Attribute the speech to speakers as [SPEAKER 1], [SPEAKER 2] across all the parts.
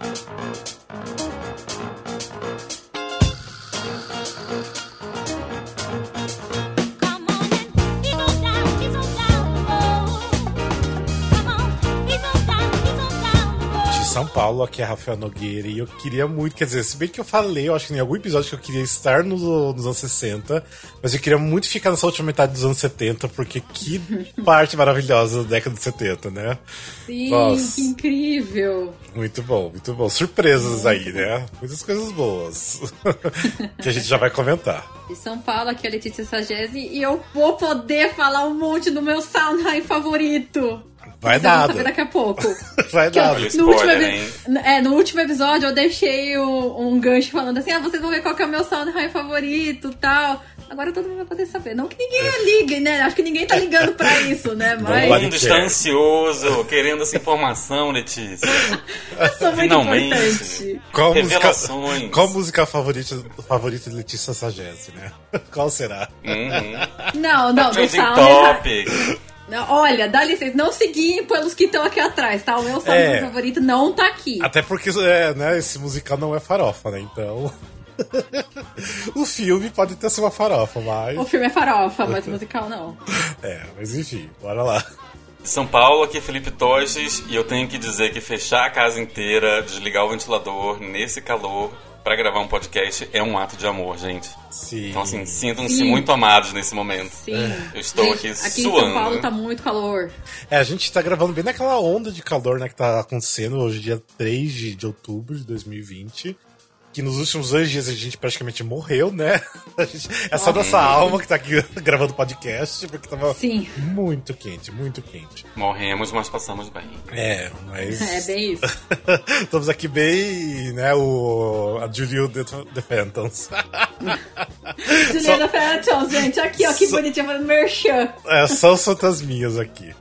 [SPEAKER 1] Thank you. Paulo, aqui é Rafael Nogueira, e eu queria muito, quer dizer, se bem que eu falei, eu acho que em algum episódio que eu queria estar no, nos anos 60, mas eu queria muito ficar nessa última metade dos anos 70, porque que parte maravilhosa da década de 70, né?
[SPEAKER 2] Sim, Nossa. que incrível!
[SPEAKER 1] Muito bom, muito bom. Surpresas aí, né? Muitas coisas boas. que a gente já vai comentar.
[SPEAKER 2] De São Paulo, aqui é a Letícia Sagese, e eu vou poder falar um monte do meu Soundheim favorito.
[SPEAKER 1] Vai nada.
[SPEAKER 2] saber daqui a pouco.
[SPEAKER 1] Vai nada.
[SPEAKER 2] No, último, é, no último episódio eu deixei um, um gancho falando assim: ah, vocês vão ver qual que é o meu Soundheim favorito tal. Agora todo mundo vai poder saber. Não que ninguém ligue, né? Acho que ninguém tá ligando pra isso, né?
[SPEAKER 3] Mas... Todo mundo está ansioso, querendo essa informação, Letícia.
[SPEAKER 2] Eu sou muito Finalmente. importante.
[SPEAKER 1] Qual Revelações. Música, qual música favorita, favorita de Letícia Sagese, né? Qual será?
[SPEAKER 2] Uhum. Não, não, do Sound. Top. Olha, dá licença, não seguir pelos que estão aqui atrás, tá? O meu é, favorito não tá aqui.
[SPEAKER 1] Até porque é, né, esse musical não é farofa, né? Então. o filme pode ter sido uma farofa, mas.
[SPEAKER 2] O filme é farofa, mas o musical não.
[SPEAKER 1] É, mas enfim, bora lá.
[SPEAKER 3] São Paulo, aqui é Felipe Toches, e eu tenho que dizer que fechar a casa inteira, desligar o ventilador nesse calor para gravar um podcast é um ato de amor, gente. Sim. Então, assim, sintam-se muito amados nesse momento.
[SPEAKER 2] Sim.
[SPEAKER 3] Eu estou
[SPEAKER 2] gente,
[SPEAKER 3] aqui,
[SPEAKER 2] aqui
[SPEAKER 3] suando.
[SPEAKER 2] Aqui em São Paulo tá muito calor.
[SPEAKER 1] É, a gente tá gravando bem naquela onda de calor, né, que tá acontecendo hoje, dia 3 de, de outubro de 2020 que nos últimos dois dias a gente praticamente morreu, né? Gente, é só nossa alma que tá aqui gravando podcast, porque tava
[SPEAKER 2] Sim.
[SPEAKER 1] muito quente, muito quente.
[SPEAKER 3] Morremos, mas passamos bem.
[SPEAKER 1] É, mas.
[SPEAKER 2] É bem isso.
[SPEAKER 1] Estamos aqui bem, né? O. A Julia The, The Phantoms.
[SPEAKER 2] Julia The Phantoms, gente. Aqui, ó, que só... bonitinha fazendo merchan.
[SPEAKER 1] É, só os fantasminhas aqui.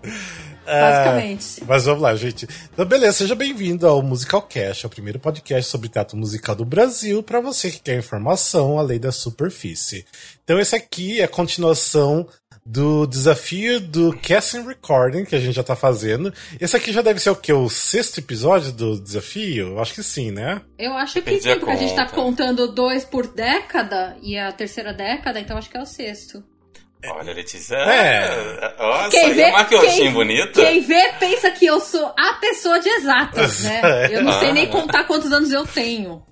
[SPEAKER 2] Basicamente.
[SPEAKER 1] É, mas vamos lá, gente. Então, beleza, seja bem-vindo ao Musical Cast, o primeiro podcast sobre teatro musical do Brasil, para você que quer informação além da superfície. Então, esse aqui é a continuação do desafio do Casting Recording, que a gente já tá fazendo. Esse aqui já deve ser o que? O sexto episódio do desafio? Eu acho que sim, né?
[SPEAKER 2] Eu acho que sim, porque a, a gente tá contando dois por década e a terceira década, então acho que é o sexto.
[SPEAKER 3] Olha, Letícia. É. Nossa, quem vê, quem, bonito.
[SPEAKER 2] Quem vê pensa que eu sou a pessoa de exatas, né? Eu não sei nem contar quantos anos eu tenho.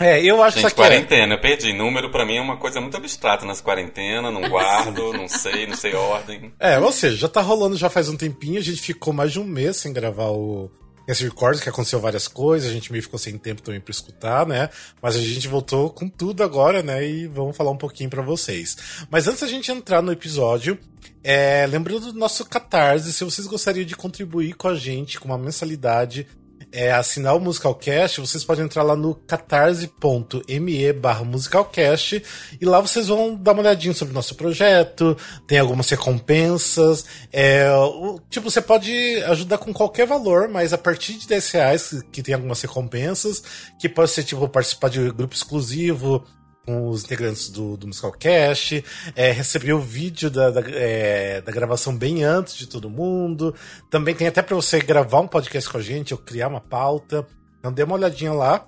[SPEAKER 1] É, eu acho
[SPEAKER 3] Gente,
[SPEAKER 1] que
[SPEAKER 3] quarentena, é... eu perdi. Número pra mim é uma coisa muito abstrata nas quarentenas, não guardo, não sei, não sei ordem.
[SPEAKER 1] É, ou seja, já tá rolando já faz um tempinho, a gente ficou mais de um mês sem gravar o, esse recorde que aconteceu várias coisas, a gente meio ficou sem tempo também para escutar, né? Mas a gente voltou com tudo agora, né? E vamos falar um pouquinho para vocês. Mas antes da gente entrar no episódio, é, lembrando do nosso Catarse, se vocês gostariam de contribuir com a gente com uma mensalidade é, assinar o Musicalcast, vocês podem entrar lá no catarse.me barra musicalcast e lá vocês vão dar uma olhadinha sobre o nosso projeto, tem algumas recompensas. É, o, tipo, você pode ajudar com qualquer valor, mas a partir de 10 reais, que tem algumas recompensas, que pode ser tipo participar de grupo exclusivo, com os integrantes do, do Musical Cast, é, recebi o vídeo da, da, é, da, gravação bem antes de todo mundo. Também tem até para você gravar um podcast com a gente ou criar uma pauta. Então dê uma olhadinha lá.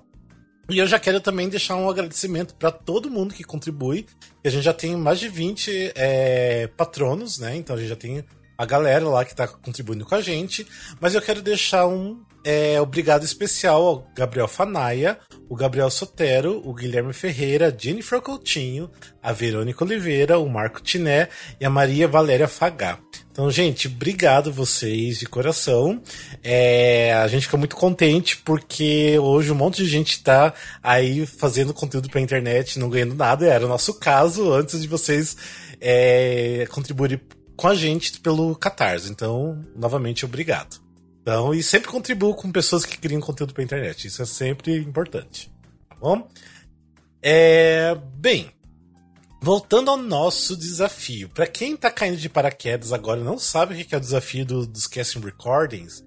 [SPEAKER 1] E eu já quero também deixar um agradecimento para todo mundo que contribui. A gente já tem mais de 20 é, patronos, né? Então a gente já tem a galera lá que está contribuindo com a gente. Mas eu quero deixar um é, obrigado especial ao Gabriel Fanaia, o Gabriel Sotero, o Guilherme Ferreira, a Jennifer Coutinho, a Verônica Oliveira, o Marco Tiné e a Maria Valéria Fagá. Então, gente, obrigado vocês de coração. É, a gente fica muito contente porque hoje um monte de gente está aí fazendo conteúdo para internet, não ganhando nada. Era o nosso caso antes de vocês é, contribuírem com a gente pelo Catarse. Então, novamente, obrigado. Então, e sempre contribuo com pessoas que criam conteúdo para internet. Isso é sempre importante. Tá bom? É, bem, voltando ao nosso desafio. Para quem tá caindo de paraquedas agora e não sabe o que é o desafio do, dos casting recordings,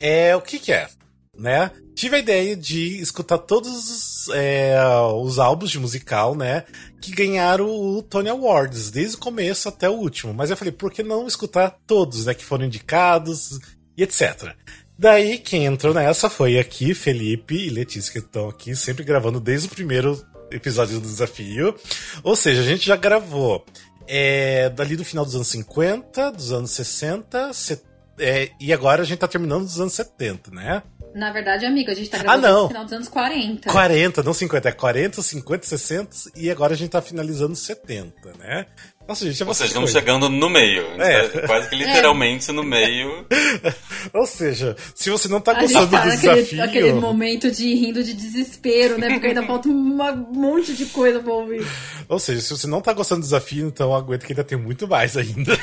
[SPEAKER 1] é o que, que é, né? Tive a ideia de escutar todos os, é, os álbuns de musical, né? Que ganharam o Tony Awards, desde o começo até o último. Mas eu falei, por que não escutar todos, né? Que foram indicados e etc. Daí, quem entrou nessa foi aqui, Felipe e Letícia, que estão aqui sempre gravando desde o primeiro episódio do desafio. Ou seja, a gente já gravou é, dali do final dos anos 50, dos anos 60, set, é, e agora a gente tá terminando dos anos 70, né?
[SPEAKER 2] Na verdade, amigo, a gente tá gravando
[SPEAKER 1] ah, não.
[SPEAKER 2] no final dos anos 40.
[SPEAKER 1] 40, não 50, é 40, 50, 60 e agora a gente tá finalizando 70, né?
[SPEAKER 3] Nossa, gente, é Ou seja, estamos chegando no meio. É. Tá quase que literalmente é. no meio.
[SPEAKER 1] Ou seja, se você não tá gostando tá do naquele, desafio...
[SPEAKER 2] aquele momento de rindo de desespero, né? Porque ainda falta um monte de coisa pra ouvir.
[SPEAKER 1] Ou seja, se você não tá gostando do desafio, então aguenta que ainda tem muito mais ainda.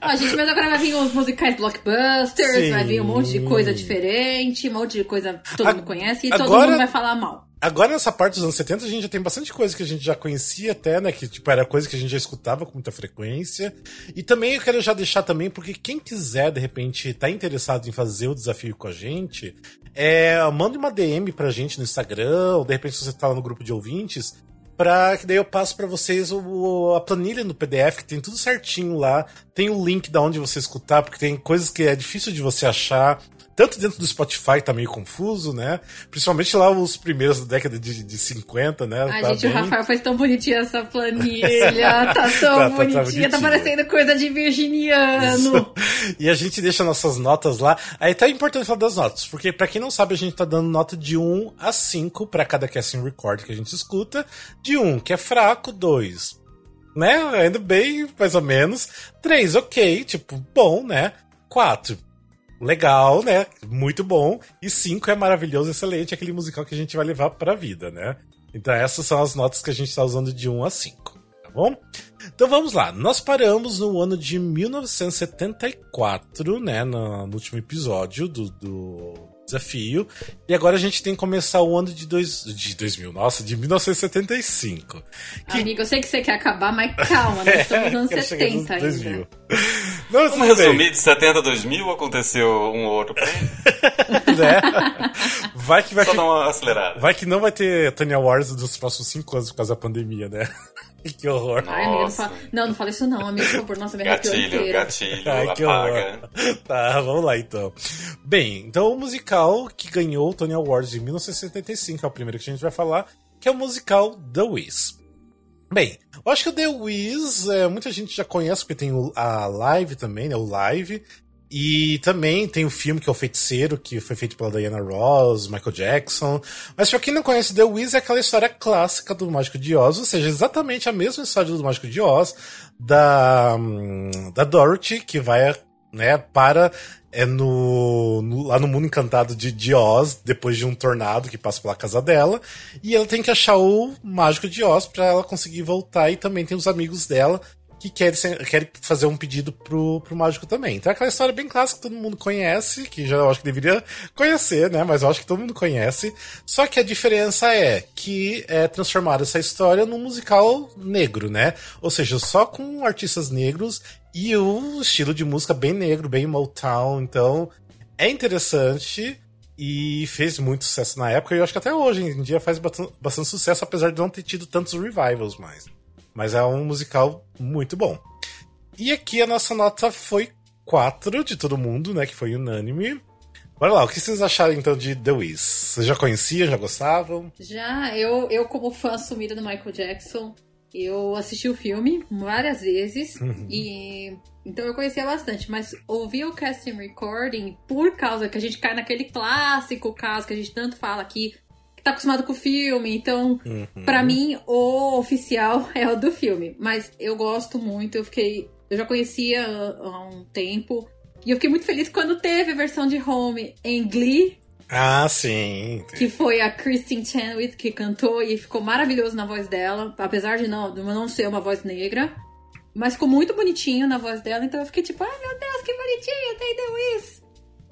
[SPEAKER 2] Ó, gente, mas agora vai vir os musicais blockbusters, Sim. vai vir um monte de coisa diferente, um monte de coisa que todo a, mundo conhece e agora... todo mundo vai falar mal.
[SPEAKER 1] Agora, nessa parte dos anos 70, a gente já tem bastante coisa que a gente já conhecia até, né? Que, tipo, era coisa que a gente já escutava com muita frequência. E também eu quero já deixar também, porque quem quiser, de repente, tá interessado em fazer o desafio com a gente, é, manda uma DM pra gente no Instagram, ou de repente se você tá lá no grupo de ouvintes, para que daí eu passo para vocês o, a planilha no PDF, que tem tudo certinho lá. Tem o link da onde você escutar, porque tem coisas que é difícil de você achar tanto dentro do Spotify tá meio confuso, né? Principalmente lá os primeiros da década de, de 50, né?
[SPEAKER 2] Ai, tá gente, bem... o Rafael faz tão bonitinha essa planilha. tá tão tá, bonitinha, tá, tá, tá, parecendo coisa de virginiano.
[SPEAKER 1] e a gente deixa nossas notas lá. Aí tá importante falar das notas, porque para quem não sabe, a gente tá dando nota de 1 a 5 para cada casting record que a gente escuta. De 1, que é fraco, 2, né? Ainda bem, mais ou menos. 3, ok, tipo, bom, né? 4, legal, né? Muito bom. E cinco é maravilhoso, excelente, aquele musical que a gente vai levar pra vida, né? Então essas são as notas que a gente está usando de 1 a 5, tá bom? Então vamos lá. Nós paramos no ano de 1974, né? No, no último episódio do, do desafio. E agora a gente tem que começar o ano de, dois, de 2000, nossa, de 1975.
[SPEAKER 2] Que... Amigo, eu sei que você quer acabar, mas calma, nós estamos nos anos 70 ainda. 2000.
[SPEAKER 3] Não, Vamos resumir, de 70 a 2000 aconteceu um ou outro.
[SPEAKER 1] né? Vai que vai
[SPEAKER 3] Só
[SPEAKER 1] que...
[SPEAKER 3] dar uma acelerada.
[SPEAKER 1] Vai que não vai ter Tony Awards dos próximos 5 anos por causa da pandemia, né? que horror.
[SPEAKER 2] Ai, amiga, não fala, não, não fala isso não, amigo, por favor. Nossa, me Gatilho,
[SPEAKER 3] gatilho, Ai, que apaga.
[SPEAKER 1] Horror. Tá, vamos lá então. Bem, então o musical que ganhou o Tony Awards em 1975 é o primeiro que a gente vai falar, que é o musical The Wiz. Bem, eu acho que o The Wiz, é, muita gente já conhece, porque tem o, a live também, né? O live. E também tem o filme que é O Feiticeiro, que foi feito pela Diana Ross, Michael Jackson. Mas pra quem não conhece The Wiz, é aquela história clássica do Mágico de Oz, ou seja, exatamente a mesma história do Mágico de Oz, da, da Dorothy, que vai né, para é no, no, lá no mundo encantado de, de Oz, depois de um tornado que passa pela casa dela, e ela tem que achar o mágico de Oz para ela conseguir voltar, e também tem os amigos dela que querem, querem fazer um pedido pro, pro mágico também. Então é aquela história bem clássica que todo mundo conhece, que já eu acho que deveria conhecer, né? Mas eu acho que todo mundo conhece. Só que a diferença é que é transformar essa história num musical negro, né? Ou seja, só com artistas negros e o estilo de música bem negro, bem Motown. Então é interessante e fez muito sucesso na época. E eu acho que até hoje em dia faz bastante sucesso, apesar de não ter tido tantos revivals mais. Mas é um musical muito bom. E aqui a nossa nota foi 4 de todo mundo, né? Que foi unânime. Bora lá, o que vocês acharam então de The Wiz? Vocês já conheciam, já gostavam?
[SPEAKER 2] Já, eu, eu como fã assumida do Michael Jackson, eu assisti o filme várias vezes uhum. e então eu conhecia bastante, mas ouvir o casting recording por causa que a gente cai naquele clássico caso que a gente tanto fala aqui, tá acostumado com o filme, então, uhum. para mim, o oficial é o do filme. Mas eu gosto muito, eu fiquei. Eu já conhecia há um tempo. E eu fiquei muito feliz quando teve a versão de Home em Glee.
[SPEAKER 1] Ah, sim.
[SPEAKER 2] Que foi a Kristen Chenoweth que cantou e ficou maravilhoso na voz dela, apesar de não, de não ser uma voz negra. Mas ficou muito bonitinho na voz dela, então eu fiquei tipo, ai meu Deus, que bonitinho, The Wiz.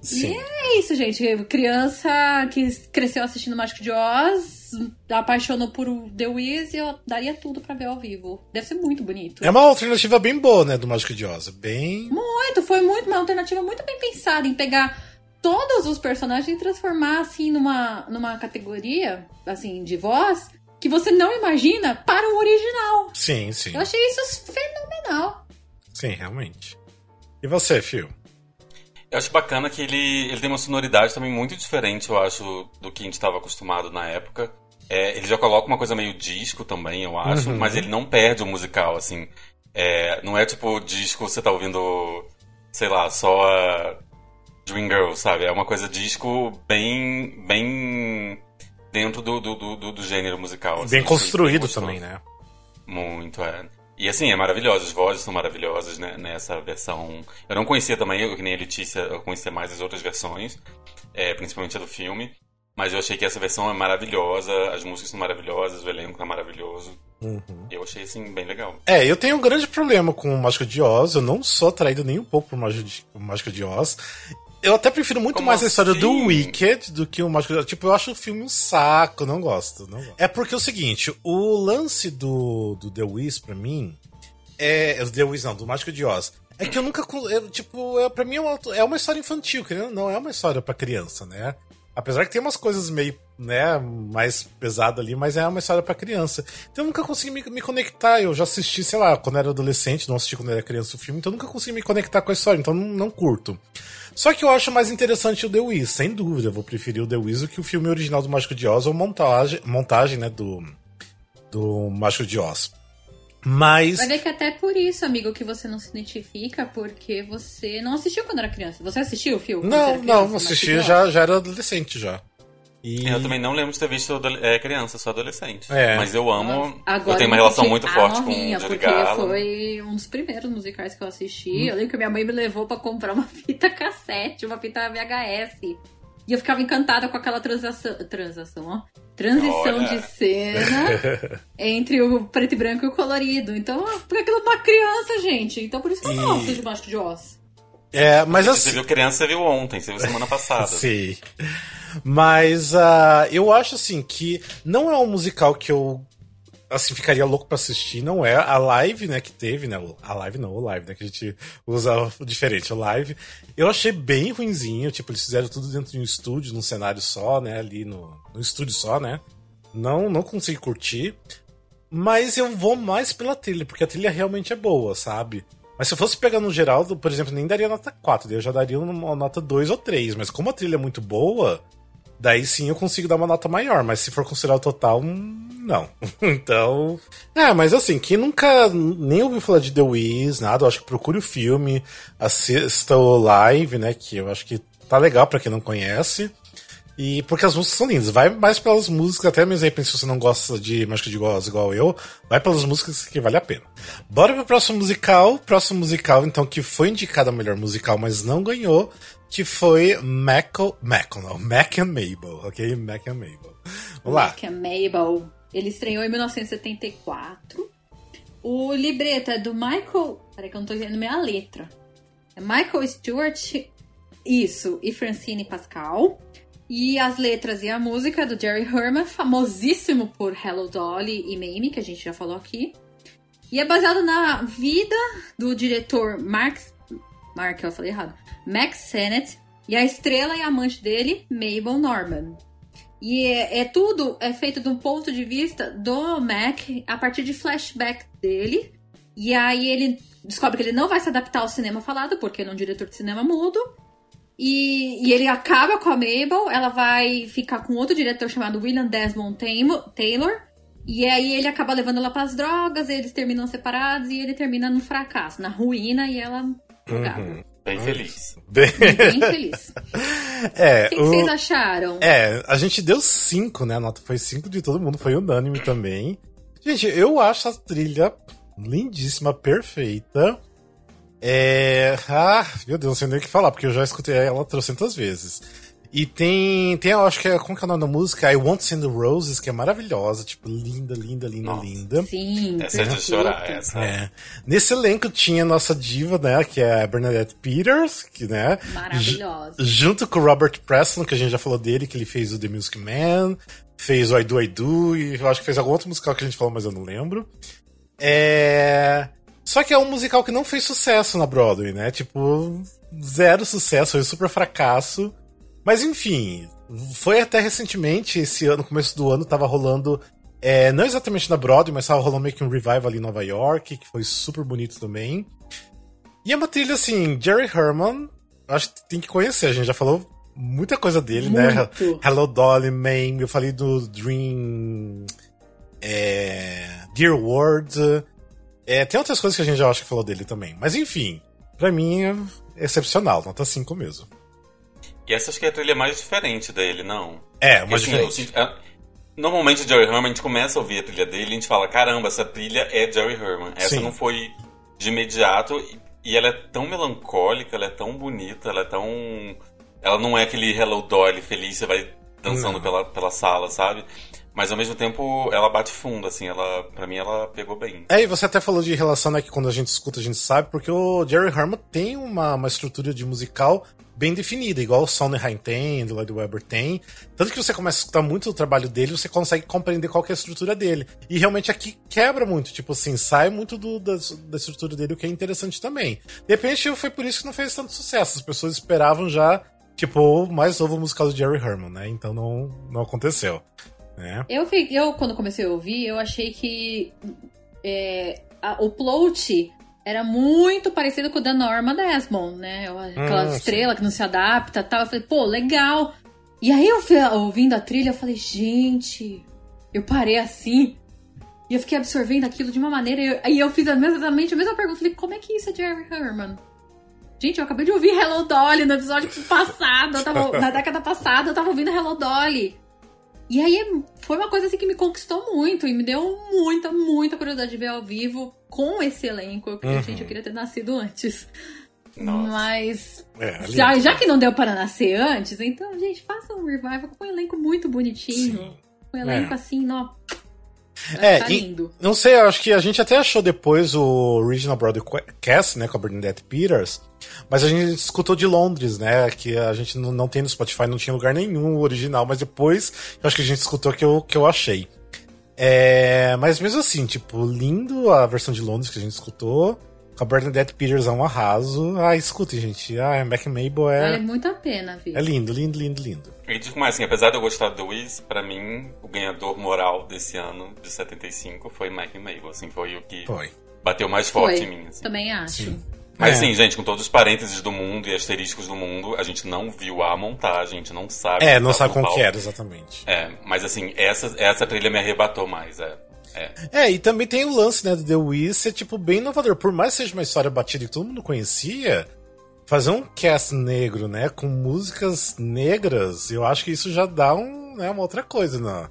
[SPEAKER 2] Sim. E é isso, gente. Criança que cresceu assistindo Mágico de Oz, apaixonou por The Wiz e eu daria tudo para ver ao vivo. Deve ser muito bonito.
[SPEAKER 1] É uma alternativa bem boa, né, do Mágico de Oz. Bem.
[SPEAKER 2] Muito, foi muito uma alternativa muito bem pensada em pegar todos os personagens e transformar assim numa, numa categoria assim de voz que você não imagina para o original.
[SPEAKER 1] Sim, sim.
[SPEAKER 2] Eu achei isso fenomenal.
[SPEAKER 1] Sim, realmente. E você, Fio?
[SPEAKER 3] Eu acho bacana que ele, ele tem uma sonoridade também muito diferente, eu acho, do que a gente estava acostumado na época. É, ele já coloca uma coisa meio disco também, eu acho, uhum. mas ele não perde o musical, assim. É, não é tipo disco, você tá ouvindo, sei lá, só a Dream Girl, sabe? É uma coisa disco bem, bem dentro do, do, do, do gênero musical.
[SPEAKER 1] Assim, bem construído também, né?
[SPEAKER 3] Muito, é. E assim, é maravilhoso, as vozes são maravilhosas né, nessa versão. Eu não conhecia também, eu, que nem a Letícia, eu conhecia mais as outras versões, é, principalmente a do filme. Mas eu achei que essa versão é maravilhosa, as músicas são maravilhosas, o elenco é maravilhoso. Uhum. Eu achei, assim, bem legal.
[SPEAKER 1] É, eu tenho um grande problema com o Mágico de Oz, eu não sou atraído nem um pouco por Mágico de Oz. Eu até prefiro muito Como mais assim? a história do assim? Wicked do que o Mágico de Oz. Tipo, eu acho o filme um saco, não gosto, não gosto. É porque é o seguinte, o lance do, do The Wiz, pra mim, é... é o The Wiz não, do Mágico de Oz. É que eu nunca. Eu, tipo, é, pra mim é uma, é uma história infantil, querendo não, é uma história pra criança, né? Apesar que tem umas coisas meio, né, mais pesado ali, mas é uma história para criança. Então eu nunca consegui me, me, conectar. Eu já assisti, sei lá, quando era adolescente, não assisti quando era criança o filme, então eu nunca consegui me conectar com a história, então não, não curto. Só que eu acho mais interessante o The Wiz, sem dúvida. Eu vou preferir o The Wiz do que o filme original do Mágico de Oz ou montagem, montagem né, do, do Mágico de Oz. Mas.
[SPEAKER 2] Vai ver que até por isso, amigo, que você não se identifica, porque você não assistiu quando era criança. Você assistiu o filme?
[SPEAKER 1] Não, não, não assisti, já, já era adolescente já.
[SPEAKER 3] E... Eu também não lembro de ter visto é, criança, sou adolescente. É. Mas eu amo. Agora eu tenho uma relação muito forte novinha, com o
[SPEAKER 2] porque Galo. foi um dos primeiros musicais que eu assisti. Hum. Eu lembro que minha mãe me levou para comprar uma fita cassete, uma fita VHS. E eu ficava encantada com aquela transação. Transação, ó. Transição Olha. de cena entre o preto e branco e o colorido. Então, porque aquilo é uma criança, gente. Então por isso que eu e... gosto de Macho de Oz.
[SPEAKER 1] É, mas assim...
[SPEAKER 3] Você viu criança, você viu ontem, você viu semana passada.
[SPEAKER 1] Sim. Mas uh, eu acho assim que não é um musical que eu assim, ficaria louco pra assistir, não é. A live, né, que teve, né? A live não, o live, né? Que a gente usa diferente, o live. Eu achei bem ruinzinho, tipo, eles fizeram tudo dentro de um estúdio, num cenário só, né? Ali no, no estúdio só, né? Não, não consegui curtir. Mas eu vou mais pela trilha, porque a trilha realmente é boa, sabe? Mas se eu fosse pegar no geral, por exemplo, nem daria nota 4, eu já daria uma nota 2 ou 3. Mas como a trilha é muito boa, daí sim eu consigo dar uma nota maior. Mas se for considerar o total, hum, não. então. É, mas assim, quem nunca nem ouviu falar de The Wiz, nada, eu acho que procure o filme, assista o live, né? Que eu acho que tá legal para quem não conhece. E porque as músicas são lindas. Vai mais pelas músicas, até mesmo aí, se você não gosta de Mágica de Goz igual eu, vai pelas músicas que vale a pena. Bora pro próximo musical. Próximo musical, então, que foi indicado a melhor musical, mas não ganhou, que foi Mac, Mac, não, Mac and Mabel, ok? Mac and Mabel. Vamos lá.
[SPEAKER 2] Mac and Mabel. Ele estreou em 1974. O libreto é do Michael. Peraí que eu não tô vendo minha letra. É Michael Stewart, isso, e Francine Pascal. E as letras e a música é do Jerry Herman, famosíssimo por Hello Dolly e Mamie, que a gente já falou aqui. E é baseado na vida do diretor Mark. Mark, eu falei errado. Max Sennett. E a estrela e amante dele, Mabel Norman. E é, é, tudo é feito de um ponto de vista do Mac a partir de flashback dele. E aí ele descobre que ele não vai se adaptar ao cinema falado, porque ele é um diretor de cinema mudo. E, e ele acaba com a Mabel, ela vai ficar com outro diretor chamado William Desmond Taylor. E aí ele acaba levando ela para as drogas, eles terminam separados e ele termina no fracasso, na ruína e ela
[SPEAKER 3] uhum. Bem feliz.
[SPEAKER 2] Bem, Bem feliz.
[SPEAKER 1] É,
[SPEAKER 2] o que, o... vocês acharam?
[SPEAKER 1] É, a gente deu cinco, né? A nota foi cinco de todo mundo, foi unânime também. Gente, eu acho a trilha lindíssima, perfeita. É. Ah, meu Deus, não sei nem o que falar, porque eu já escutei ela trocentas vezes. E tem, tem, eu acho que é, como que é o nome da música? I Want Send the Roses, que é maravilhosa, tipo, linda, linda, linda, Nossa. linda.
[SPEAKER 2] Sim,
[SPEAKER 3] essa é de chorar, essa.
[SPEAKER 1] É. Nesse elenco tinha a nossa diva, né, que é a Bernadette Peters, que, né...
[SPEAKER 2] Maravilhosa.
[SPEAKER 1] Junto com o Robert Preston, que a gente já falou dele, que ele fez o The Music Man, fez o I Do, I Do, e eu acho que fez algum outro musical que a gente falou, mas eu não lembro. É... Só que é um musical que não fez sucesso na Broadway, né? Tipo, zero sucesso, foi um super fracasso. Mas enfim, foi até recentemente, esse ano, no começo do ano, tava rolando. É, não exatamente na Broadway, mas tava rolando meio que um revival ali em Nova York, que foi super bonito também. E é uma trilha assim, Jerry Herman, acho que tem que conhecer. A gente já falou muita coisa dele, né? Muito. né? Hello Dolly, Man. Eu falei do Dream. É, Dear World. É, tem outras coisas que a gente já acho que falou dele também. Mas enfim, pra mim é excepcional, nota 5 mesmo.
[SPEAKER 3] E essa acho que é a trilha mais diferente dele, não?
[SPEAKER 1] É, mais assim, diferente.
[SPEAKER 3] Eu, é, normalmente, Jerry Herman, a gente começa a ouvir a trilha dele e a gente fala: caramba, essa trilha é Jerry Herman. Essa Sim. não foi de imediato. E ela é tão melancólica, ela é tão bonita, ela é tão. Ela não é aquele Hello Dolly feliz, você vai dançando pela, pela sala, sabe? Mas ao mesmo tempo ela bate fundo, assim, ela, pra mim ela pegou bem.
[SPEAKER 1] É, e você até falou de relação, né, que quando a gente escuta a gente sabe, porque o Jerry Herman tem uma, uma estrutura de musical bem definida, igual o Sondheim tem, o Webber tem. Tanto que você começa a escutar muito o trabalho dele, você consegue compreender qual é a estrutura dele. E realmente aqui quebra muito, tipo assim, sai muito do, da, da estrutura dele, o que é interessante também. De repente foi por isso que não fez tanto sucesso. As pessoas esperavam já, tipo, mais novo musical do Jerry Herman, né? Então não, não aconteceu. Né?
[SPEAKER 2] Eu, eu, quando comecei a ouvir, eu achei que é, a, o plot era muito parecido com o da Norma Desmond, né? Aquela hum, estrela sim. que não se adapta tal. Eu falei, pô, legal. E aí eu fui ouvindo a trilha, eu falei, gente, eu parei assim. E eu fiquei absorvendo aquilo de uma maneira. E eu, aí eu fiz exatamente a mesma pergunta. Falei, como é que isso é Jerry Herman? Gente, eu acabei de ouvir Hello Dolly no episódio passado. Tava, na década passada, eu tava ouvindo Hello Dolly. E aí foi uma coisa assim que me conquistou muito e me deu muita, muita curiosidade de ver ao vivo com esse elenco. Eu queria, uhum. gente, eu queria ter nascido antes. Nossa. Mas é, já, já que não deu para nascer antes, então, gente, faça um revival com um elenco muito bonitinho. Sim. Um elenco é. assim, ó.
[SPEAKER 1] É, tá lindo. E, não sei, eu acho que a gente até achou depois o Original Broadcast, né, com a Bernadette Peters, mas a gente escutou de Londres, né, que a gente não, não tem no Spotify, não tinha lugar nenhum original, mas depois eu acho que a gente escutou que eu, que eu achei. É, mas mesmo assim, tipo, lindo a versão de Londres que a gente escutou. Com a Bernadette Peters é um arraso. Ah, escutem, gente. Ah, Mac Mabel é.
[SPEAKER 2] Vale muito a pena, viu?
[SPEAKER 1] É lindo, lindo, lindo, lindo.
[SPEAKER 3] E digo mais, assim, apesar de eu gostar do Wiz, pra mim, o ganhador moral desse ano, de 75, foi Mac Mabel. Assim, foi o que
[SPEAKER 1] foi.
[SPEAKER 3] bateu mais forte foi. em mim. Assim.
[SPEAKER 2] Também acho.
[SPEAKER 3] Sim. Mas é. sim, gente, com todos os parênteses do mundo e asterísticos do mundo, a gente não viu a montagem, a gente não sabe.
[SPEAKER 1] É, não sabe como que era exatamente.
[SPEAKER 3] É, mas assim, essa, essa trilha me arrebatou mais, é. É.
[SPEAKER 1] é, e também tem o lance, né, do The Wiz ser, tipo, bem inovador. Por mais que seja uma história batida que todo mundo conhecia, fazer um cast negro, né, com músicas negras, eu acho que isso já dá um, né, uma outra coisa, né?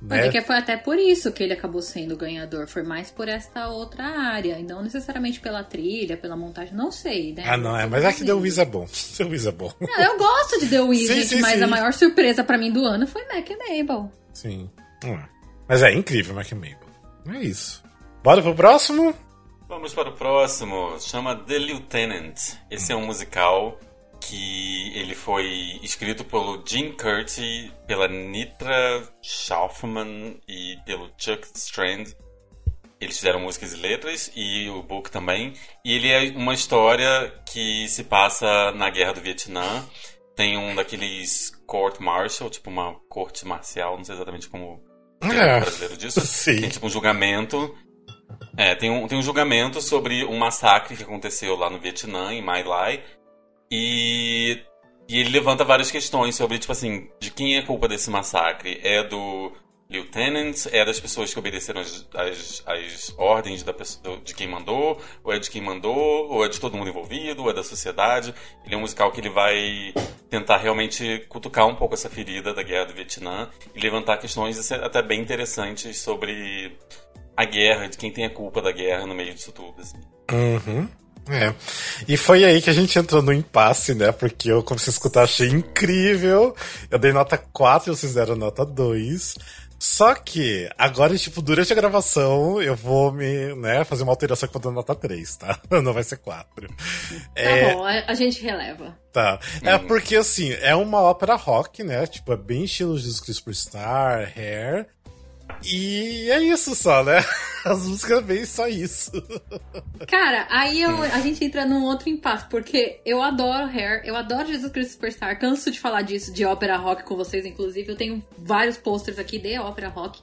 [SPEAKER 2] Né? que foi até por isso que ele acabou sendo ganhador. Foi mais por esta outra área. E não necessariamente pela trilha, pela montagem. Não sei, né?
[SPEAKER 1] Ah, não, é. Mas é que The Wiz é bom. The Wiz é bom.
[SPEAKER 2] Não, eu gosto de The Wiz, sim, gente. Sim, mas sim. a maior surpresa para mim do ano foi Mac e Mabel.
[SPEAKER 1] Sim. Hum. Mas é incrível, Mac Mabel. É isso. Bora pro próximo?
[SPEAKER 3] Vamos para o próximo. Chama The Lieutenant. Esse é um musical que ele foi escrito pelo Gene Curti, pela Nitra Schaufman e pelo Chuck Strand. Eles fizeram músicas e letras e o book também. E ele é uma história que se passa na Guerra do Vietnã. Tem um daqueles court martial, tipo uma corte marcial, não sei exatamente como é. brasileiro disso.
[SPEAKER 1] Sim.
[SPEAKER 3] Tem tipo um julgamento. É, tem um, tem um julgamento sobre um massacre que aconteceu lá no Vietnã, em My Lai. E, e ele levanta várias questões sobre, tipo assim, de quem é a culpa desse massacre? É do lieutenant? É das pessoas que obedeceram as, as, as ordens da pessoa, de quem mandou? Ou é de quem mandou? Ou é de todo mundo envolvido? Ou é da sociedade? Ele é um musical que ele vai tentar realmente cutucar um pouco essa ferida da guerra do Vietnã e levantar questões até bem interessantes sobre a guerra, de quem tem a culpa da guerra no meio disso tudo. Assim.
[SPEAKER 1] Uhum. É. E foi aí que a gente entrou no impasse, né? Porque eu comecei a escutar, achei incrível. Eu dei nota 4, vocês deram nota 2. Só que, agora, tipo, durante a gravação, eu vou me, né, fazer uma alteração que eu vou dar nota 3, tá? Não vai ser 4. Tá
[SPEAKER 2] é... bom, a gente releva.
[SPEAKER 1] Tá. É hum. porque, assim, é uma ópera rock, né? Tipo, é bem estilo Jesus Cristo Superstar, Hair. E é isso só, né? As músicas vêm só isso.
[SPEAKER 2] Cara, aí eu, a gente entra num outro impasse, porque eu adoro Hair, eu adoro Jesus Cristo Superstar, canso de falar disso, de ópera rock com vocês, inclusive. Eu tenho vários posters aqui de ópera rock.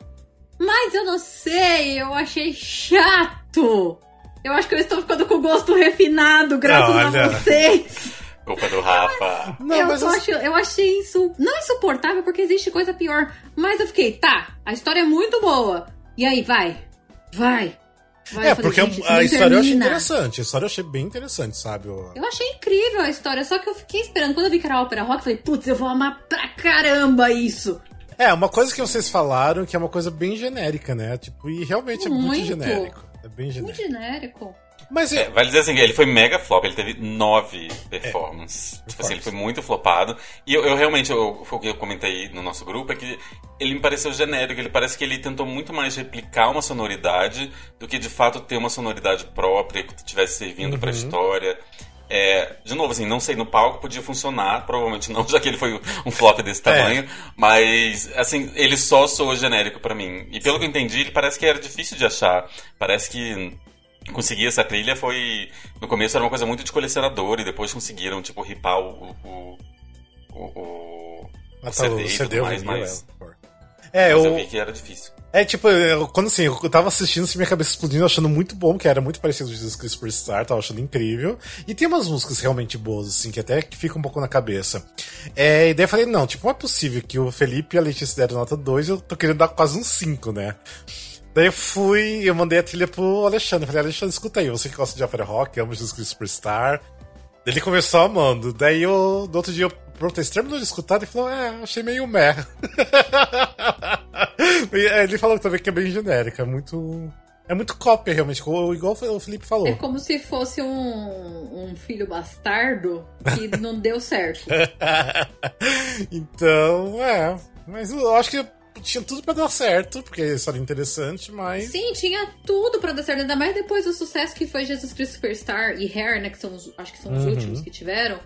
[SPEAKER 2] Mas eu não sei, eu achei chato. Eu acho que eu estou ficando com gosto refinado, graças não, a vocês.
[SPEAKER 3] Culpa do Rafa.
[SPEAKER 2] Não, eu, mas eu... Acho, eu achei isso não insuportável porque existe coisa pior. Mas eu fiquei, tá, a história é muito boa. E aí, vai, vai.
[SPEAKER 1] Vai, é, porque gente, a, a história eu achei interessante. A história eu achei bem interessante, sabe?
[SPEAKER 2] Eu... eu achei incrível a história, só que eu fiquei esperando. Quando eu vi que era ópera rock, eu falei, putz, eu vou amar pra caramba isso.
[SPEAKER 1] É, uma coisa que vocês falaram que é uma coisa bem genérica, né? Tipo, e realmente é muito, muito genérico. É bem genérico.
[SPEAKER 2] Muito genérico.
[SPEAKER 3] Mas é, vale dizer assim, ele foi mega flop, ele teve nove performances. É, tipo assim, ele foi muito flopado. E eu, eu realmente, eu, o que eu comentei no nosso grupo, é que ele me pareceu genérico, ele parece que ele tentou muito mais replicar uma sonoridade do que de fato ter uma sonoridade própria que estivesse servindo uhum. pra história. É, de novo, assim, não sei, no palco podia funcionar, provavelmente não, já que ele foi um flop desse é. tamanho, é. mas, assim, ele só soa genérico para mim. E pelo Sim. que eu entendi, ele parece que era difícil de achar. Parece que conseguir essa trilha foi. No começo era uma coisa muito de colecionador, e depois conseguiram, tipo, ripar o. o, o, o,
[SPEAKER 1] ah, tá, o CD, o CD mais, mas,
[SPEAKER 3] é, eu... eu vi que era difícil.
[SPEAKER 1] É, tipo, eu, quando assim, eu tava assistindo, assim, minha cabeça explodindo, achando muito bom, que era muito parecido com o Christ Superstar, tava achando incrível. E tem umas músicas realmente boas, assim, que até que fica um pouco na cabeça. É, e daí eu falei, não, tipo, não é possível que o Felipe e a Letícia deram nota 2 eu tô querendo dar quase um 5, né? Daí eu fui, eu mandei a trilha pro Alexandre. Falei, Alexandre, escuta aí, você que gosta de ópera rock, ama Jesus Christ Superstar. Ele começou amando. Daí eu, no outro dia, eu perguntei, terminou de escutar? Ele falou, é, achei meio meh. ele falou também que é bem genérica, é muito. É muito cópia, realmente, igual o Felipe falou.
[SPEAKER 2] É como se fosse um, um filho bastardo que não deu certo.
[SPEAKER 1] então, é. Mas eu acho que tinha tudo para dar certo, porque a história é interessante, mas.
[SPEAKER 2] Sim, tinha tudo para dar certo. Ainda mais depois do sucesso que foi Jesus Cristo Superstar e Hair, né? Que são os, acho que são os uhum. últimos que tiveram.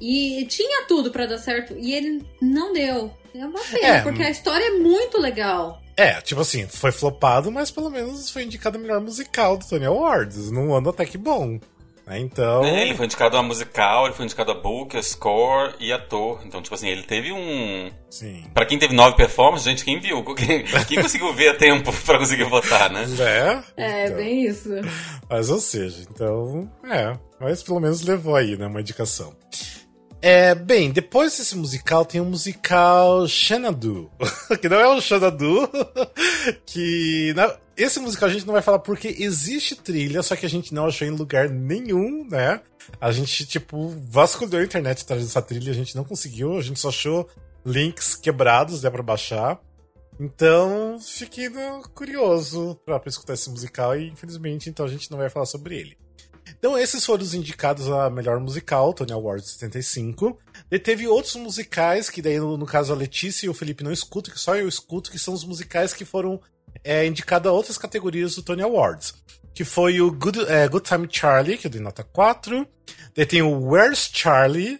[SPEAKER 2] E tinha tudo para dar certo. E ele não deu. É uma pena, é, porque a história é muito legal.
[SPEAKER 1] É, tipo assim, foi flopado, mas pelo menos foi indicado melhor musical do Tony Awards. Num ano até que bom. Né? Então.
[SPEAKER 3] É, ele foi indicado a musical, ele foi indicado a book, a score e ator. Então, tipo assim, ele teve um. Sim. Pra quem teve nove performances, gente, quem viu? Quem, quem conseguiu ver a tempo pra conseguir votar, né?
[SPEAKER 1] É.
[SPEAKER 2] É, então. bem isso.
[SPEAKER 1] Mas, ou seja, então. É. Mas pelo menos levou aí, né? Uma indicação. É, bem, depois desse musical tem o um musical Xanadu, que não é o Xanadu, que na, esse musical a gente não vai falar porque existe trilha, só que a gente não achou em lugar nenhum, né? A gente, tipo, vasculhou a internet atrás dessa trilha, a gente não conseguiu, a gente só achou links quebrados, né, pra baixar. Então, fiquei curioso pra, pra escutar esse musical e, infelizmente, então a gente não vai falar sobre ele. Então, esses foram os indicados a melhor musical, Tony Awards 75. E teve outros musicais, que daí, no, no, caso, a Letícia e o Felipe não escutam, que só eu escuto, que são os musicais que foram é, indicados a outras categorias do Tony Awards. Que foi o Good, é, Good Time Charlie, que eu dei nota 4. Daí tem o Where's Charlie,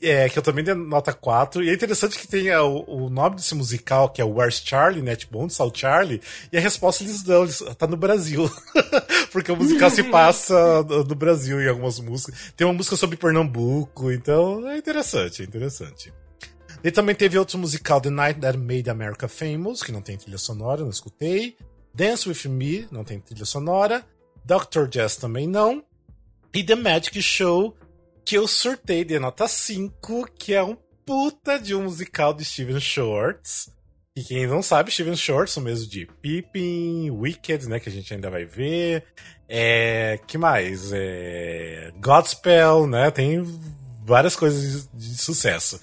[SPEAKER 1] é, que eu também dei nota 4. E é interessante que tem o, o, nome desse musical, que é Where's Charlie, né? Tipo, onde está o Charlie? E a resposta eles dão, eles, tá no Brasil. Porque o musical se passa no Brasil em algumas músicas. Tem uma música sobre Pernambuco, então é interessante, é interessante. E também teve outro musical, The Night That Made America Famous, que não tem trilha sonora, não escutei. Dance With Me, não tem trilha sonora. Dr. Jazz também não. E The Magic Show, que eu surtei de nota 5, que é um puta de um musical de Steven Shorts. E quem não sabe, Steven Shorts, o mesmo de Pippin, Wicked, né, que a gente ainda vai ver. É, que mais? É, Godspell, né, tem várias coisas de, de sucesso.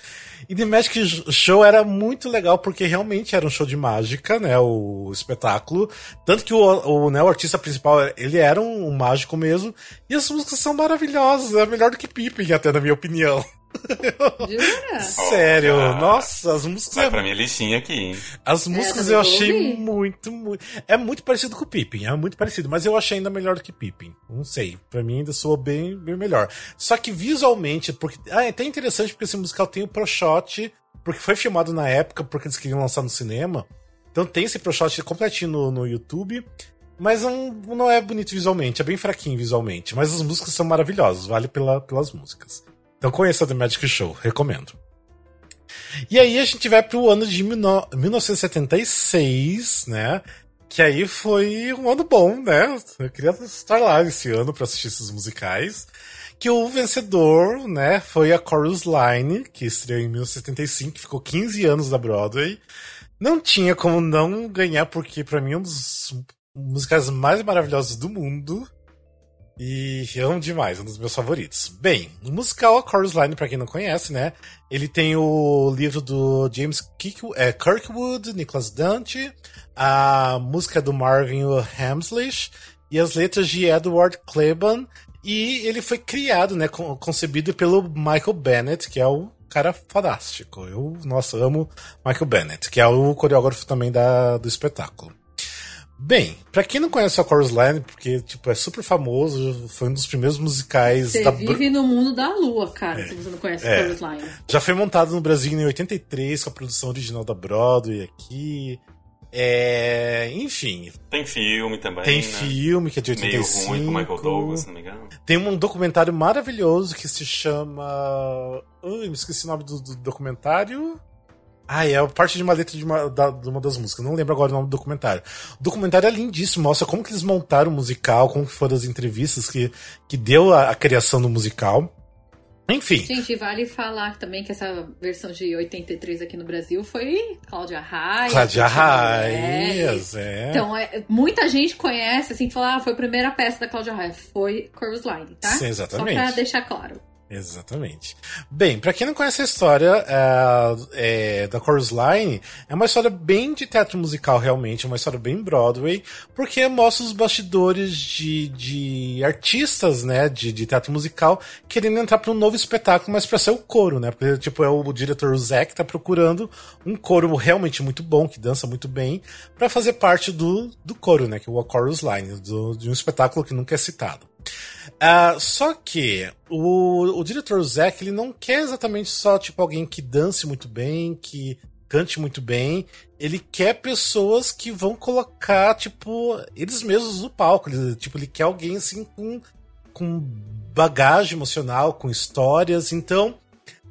[SPEAKER 1] E The Magic Show era muito legal porque realmente era um show de mágica, né? O espetáculo. Tanto que o, o, né, o artista principal, ele era um, um mágico mesmo. E as músicas são maravilhosas, é melhor do que Pippin, até na minha opinião.
[SPEAKER 2] Jura?
[SPEAKER 1] Sério, oh, nossa, as músicas.
[SPEAKER 3] Vai é... pra minha listinha aqui, hein?
[SPEAKER 1] As músicas é, eu achei muito, muito. É muito parecido com o Pippin, é muito parecido, mas eu achei ainda melhor do que Pippin. Não sei, pra mim ainda soou bem, bem melhor. Só que visualmente, porque. Ah, é até interessante porque esse musical tem o Pro Shot, porque foi filmado na época, porque eles queriam lançar no cinema. Então tem esse Pro Shot completinho no, no YouTube. Mas não, não é bonito visualmente, é bem fraquinho visualmente. Mas as músicas são maravilhosas, vale pela, pelas músicas. Então conheça The Magic Show, recomendo. E aí a gente vai pro ano de 1976, né? Que aí foi um ano bom, né? Eu queria estar lá esse ano para assistir esses musicais. que o vencedor, né, foi a Chorus Line, que estreou em 1975, ficou 15 anos da Broadway. Não tinha como não ganhar, porque para mim é um dos musicais mais maravilhosos do mundo. E amo demais, um dos meus favoritos. Bem, o musical A Chorus Line, pra quem não conhece, né? Ele tem o livro do James é, Kirkwood, Nicholas Dante, a música do Marvin Hamslish e as letras de Edward Kleban. E ele foi criado, né? Concebido pelo Michael Bennett, que é o cara fantástico. Eu, nossa, amo Michael Bennett, que é o coreógrafo também da, do espetáculo. Bem, para quem não conhece a Chorus Line, porque tipo é super famoso, foi um dos primeiros musicais
[SPEAKER 2] você da vive no mundo da lua, cara, é, se você não conhece é. a Chorus Line.
[SPEAKER 1] Já foi montado no Brasil em 83 com a produção original da Broadway aqui. É, enfim.
[SPEAKER 3] Tem filme também.
[SPEAKER 1] Tem
[SPEAKER 3] né?
[SPEAKER 1] filme que é de 85.
[SPEAKER 3] Meio ruim com Michael Douglas, se não me engano.
[SPEAKER 1] Tem um documentário maravilhoso que se chama. Ui, me esqueci o nome do, do documentário. Ah, é parte de uma letra de uma, da, de uma das músicas. Não lembro agora o nome do documentário. O documentário é lindíssimo, mostra como que eles montaram o musical, como que foram as entrevistas que, que deu a, a criação do musical. Enfim.
[SPEAKER 2] Gente, vale falar também que essa versão de 83 aqui no Brasil foi Cláudia Raia.
[SPEAKER 1] Cláudia Raia, é.
[SPEAKER 2] Então, é, muita gente conhece, assim, falar, ah, foi a primeira peça da Cláudia Raia. Foi Chorus Line, tá?
[SPEAKER 1] Sim, exatamente.
[SPEAKER 2] Só pra deixar claro.
[SPEAKER 1] Exatamente. Bem, para quem não conhece a história é, é, da Chorus Line, é uma história bem de teatro musical, realmente, uma história bem Broadway, porque mostra os bastidores de, de artistas, né, de, de teatro musical, querendo entrar para um novo espetáculo, mas para ser o coro, né? Porque, tipo, é o, diretor Zé que tá procurando um coro realmente muito bom, que dança muito bem, para fazer parte do, do coro, né? Que é o Chorus Line, do, de um espetáculo que nunca é citado. Uh, só que o, o diretor Zack ele não quer exatamente só tipo alguém que dance muito bem, que cante muito bem. Ele quer pessoas que vão colocar tipo eles mesmos no palco. Ele, tipo ele quer alguém assim com com bagagem emocional, com histórias. Então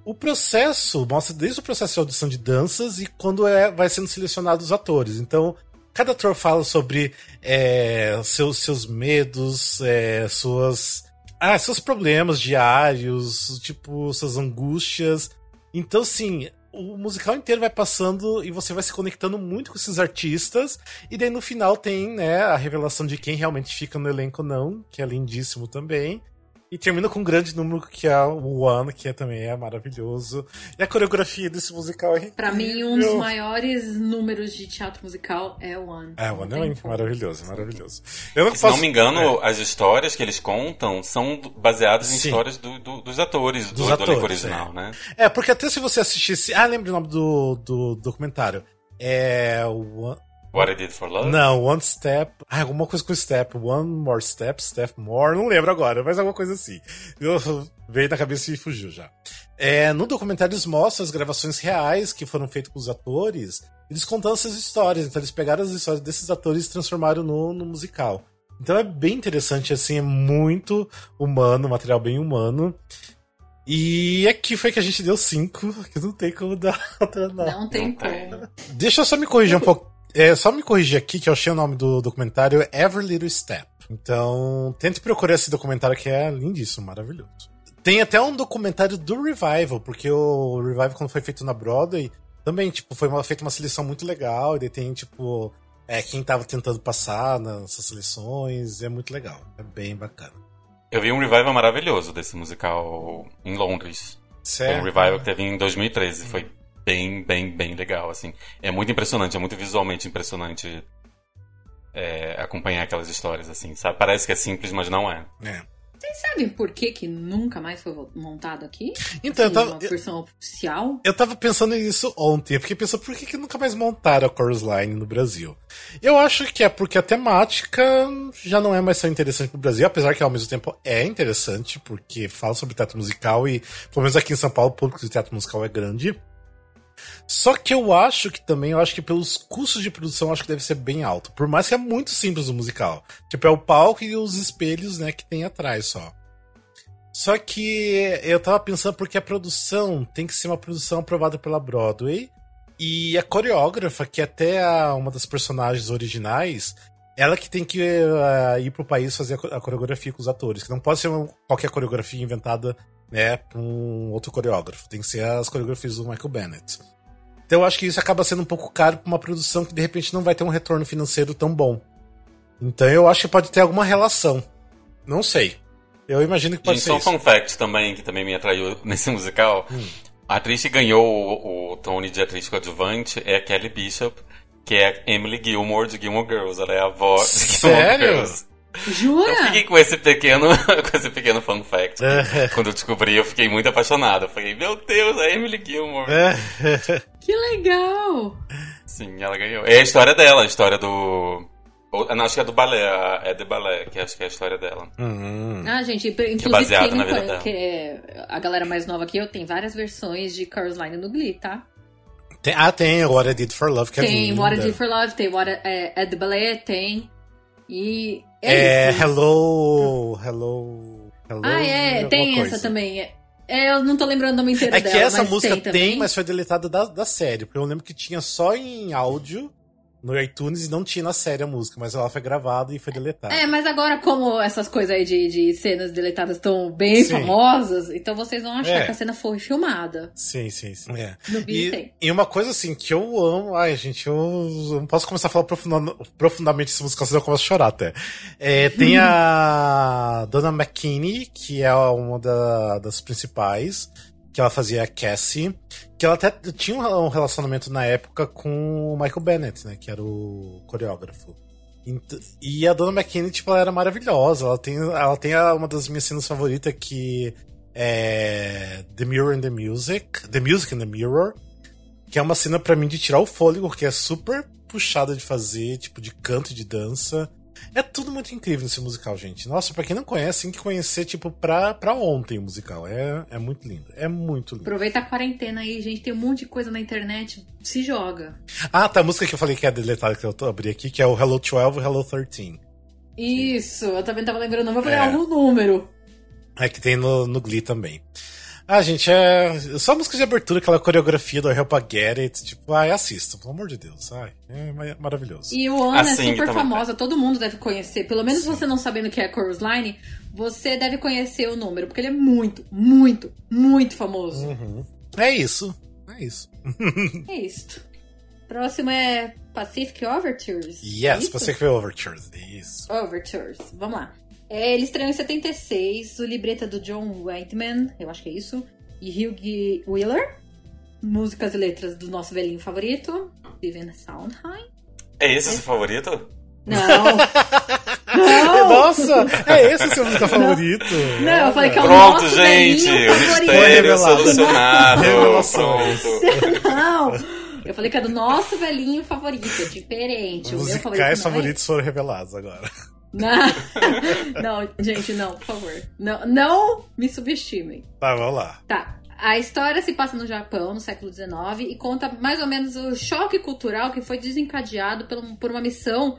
[SPEAKER 1] o processo mostra desde o processo de audição de danças e quando é, vai sendo selecionados os atores. Então Cada ator fala sobre é, seus, seus medos, é, suas. Ah, seus problemas diários, tipo, suas angústias. Então, sim, o musical inteiro vai passando e você vai se conectando muito com esses artistas. E daí no final tem, né, a revelação de quem realmente fica no elenco não, que é lindíssimo também. E termina com um grande número que é o One, que é, também é maravilhoso. E a coreografia desse musical é
[SPEAKER 2] Pra mim, um dos maiores números de teatro musical é o One.
[SPEAKER 1] É, o One é maravilhoso, maravilhoso.
[SPEAKER 3] Eu não Se posso... não me engano, é. as histórias que eles contam são baseadas em Sim. histórias do, do, dos atores, dos do, atores, do original,
[SPEAKER 1] é.
[SPEAKER 3] né?
[SPEAKER 1] É, porque até se você assistisse... Ah, lembra o nome do, do documentário. É... O
[SPEAKER 3] What I Did for Love?
[SPEAKER 1] Não, One Step. Ah, alguma coisa com Step. One More Step, Step More. Não lembro agora, mas alguma coisa assim. Eu veio na cabeça e fugiu já. É, no documentário eles mostram as gravações reais que foram feitas com os atores. Eles contando essas histórias. Então eles pegaram as histórias desses atores e transformaram no, no musical. Então é bem interessante, assim, é muito humano, material bem humano. E aqui foi que a gente deu cinco, que não tem como dar outra
[SPEAKER 2] nota. Não tem como.
[SPEAKER 1] Deixa eu só me corrigir um pouco. É, só me corrigir aqui que eu achei o nome do documentário Every Little Step. Então, tente procurar esse documentário que é lindíssimo, maravilhoso. Tem até um documentário do Revival, porque o Revival, quando foi feito na Broadway, também, tipo, foi uma, feita uma seleção muito legal, e daí tem, tipo, é, quem tava tentando passar nessas seleções, é muito legal, é bem bacana.
[SPEAKER 3] Eu vi um revival maravilhoso desse musical em Londres. Certo. Foi um revival que teve em 2013, foi bem, bem, bem legal, assim. É muito impressionante, é muito visualmente impressionante é, acompanhar aquelas histórias, assim, sabe? Parece que é simples, mas não é.
[SPEAKER 1] É.
[SPEAKER 2] Vocês sabem por que, que nunca mais foi montado aqui?
[SPEAKER 1] Então,
[SPEAKER 2] assim,
[SPEAKER 1] eu tava.
[SPEAKER 2] Uma versão eu, oficial?
[SPEAKER 1] Eu tava pensando nisso ontem. Eu fiquei pensando por que, que nunca mais montaram a Chorus Line no Brasil. Eu acho que é porque a temática já não é mais tão interessante no Brasil, apesar que ao mesmo tempo é interessante, porque fala sobre teatro musical e, pelo menos aqui em São Paulo, o público de teatro musical é grande. Só que eu acho que também, eu acho que pelos custos de produção, acho que deve ser bem alto. Por mais que é muito simples o musical. Tipo, é o palco e os espelhos, né, que tem atrás só. Só que eu tava pensando porque a produção tem que ser uma produção aprovada pela Broadway. E a coreógrafa, que até é uma das personagens originais, ela que tem que uh, ir pro país fazer a coreografia com os atores, que não pode ser uma, qualquer coreografia inventada, né, por um outro coreógrafo. Tem que ser as coreografias do Michael Bennett. Então eu acho que isso acaba sendo um pouco caro pra uma produção que de repente não vai ter um retorno financeiro tão bom. Então eu acho que pode ter alguma relação. Não sei. Eu imagino que pode
[SPEAKER 3] Gente,
[SPEAKER 1] ser.
[SPEAKER 3] Só um fun fact também, que também me atraiu nesse musical. Hum. A atriz que ganhou o, o Tony de atriz coadjuvante é a Kelly Bishop, que é Emily Gilmore de Gilmore Girls. Ela é a avó de Gilmore
[SPEAKER 1] Sério?
[SPEAKER 3] Girls.
[SPEAKER 2] Jura?
[SPEAKER 3] Eu fiquei com esse pequeno, com esse pequeno fun fact. Quando eu descobri, eu fiquei muito apaixonado. Eu falei, meu Deus, a Emily Gilmore.
[SPEAKER 2] que legal!
[SPEAKER 3] Sim, ela ganhou. É a história dela, a história do. Não, acho que é do balé, é de balé, que acho que é a história dela.
[SPEAKER 1] Hum.
[SPEAKER 2] Ah, gente, inclusive
[SPEAKER 3] baseado
[SPEAKER 2] quem
[SPEAKER 3] na
[SPEAKER 2] não
[SPEAKER 3] vida
[SPEAKER 2] que é a galera mais nova aqui, eu tenho várias versões de Chorus Line no Glee, tá?
[SPEAKER 1] Tem, ah, tem What I Did for Love, que
[SPEAKER 2] tem
[SPEAKER 1] é linda.
[SPEAKER 2] What I Did for Love, tem What I, é, é the Ballet, tem. E. É,
[SPEAKER 1] É. Hello, Hello, Hello.
[SPEAKER 2] Ah, é, tem
[SPEAKER 1] coisa.
[SPEAKER 2] essa também. É, eu não tô lembrando o nome inteiro
[SPEAKER 1] É que
[SPEAKER 2] dela,
[SPEAKER 1] essa
[SPEAKER 2] mas
[SPEAKER 1] música
[SPEAKER 2] tem,
[SPEAKER 1] tem, mas foi deletada da, da série. Porque eu lembro que tinha só em áudio no iTunes e não tinha na série a música, mas ela foi gravada e foi deletada.
[SPEAKER 2] É, mas agora, como essas coisas aí de, de cenas deletadas estão bem
[SPEAKER 1] Sim.
[SPEAKER 2] famosas, então vocês vão achar
[SPEAKER 1] É.
[SPEAKER 2] que a cena foi filmada.
[SPEAKER 1] Sim, sim, sim. É.
[SPEAKER 2] No vídeo tem.
[SPEAKER 1] E, e uma coisa assim que eu amo. Ai, gente, eu, não posso começar a falar profunda- profundamente dessa música, senão eu começo a chorar até. É, tem a Donna McKinney, que é uma da- das principais, que ela fazia a Cassie, que ela até tinha um relacionamento na época com o Michael Bennett, né? Que era o coreógrafo. E a Donna McKinney, tipo, ela era maravilhosa. Ela tem, ela tem uma das minhas cenas favoritas que é The Mirror and the Music, The Music and the Mirror, que é uma cena pra mim de tirar o fôlego, que é super puxada de fazer, tipo de canto e de dança. É tudo muito incrível nesse musical, gente. Nossa, pra quem não conhece, tem que conhecer, tipo, pra, pra ontem o musical. É, é muito lindo. É muito lindo.
[SPEAKER 2] Aproveita a quarentena aí, gente. Tem um monte de coisa na internet. Se joga.
[SPEAKER 1] Ah, tá, a música que eu falei que é deletada, que eu tô abri aqui, que é o Hello 12 e Hello 13.
[SPEAKER 2] Isso, eu também tava lembrando o nome, eu falei,
[SPEAKER 1] É.
[SPEAKER 2] algum número.
[SPEAKER 1] É que tem no, no Glee também. Ah, gente, é. Só a música de abertura, aquela coreografia do Help I Get It. Tipo, ai, assista, pelo amor de Deus. Ai, é ma- maravilhoso.
[SPEAKER 2] E o Ana
[SPEAKER 3] Assim,
[SPEAKER 2] é super
[SPEAKER 3] também.
[SPEAKER 2] famosa, todo mundo deve conhecer. Pelo menos você não sabendo o que é Chorus Line, você deve conhecer o número, porque ele é muito, muito, muito famoso.
[SPEAKER 1] Uhum. É isso. É isso.
[SPEAKER 2] É isso. Próximo é Pacific Overtures.
[SPEAKER 1] Yes,
[SPEAKER 2] É?
[SPEAKER 1] Pacific Overtures. Isso.
[SPEAKER 2] Overtures. Vamos lá. É, ele estreou em 76, o libreto é do John Whiteman, eu acho que é isso, e Hugh Wheeler. Músicas e letras do nosso velhinho favorito, Steven Sondheim.
[SPEAKER 3] É esse o seu favorito?
[SPEAKER 2] Não! Não!
[SPEAKER 1] Nossa, é esse o seu música favorito?
[SPEAKER 2] Não, eu falei que é o
[SPEAKER 3] Pronto,
[SPEAKER 2] nosso
[SPEAKER 3] gente!
[SPEAKER 2] velhinho
[SPEAKER 3] O
[SPEAKER 2] favorito.
[SPEAKER 3] mistério
[SPEAKER 1] Revelado.
[SPEAKER 3] solucionado!
[SPEAKER 1] Revelações.
[SPEAKER 3] Pronto.
[SPEAKER 2] Não! Eu falei que é do nosso velhinho favorito, é diferente.
[SPEAKER 1] Os
[SPEAKER 2] o meu favorito
[SPEAKER 1] musicais
[SPEAKER 2] não é
[SPEAKER 1] favoritos foram revelados agora.
[SPEAKER 2] Não, gente, não, por favor. Não, não me subestimem.
[SPEAKER 1] Tá, vamos lá.
[SPEAKER 2] Tá. A história se passa no Japão, no século XIX, e conta mais ou menos o choque cultural que foi desencadeado por, um- por uma missão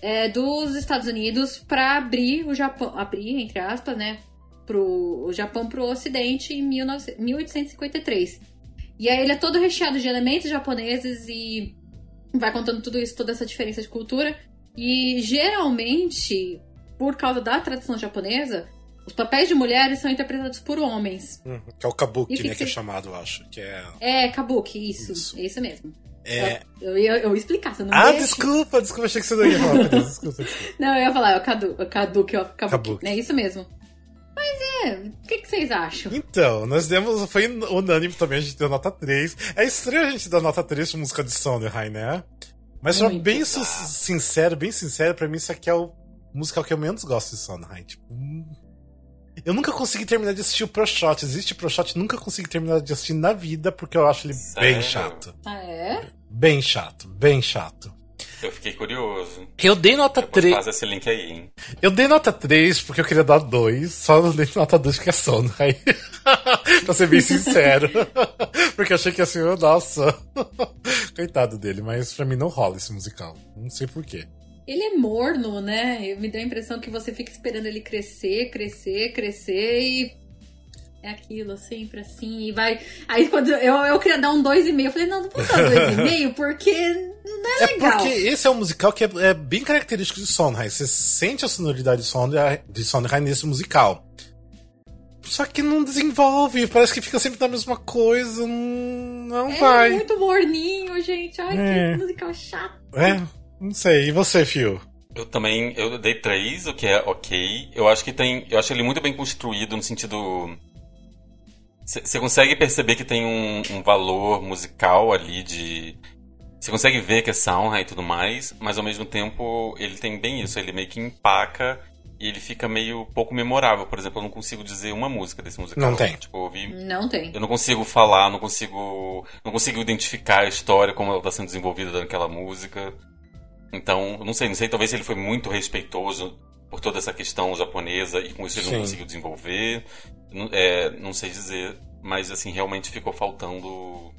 [SPEAKER 2] é, dos Estados Unidos para abrir o Japão, abrir, entre aspas, né, pro, o Japão pro Ocidente em 19 1853. E aí ele é todo recheado de elementos japoneses e vai contando tudo isso, toda essa diferença de cultura. E geralmente, por causa da tradição japonesa, os papéis de mulheres são interpretados por homens.
[SPEAKER 1] Uhum. Que é o Kabuki,
[SPEAKER 2] o que
[SPEAKER 1] né?
[SPEAKER 2] que
[SPEAKER 1] Que é chamado, eu acho. Que é.
[SPEAKER 2] É, kabuki, isso.
[SPEAKER 1] Isso.
[SPEAKER 2] É isso mesmo.
[SPEAKER 1] é...
[SPEAKER 2] Eu ia, eu ia explicar, você não
[SPEAKER 1] Ah, desculpa, desculpa, achei que você não ia falar. Desculpa, desculpa.
[SPEAKER 2] Não, eu ia falar, é o kadu, o kaduki, ó, kabuki.
[SPEAKER 1] Kabuki.
[SPEAKER 2] É isso mesmo. Mas é, o que, que vocês acham?
[SPEAKER 1] Então, nós demos. Foi unânime também, a gente deu nota 3. É estranho a gente dar nota 3 pra música de Sondheim, né? Mas pra
[SPEAKER 2] Muito.
[SPEAKER 1] bem su- sincero, bem sincero, pra mim isso aqui é o musical que eu menos gosto de Sondheim. Tipo, hum, eu nunca consegui terminar de assistir o Pro Shot. Existe Pro Shot, nunca consegui terminar de assistir na vida porque eu acho ele bem
[SPEAKER 3] Sério?
[SPEAKER 1] chato.
[SPEAKER 2] Ah, é?
[SPEAKER 1] Bem chato, bem chato.
[SPEAKER 3] Eu fiquei curioso.
[SPEAKER 1] Eu dei nota
[SPEAKER 3] Depois
[SPEAKER 1] 3.
[SPEAKER 3] faz esse link aí, hein?
[SPEAKER 1] Eu dei nota 3 porque eu queria dar 2, só não dei nota 2 porque é sono. Aí, pra ser bem sincero. porque eu achei que assim, nossa. Coitado dele, mas pra mim não rola esse musical. Não sei porquê.
[SPEAKER 2] Ele é morno, né? Me deu a impressão que você fica esperando ele crescer, crescer, crescer e. É aquilo, sempre assim, e vai. Aí quando eu, eu queria dar um 2,5, eu falei, não, não vou dar 2,5, porque. Né? é, é
[SPEAKER 1] porque esse é um musical que é, é bem característico de Sondheim. Você sente a sonoridade de Sondheim, de Sondheim nesse musical. Só que não desenvolve, parece que fica sempre da mesma coisa. Não
[SPEAKER 2] é
[SPEAKER 1] vai.
[SPEAKER 2] É muito morninho, gente. Ai, é. que musical chato.
[SPEAKER 1] É, não sei. E você, Fio?
[SPEAKER 3] Eu também, eu dei três, o que é ok. Eu acho que tem, eu acho ele muito bem construído no sentido você consegue perceber que tem um, um, valor musical ali de. Você consegue ver que é Soundhigh e tudo mais, mas ao mesmo tempo ele tem bem isso, ele meio que empaca e ele fica meio pouco memorável. Por exemplo, eu não consigo dizer uma música desse musical.
[SPEAKER 1] Não tem.
[SPEAKER 3] Tipo, eu ouvi,
[SPEAKER 2] não tem.
[SPEAKER 3] Eu não consigo falar, não consigo. Não consigo identificar a história, como ela está sendo desenvolvida naquela música. Então, não sei, não sei, talvez ele foi muito respeitoso por toda essa questão japonesa e com isso ele Sim. não conseguiu desenvolver. É, não sei dizer, mas assim, realmente ficou faltando.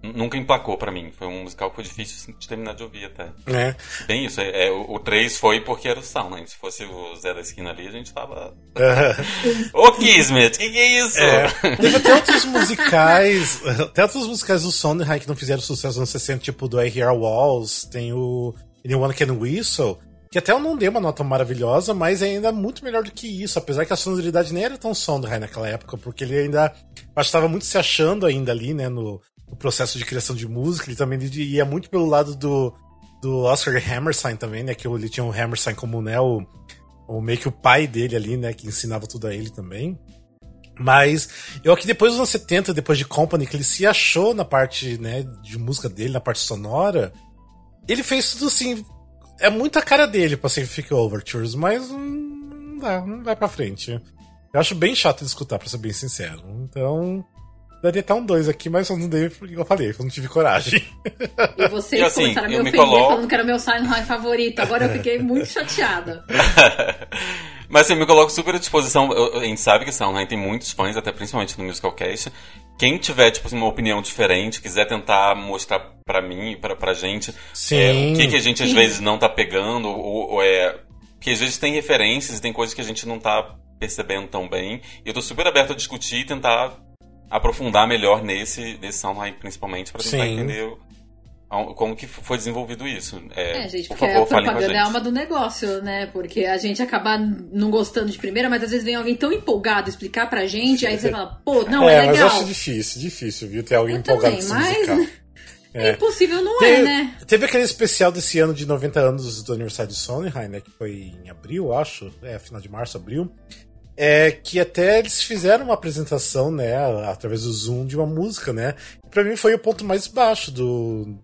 [SPEAKER 3] Nunca emplacou para mim. Foi um musical que foi difícil de terminar de ouvir até.
[SPEAKER 1] É.
[SPEAKER 3] Bem isso. É, é o, 3 foi porque era o Sal, né? Se fosse o Zé da esquina ali, a gente tava. Ô Kismet, que que é isso? É.
[SPEAKER 1] Teve até outros musicais. Até outros musicais do Sondheim que não fizeram sucesso nos 60, tipo do I Hear Walls, tem o Anyone Can Whistle. Que até eu não dei uma nota maravilhosa, mas é ainda muito melhor do que isso. Apesar que a sonoridade nem era tão Sondheim naquela época, porque ele ainda estava muito se achando ainda ali, né, no, no, processo de criação de música. Ele também ia muito pelo lado do, do Oscar Hammerstein também, né, que ele tinha o Hammerstein como, né, o, o meio que o pai dele ali, né, que ensinava tudo a ele também. Mas eu aqui depois dos anos 70, depois de Company, que ele se achou na parte, né, de música dele, na parte sonora, ele fez tudo assim, é muito a cara dele Pacific Overtures, mas não dá, não vai pra frente. Eu acho bem chato de escutar, pra ser bem sincero. Então, daria até um 2 aqui, mas eu não dei porque eu falei, eu não tive coragem.
[SPEAKER 2] E vocês e assim, começaram a me ofender coloco... falando que era meu Silent favorito. Agora eu fiquei muito chateada.
[SPEAKER 3] Mas assim, eu me coloco super à disposição. a gente sabe que Soundline tem muitos fãs, até principalmente no Musical Cast. Quem tiver, tipo, uma opinião diferente, quiser tentar mostrar para mim, pra, pra gente, é, o que, que a gente às vezes não tá pegando, ou, ou é. Porque às vezes tem referências e tem coisas que a gente não tá percebendo tão bem. E eu tô super aberto a discutir e tentar aprofundar melhor nesse, nesse Soundline, principalmente, para tentar Sim. entender como que foi desenvolvido isso.
[SPEAKER 2] É, é gente, porque favor, a propaganda é alma do negócio, né? Porque a gente acaba não gostando de primeira, mas às vezes vem alguém tão empolgado explicar pra gente, aí você fala, pô, não, é, é legal. Mas eu
[SPEAKER 1] acho difícil, difícil, viu? Ter alguém eu empolgado também,
[SPEAKER 2] mas... É. Impossível não é, né?
[SPEAKER 1] Teve aquele especial desse ano de 90 anos do aniversário de Sondheim, né? Que foi em abril, acho. É, final de março, abril. É que até eles fizeram uma apresentação, né? Através do Zoom de uma música, né? Pra mim foi o ponto mais baixo do,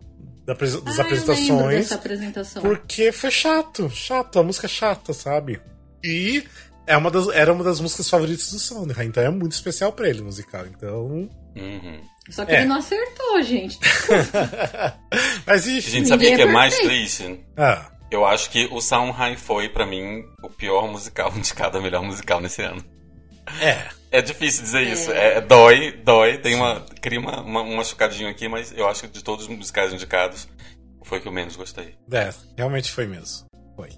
[SPEAKER 1] da, das ah, apresentações.
[SPEAKER 2] apresentação.
[SPEAKER 1] Porque foi chato, chato, a música é chata, sabe? E é uma das, era uma das músicas favoritas do Sondheim, então é muito especial para ele musical. Então.
[SPEAKER 3] Uhum.
[SPEAKER 2] Só que é. ele não acertou, gente.
[SPEAKER 1] Mas enfim.
[SPEAKER 3] A gente sabia é que é mais triste.
[SPEAKER 1] Ah.
[SPEAKER 3] Eu acho que o Soundheim foi, para mim, o pior musical de cada melhor musical nesse ano.
[SPEAKER 1] É.
[SPEAKER 3] É difícil dizer é. isso. É, dói, dói. Tem uma. Cria uma, uma, um machucadinho aqui, mas eu acho que de todos os musicais indicados, foi que eu menos gostei.
[SPEAKER 1] É, realmente foi mesmo. Foi.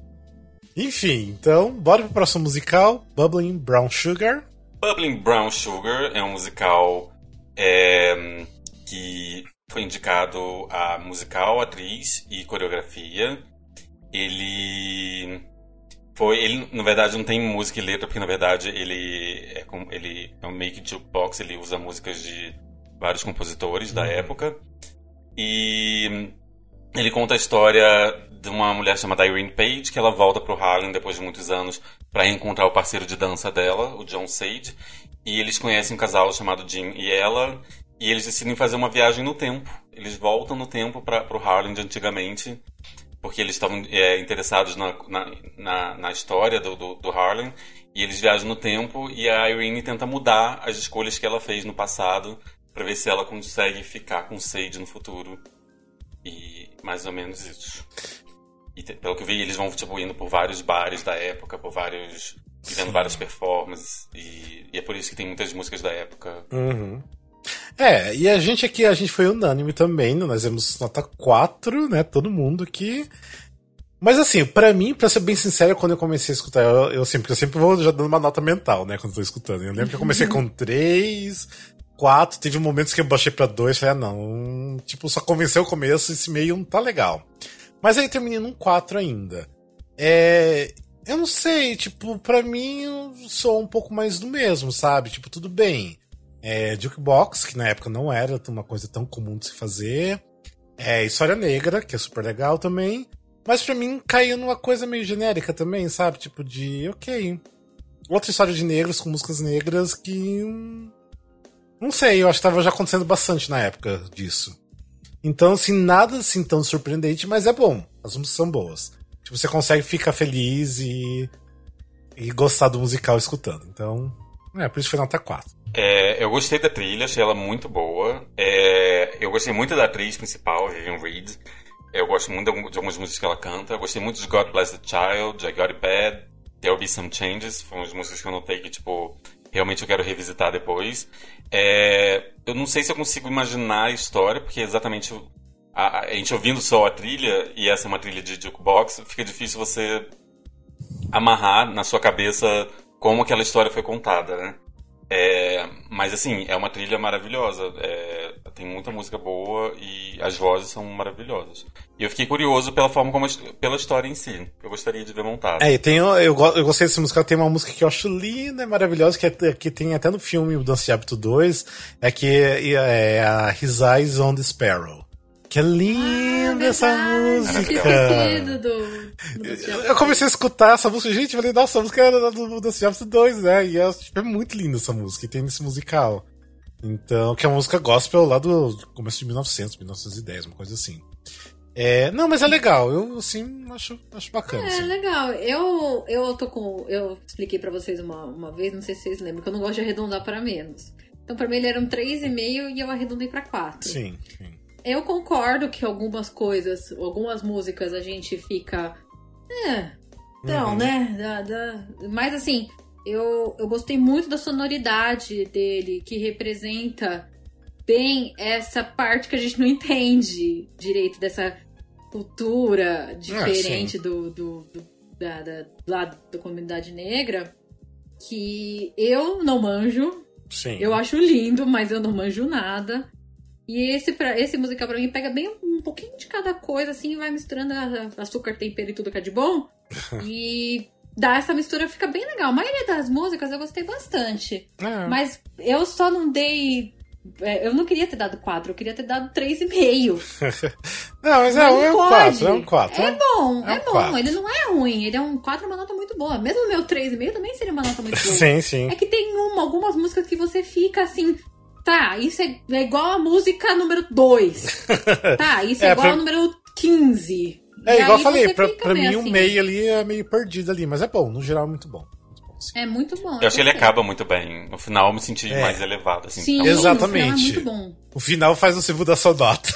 [SPEAKER 1] Enfim, então, bora pro próximo musical: Bubbling Brown Sugar.
[SPEAKER 3] Bubbling Brown Sugar é um musical é, que foi indicado a musical, atriz e coreografia. Ele foi, ele, na verdade, não tem música e letra, porque, na verdade, ele é, com, ele é um meio que jukebox, ele usa músicas de vários compositores da uhum. época. E ele conta a história de uma mulher chamada Irene Page, que ela volta pro Harlem depois de muitos anos para encontrar o parceiro de dança dela, o John Sage. E eles conhecem um casal chamado Jim e ela, e eles decidem fazer uma viagem no tempo. Eles voltam no tempo para pro Harlem de antigamente porque eles estavam é, interessados na, na, na, história do, do, do, Harlem, e eles viajam no tempo, e a Irene tenta mudar as escolhas que ela fez no passado, para ver se ela consegue ficar com Sage no futuro. E mais ou menos isso. E pelo que eu vi, eles vão tipo, indo por vários bares da época, por vários. vivendo várias performances, e, e, é por isso que tem muitas músicas da época.
[SPEAKER 1] Uhum. É, e a gente aqui, a gente foi unânime também, né? nós temos nota 4, né? Todo mundo aqui. Mas assim, para mim, para ser bem sincero, quando eu comecei a escutar, eu, eu sempre, eu sempre vou já dando uma nota mental, né, quando eu tô escutando. Eu lembro que eu comecei com 3, 4, teve momentos que eu baixei pra 2, falei, ah, não, tipo, só convenceu o começo, esse meio não tá legal. Mas aí terminei num 4 ainda. É, eu não sei, tipo, pra mim sou um pouco mais do mesmo, sabe? Tipo, tudo bem. É, Jukebox, que na época não era uma coisa tão comum de se fazer. É, História Negra, que é super legal também. Mas pra mim caiu numa coisa meio genérica também, sabe? Tipo, de, ok. Outra história de negros com músicas negras que. Hum, não sei, eu acho que tava já acontecendo bastante na época disso. Então, assim, nada assim tão surpreendente, mas é bom. As músicas são boas. Tipo, você consegue ficar feliz e, e gostar do musical escutando. Então, é, por isso foi nota 4.
[SPEAKER 3] É, eu gostei da trilha, achei ela muito boa. É, eu gostei muito da atriz principal, Vivian Reed. Eu gosto muito de algumas músicas que ela canta. Eu gostei muito de God Bless the Child, I Got It Bad, There'll Be Some Changes. Foram as músicas que eu notei que, tipo, realmente eu quero revisitar depois. É, eu não sei se eu consigo imaginar a história, porque exatamente a, a, gente ouvindo só a trilha, e essa é uma trilha de jukebox, fica difícil você amarrar na sua cabeça como aquela história foi contada, né? É, mas assim, é uma trilha maravilhosa. É, tem muita música boa e as vozes são maravilhosas. E eu fiquei curioso pela forma como pela história em si. Eu gostaria de ver montado.
[SPEAKER 1] É, tem, eu, eu gostei desse musical, tem uma música que eu acho linda, maravilhosa, que, é, que tem até no filme Dance Hábito 2, é que é, é a His Eyes on the Sparrow. Que é linda ah, essa música. Do, do eu comecei a escutar essa música, gente, eu falei, nossa, a música era do Dance Jobs 2, né? E é, tipo, é muito linda essa música, e tem nesse musical. Então, que é uma música gospel lá do começo de 1900, 1910, uma coisa assim. É, não, mas é legal. Eu, assim, acho, acho bacana. É,
[SPEAKER 2] assim. legal. Eu, eu tô com. Eu expliquei para vocês uma, uma vez, não sei se vocês lembram, que eu não gosto de arredondar para menos. Então, para mim, ele era um 3,5 e eu arredondei para 4.
[SPEAKER 1] Sim, sim.
[SPEAKER 2] Eu concordo que algumas coisas, algumas músicas a gente fica. É. Então, uhum. né? Da, da... Mas assim, eu, eu gostei muito da sonoridade dele, que representa bem essa parte que a gente não entende direito dessa cultura diferente ah, do, do, do, da, da, lado da comunidade negra. Que eu não manjo.
[SPEAKER 1] Sim.
[SPEAKER 2] Eu acho lindo, mas eu não manjo nada. E esse, pra, esse musical pra mim pega bem um pouquinho de cada coisa, assim, vai misturando açúcar, tempero e tudo que é de bom. e dá essa mistura, fica bem legal. A maioria das músicas eu gostei bastante. É. Mas eu só não dei. É, eu não queria ter dado 4, eu queria ter dado 3,5.
[SPEAKER 1] não, mas é, é um 4, é um 4.
[SPEAKER 2] É bom, é, é um bom. 4. Ele não é ruim, ele é um 4, é uma nota muito boa. Mesmo o meu 3,5 também seria uma nota muito boa.
[SPEAKER 1] sim, sim.
[SPEAKER 2] É que tem uma, algumas músicas que você fica assim, Tá, isso é, é igual a música número 2. tá, isso é, é igual pra... a número 15.
[SPEAKER 1] É, e igual eu falei, pra, pra mim assim. o meio ali é meio perdido ali, mas é bom, no geral é muito bom.
[SPEAKER 2] É muito bom.
[SPEAKER 3] Eu acho que ele acaba muito bem. No final eu me senti é. mais elevado. Assim,
[SPEAKER 2] Sim,
[SPEAKER 1] exatamente. O final, é o final faz você mudar sua nota.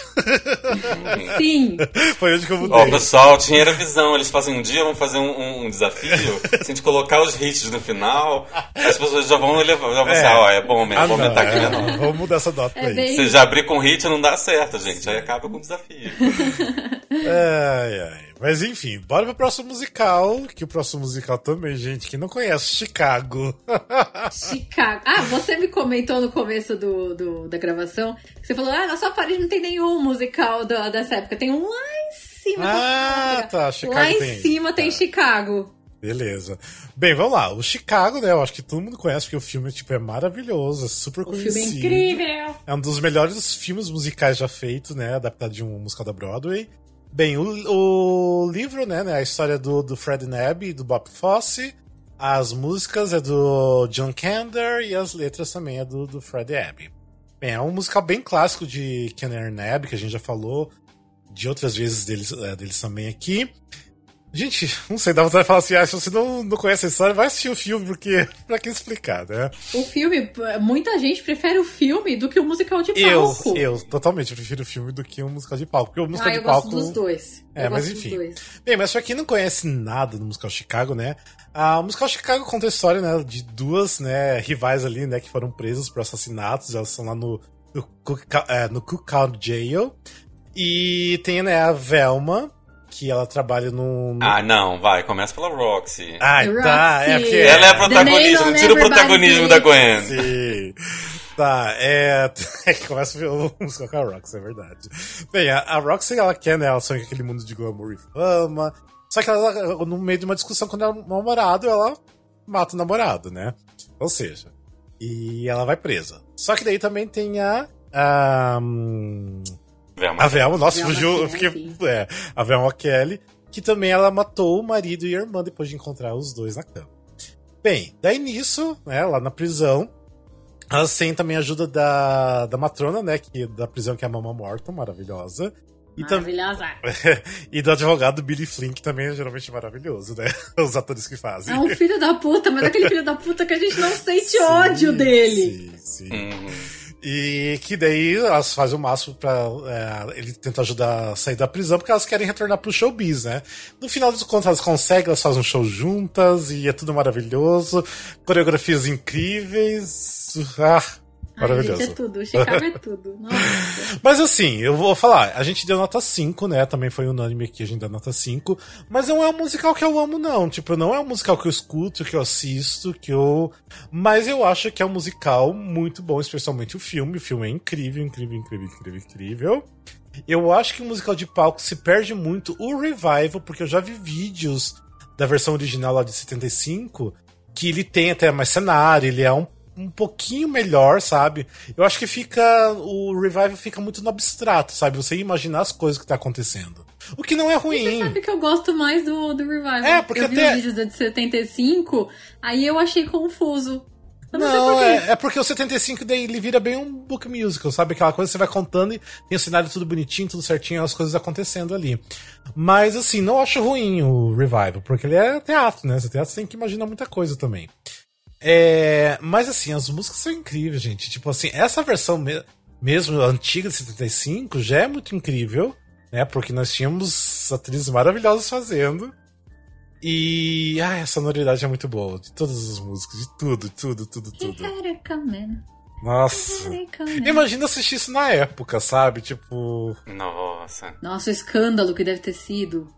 [SPEAKER 2] Sim.
[SPEAKER 1] Foi onde que eu mudei.
[SPEAKER 3] Ó, oh, pessoal, tinha era visão. Eles fazem um dia, vão fazer um, um desafio. se a gente colocar os hits no final, as pessoas já vão levar. Já vão é. ó, oh, é bom mesmo, ah, vou aumentar aqui minha nota.
[SPEAKER 1] Vamos mudar essa nota é aí.
[SPEAKER 3] Se já abrir com hit, não dá certo, gente. Aí acaba com o desafio.
[SPEAKER 1] ai, ai. Mas enfim, bora pro próximo musical. Que o próximo musical também, gente, que não conhece, Chicago.
[SPEAKER 2] Chicago. Ah, você me comentou no começo do, do da gravação. Você falou, ah, na sua parede não tem nenhum musical da, dessa época. Tem um lá em cima.
[SPEAKER 1] Ah, tá. Chicago
[SPEAKER 2] lá
[SPEAKER 1] tem.
[SPEAKER 2] em cima tem tá. Chicago.
[SPEAKER 1] Beleza. Bem, vamos lá. O Chicago, né? Eu acho que todo mundo conhece, porque o filme tipo, é maravilhoso, é super o conhecido.
[SPEAKER 2] O filme é incrível.
[SPEAKER 1] É um dos melhores filmes musicais já feitos, né? Adaptado de um musical da Broadway. Bem, o, o livro, né, né, a história do, do Fred Neb e do Bob Fosse. As músicas é do John Kander e as letras também é do, do Fred Neb. Bem, é um musical bem clássico de Kenner Neb, que a gente já falou de outras vezes deles, é, deles também aqui. Gente, não sei, dá vontade de falar assim, ah, se você não, não conhece a história, vai assistir o filme, porque pra que explicar, né?
[SPEAKER 2] O filme, muita gente prefere o filme do que o musical de
[SPEAKER 1] palco. Eu, eu totalmente prefiro o filme do que o musical de palco, porque o musical
[SPEAKER 2] ah,
[SPEAKER 1] de palco...
[SPEAKER 2] eu gosto dos dois.
[SPEAKER 1] É,
[SPEAKER 2] eu
[SPEAKER 1] mas enfim. Bem, mas pra quem não conhece nada do musical Chicago, né, a, o musical Chicago conta a história, né, de duas, né, rivais ali, né, que foram presas por assassinatos, elas estão lá no, no, é, no Cookout Jail, e tem, né, a Velma, que ela trabalha no, no,
[SPEAKER 3] Ah, não, vai, começa pela Roxy.
[SPEAKER 1] Ah, tá. É porque...
[SPEAKER 3] Ela é a protagonista, não tira o protagonismo da Gwen.
[SPEAKER 1] Sim. Tá, é. é que começa a ver o musical com a Roxy, é verdade. Bem, a, a Roxy, ela quer, né? Ela sonha com aquele mundo de glamour e fama. Só que ela, no meio de uma discussão com o namorado, ela mata o namorado, né? Ou seja, e ela vai presa. Só que daí também tem a. a Velma. A Velma, nossa, Velma fugiu. Eu fiquei, é, a Velma Kelly, que também ela matou o marido e a irmã depois de encontrar os dois na cama. Bem, daí nisso, né, lá na prisão, elas têm também a ajuda da, da matrona, né, que, da prisão, que é a Mama Morton, maravilhosa.
[SPEAKER 2] E Maravilhosa.
[SPEAKER 1] e do advogado Billy Flynn, que também é geralmente maravilhoso, né? Os atores que fazem.
[SPEAKER 2] É um filho da puta, mas é aquele filho da puta que a gente não sente sim, ódio dele.
[SPEAKER 1] Sim, sim. Uhum. E que daí elas fazem o máximo pra é, ele tentar ajudar a sair da prisão, porque elas querem retornar pro showbiz, né? No final dos contos, elas conseguem, elas fazem um show juntas e é tudo maravilhoso. Coreografias incríveis. Ah, Maravilhoso.
[SPEAKER 2] Ai, gente, é tudo. Chicago é tudo. Nossa.
[SPEAKER 1] Mas assim, eu vou falar, a gente deu nota 5, né? Também foi unânime aqui, a gente deu nota 5. Mas não é um musical que eu amo, não. Tipo, não é um musical que eu escuto, que eu assisto, que eu. Mas eu acho que é um musical muito bom, especialmente o filme. O filme é incrível, incrível, incrível, incrível, incrível. Eu acho que o musical de palco se perde muito o revival, porque eu já vi vídeos da versão original lá de 75 que ele tem até mais cenário, ele é um um pouquinho melhor, sabe? Eu acho que fica. O revival fica muito no abstrato, sabe? Você imaginar as coisas que tá acontecendo. O que não é ruim.
[SPEAKER 2] Você sabe que eu gosto mais do, do revival.
[SPEAKER 1] É, porque
[SPEAKER 2] eu
[SPEAKER 1] até...
[SPEAKER 2] vi os vídeos de 75, aí eu achei confuso. Eu não,
[SPEAKER 1] não por é, é, porque o 75 daí ele vira bem um book musical, sabe? Aquela coisa que você vai contando e tem o cenário tudo bonitinho, tudo certinho, as coisas acontecendo ali. Mas assim, não acho ruim o revival, porque ele é teatro, né? Esse teatro você tem que imaginar muita coisa também. É, mas assim, as músicas são incríveis, gente. Tipo assim, essa versão me mesmo antiga de 75 já é muito incrível, né? Porque nós tínhamos atrizes maravilhosas fazendo. E ah, a sonoridade é muito boa, de todas as músicas, de tudo, tudo, tudo, tudo. Nossa. Imagina assistir isso na época, sabe? Tipo.
[SPEAKER 3] Nossa.
[SPEAKER 2] Nossa, o escândalo que deve ter sido.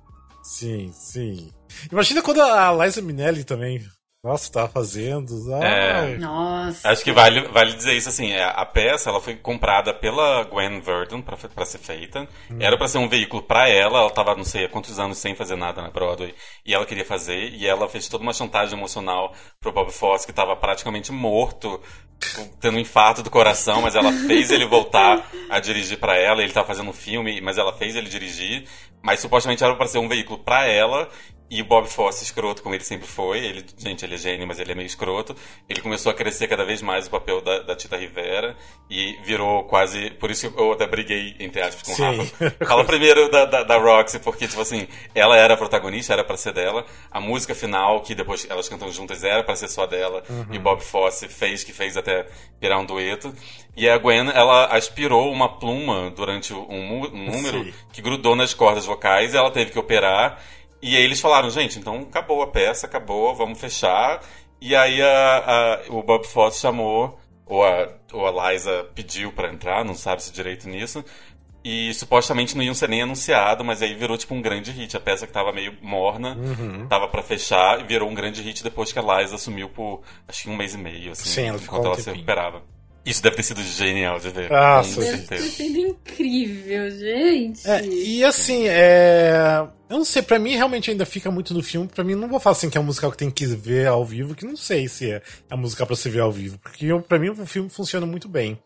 [SPEAKER 1] Sim, sim. Imagina quando a Liza Minnelli também nossa, tava fazendo.
[SPEAKER 3] É,
[SPEAKER 2] Nossa.
[SPEAKER 3] Acho que vale, vale dizer isso assim: é, a peça ela foi comprada pela Gwen Verdon pra, pra ser feita. Hum. Era pra ser um veículo pra ela. Ela tava, não sei há quantos anos sem fazer nada na Broadway. E ela queria fazer. E ela fez toda uma chantagem emocional pro Bob Fosse, que tava praticamente morto, tendo um infarto do coração. Mas ela fez ele voltar a dirigir pra ela. Ele tava fazendo um filme, mas ela fez ele dirigir. Mas supostamente era pra ser um veículo pra ela. E o Bob Fosse, escroto como ele sempre foi, ele, gente, ele é gênio, mas ele é meio escroto. Ele começou a crescer cada vez mais o papel da, da Tita Rivera e virou quase. Por isso que eu até briguei, entre aspas, com o Rafa. Fala primeiro da, da, da, Roxy, porque, tipo assim, ela era a protagonista, era para ser dela. A música final, que depois elas cantam juntas, era para ser só dela. Uhum. E Bob Fosse fez, que fez até virar um dueto. E a Gwen, ela aspirou uma pluma durante um, um número Sim. que grudou nas cordas vocais e ela teve que operar. E aí eles falaram, gente, então acabou a peça, acabou, vamos fechar. E aí a, a, o Bob Fosse chamou, ou a, ou a Liza pediu para entrar, não sabe se direito nisso. E supostamente não iam ser nem anunciado, mas aí virou tipo um grande hit. A peça que tava meio morna, uhum. tava para fechar, e virou um grande hit depois que a Liza assumiu por acho que um mês e meio, assim,
[SPEAKER 1] Sim, ela
[SPEAKER 3] enquanto ela se recuperava. Isso deve ter sido genial de ver.
[SPEAKER 1] Ah,
[SPEAKER 2] com deve ter sido incrível, gente.
[SPEAKER 1] É, e assim, é... eu não sei, pra mim realmente ainda fica muito no filme. Pra mim, não vou falar assim que é um musical que tem que ver ao vivo, que não sei se é a musical pra você ver ao vivo. Porque pra mim o filme funciona muito bem.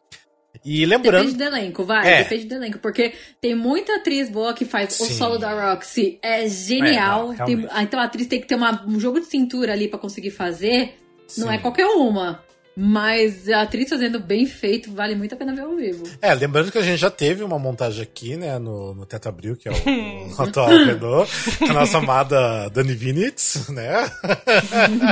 [SPEAKER 1] E lembrando.
[SPEAKER 2] Depende do elenco, vai. É. Depende do elenco. Porque tem muita atriz boa que faz Sim. o solo da Roxy. É genial. É, não, tem, então a atriz tem que ter uma, um jogo de cintura ali para conseguir fazer. Sim. Não é qualquer uma. Mas a atriz fazendo bem feito vale muito a pena ver ao vivo.
[SPEAKER 1] É, lembrando que a gente já teve uma montagem aqui, né, no, no Teto Abril, que é o, o atual Renault, a nossa amada Dani Vinitz, né?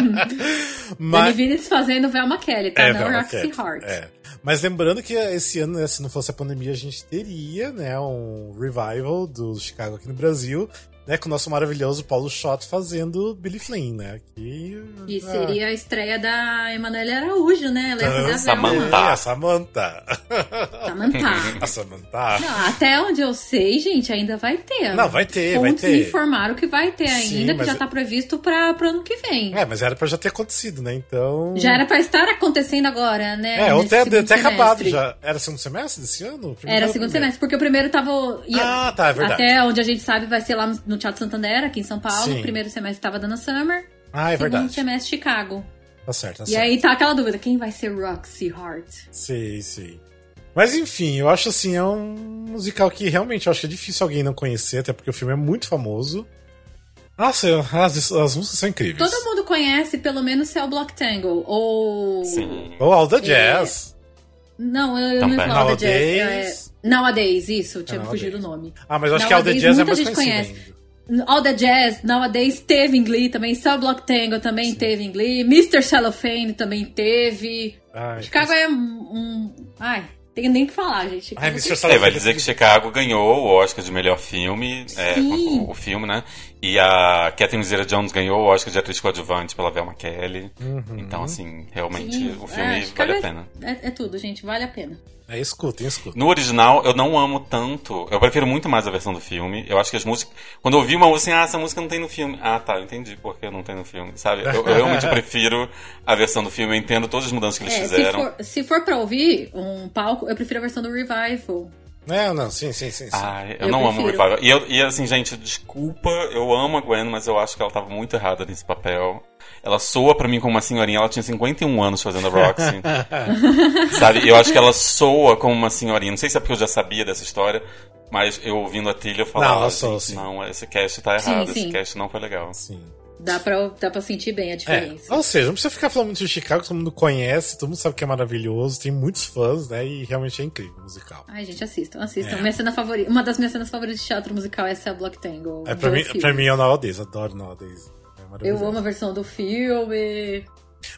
[SPEAKER 2] Mas... Dani Vinitz fazendo Velma Kelly, tá? É, Não Roxy Hart.
[SPEAKER 1] É. Mas lembrando que esse ano, né, se não fosse a pandemia, a gente teria, né, um revival do Chicago aqui no Brasil. Né, com o nosso maravilhoso Paulo Schott fazendo Billy Flynn, né?
[SPEAKER 2] Que, e ah. seria a estreia da Emanuele Araújo, né? Ela ia
[SPEAKER 3] fazer Samantha.
[SPEAKER 1] A Samantha.
[SPEAKER 2] Samantha.
[SPEAKER 1] a Samantha.
[SPEAKER 2] Não, até onde eu sei, gente, ainda vai ter.
[SPEAKER 1] Não, vai ter,
[SPEAKER 2] Fontes
[SPEAKER 1] vai ter.
[SPEAKER 2] informaram que vai ter ainda, Sim, que já tá previsto para pro ano que vem.
[SPEAKER 1] É, mas era pra já ter acontecido, né? Então.
[SPEAKER 2] Já era pra estar acontecendo agora, né?
[SPEAKER 1] É, ou até, até acabado já. Era segundo semestre desse ano?
[SPEAKER 2] Era segundo semestre, porque o primeiro tava.
[SPEAKER 1] Ia, ah, tá, é verdade.
[SPEAKER 2] Até onde a gente sabe vai ser lá no Teatro Santander, aqui em São Paulo. Sim. O primeiro semestre tava dando Summer.
[SPEAKER 1] Ah, é
[SPEAKER 2] segundo
[SPEAKER 1] verdade.
[SPEAKER 2] semestre Chicago.
[SPEAKER 1] Tá certo, tá
[SPEAKER 2] e
[SPEAKER 1] certo.
[SPEAKER 2] aí tá aquela dúvida: quem vai ser Roxy Hart?
[SPEAKER 1] Sim, sim. Mas enfim, eu acho assim, é um musical que realmente eu acho que é difícil alguém não conhecer, até porque o filme é muito famoso. Nossa, as, as músicas são incríveis.
[SPEAKER 2] Todo mundo conhece pelo menos Cell Block Tangle, ou.
[SPEAKER 3] Sim.
[SPEAKER 1] Ou All the Jazz.
[SPEAKER 2] É... Não, eu, eu não ia falar All the Jazz. É... Nowadays, isso, tinha é fugido o nome.
[SPEAKER 1] Ah, mas eu acho Nowadays, que All the Jazz é mais conhecido.
[SPEAKER 2] All the Jazz, Nowadays, teve em Glee também. Cell Block Tango também Sim. teve em Glee. Mr. Cellophane também teve. Ai, Chicago é um. Ai, tem nem o que falar, gente. Ai,
[SPEAKER 3] é, vai dizer que Chicago ganhou o Oscar de melhor filme, é, o, o, filme, né? E a Catherine Zeta-Jones ganhou o Oscar de atriz coadjuvante pela Velma Kelly. Uhum. Então, assim, realmente Sim. o filme é, vale a pena.
[SPEAKER 2] É, é, tudo, gente, vale a pena.
[SPEAKER 1] É, escutem, escutem.
[SPEAKER 3] No original, eu não amo tanto. Eu prefiro muito mais a versão do filme. Eu acho que as músicas. Quando eu ouvi uma música assim, ah, essa música não tem no filme. Ah, tá, eu entendi porque não tem no filme, sabe? Eu, eu realmente prefiro a versão do filme. Eu entendo todas as mudanças que eles é, fizeram.
[SPEAKER 2] Se for, se for pra ouvir um palco, eu prefiro a versão do Revival.
[SPEAKER 1] É, não, sim, sim, sim. sim.
[SPEAKER 3] Ah, eu, eu não prefiro. amo o Revival. E, eu, e assim, gente, desculpa, eu amo a Gwen, mas eu acho que ela tava muito errada nesse papel. Ela soa para mim como uma senhorinha, ela tinha 51 anos fazendo a Roxy. sabe? Eu acho que ela soa como uma senhorinha. Não sei se é porque eu já sabia dessa história, mas eu ouvindo a trilha eu falava, não, sou, não, esse cast tá errado, sim, sim. esse cast não foi legal.
[SPEAKER 1] Sim.
[SPEAKER 2] Dá pra, dá pra sentir bem a diferença.
[SPEAKER 1] É, ou seja, não precisa ficar falando muito de Chicago, todo mundo conhece, todo mundo sabe que é maravilhoso, tem muitos fãs, né? E realmente é incrível o musical.
[SPEAKER 2] Ai, gente, assistam, assistam. É. Minha cena favorita, uma das minhas cenas favoritas de teatro musical é essa Block Tango.
[SPEAKER 1] É, pra, mim, pra mim é o Nowadays, adoro Nowadays.
[SPEAKER 2] É eu amo a versão do filme.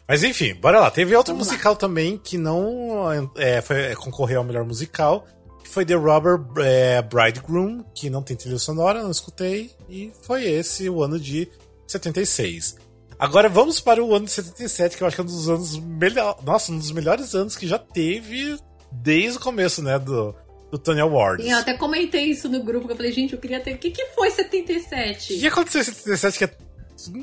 [SPEAKER 1] Mas enfim, bora lá. Teve outro Vamos musical lá. também que não é, foi, é, concorreu ao melhor musical, que foi The Robber é, Bridegroom, que não tem trilha sonora, não escutei, e foi esse o ano de 76. Agora vamos para o ano de 77, que eu acho que é um dos anos melhor, nossa, um dos melhores anos que já teve desde o começo, né, do, do Tony Awards.
[SPEAKER 2] Sim, eu até comentei isso no grupo, que eu falei, gente, eu queria ter. O que, que foi 77?
[SPEAKER 1] O que aconteceu em 77 que é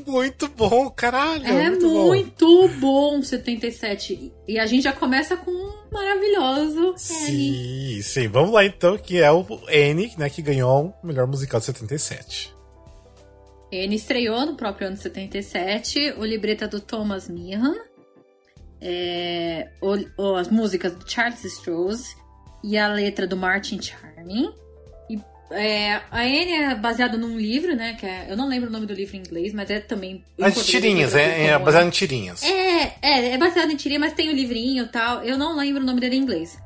[SPEAKER 1] muito bom, caralho.
[SPEAKER 2] É muito, muito bom. bom 77. E a gente já começa com um maravilhoso
[SPEAKER 1] Sim, N. sim. Vamos lá então, que é o N, né, que ganhou o melhor musical de 77.
[SPEAKER 2] Ele estreou no próprio ano de 77, o libreto é do Thomas Meehan, é, o, o, as músicas do Charles Strouse e a letra do Martin Charming. E, é, a Anne é baseada num livro, né? Que é, eu não lembro o nome do livro em inglês, mas é também.
[SPEAKER 1] As tirinhas, é, é baseado em tirinhas.
[SPEAKER 2] É, é, é baseado em tirinhas, mas tem o livrinho e tal. Eu não lembro o nome dele em inglês.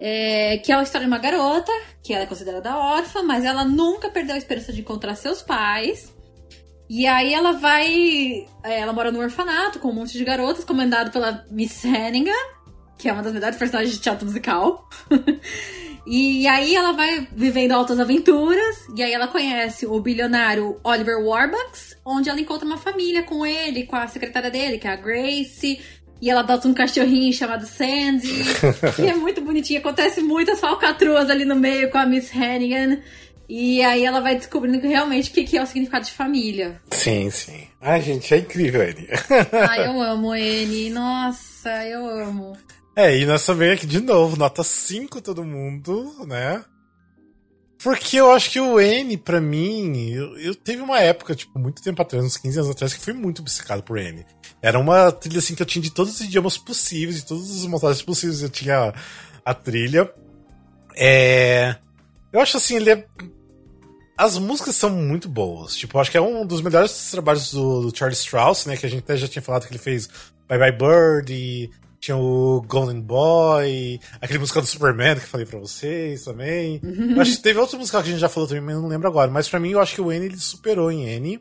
[SPEAKER 2] É, que é a história de uma garota, que ela é considerada órfã, mas ela nunca perdeu a esperança de encontrar seus pais. E aí ela vai. É, ela mora no orfanato com um monte de garotas, comandado pela Miss Hannigan, que é uma das melhores personagens de teatro musical. e aí ela vai vivendo altas aventuras, e aí ela conhece o bilionário Oliver Warbucks, onde ela encontra uma família com ele, com a secretária dele, que é a Grace. E ela adota um cachorrinho chamado Sandy, que é muito bonitinho. Acontece muitas falcatruas ali no meio com a Miss Hannigan. E aí ela vai descobrindo que realmente o que, que é o significado de família.
[SPEAKER 1] Sim, sim. Ai, gente, é incrível, Annie.
[SPEAKER 2] Ai, eu amo ele. Nossa, eu amo.
[SPEAKER 1] É, e nós também aqui de novo, nota 5 todo mundo, né? Porque eu acho que o N, pra mim, eu, eu, teve uma época, tipo, muito tempo atrás, uns 15 anos atrás, que fui muito obcecado por N. Era uma trilha assim que eu tinha de todos os idiomas possíveis, de todas as montagens possíveis, eu tinha a, a trilha. É. Eu acho assim, ele é. As músicas são muito boas. Tipo, eu acho que é um dos melhores trabalhos do, do Charles Strauss, né? Que a gente até já tinha falado que ele fez Bye Bye Bird e tinha o Golden Boy, aquele musical do Superman que eu falei pra vocês também. Uhum. Acho que teve outro musical que a gente já falou também, mas eu não lembro agora. Mas pra mim, eu acho que o N ele superou em N.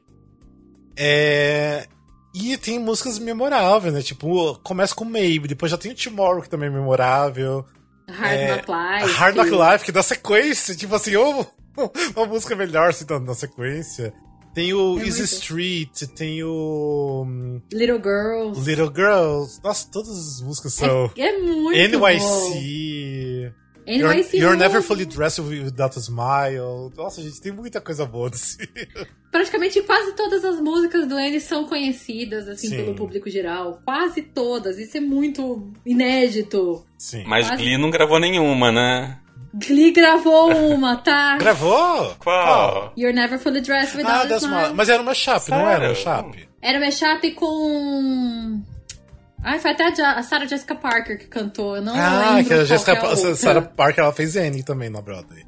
[SPEAKER 1] É... E tem músicas memoráveis, né? Tipo, começa com Maybe, depois já tem o Tomorrow, que também é memorável.
[SPEAKER 2] Hard é, Knock Life.
[SPEAKER 1] Hard Knock Life, que dá sequência, tipo assim, oh, uma música melhor assim, na sequência. Tem o é Easy. Street, tem o.
[SPEAKER 2] Hum, Little Girls.
[SPEAKER 1] Little Girls. Nossa, todas as músicas são.
[SPEAKER 2] É, é muito
[SPEAKER 1] NYC.
[SPEAKER 2] Bom. NYC.
[SPEAKER 1] You're, you're Never Fully Dressed Without a Smile. Nossa, gente, tem muita coisa boa desse.
[SPEAKER 2] Praticamente quase todas as músicas do N são conhecidas, assim, Sim. pelo público geral. Quase todas. Isso é muito inédito.
[SPEAKER 3] Sim. Mas quase... Glee não gravou nenhuma, né?
[SPEAKER 2] Glee gravou uma, tá?
[SPEAKER 1] Gravou?
[SPEAKER 3] Qual?
[SPEAKER 2] You're Never Fully Dressed Without ah, a Smile.
[SPEAKER 1] Mas era uma chape, não era uma chape?
[SPEAKER 2] Era uma chape com... Ai, foi até a Sarah Jessica Parker que cantou. Eu não ah, lembro que a Jessica
[SPEAKER 1] é a Sarah Parker ela fez Annie também na Broadway.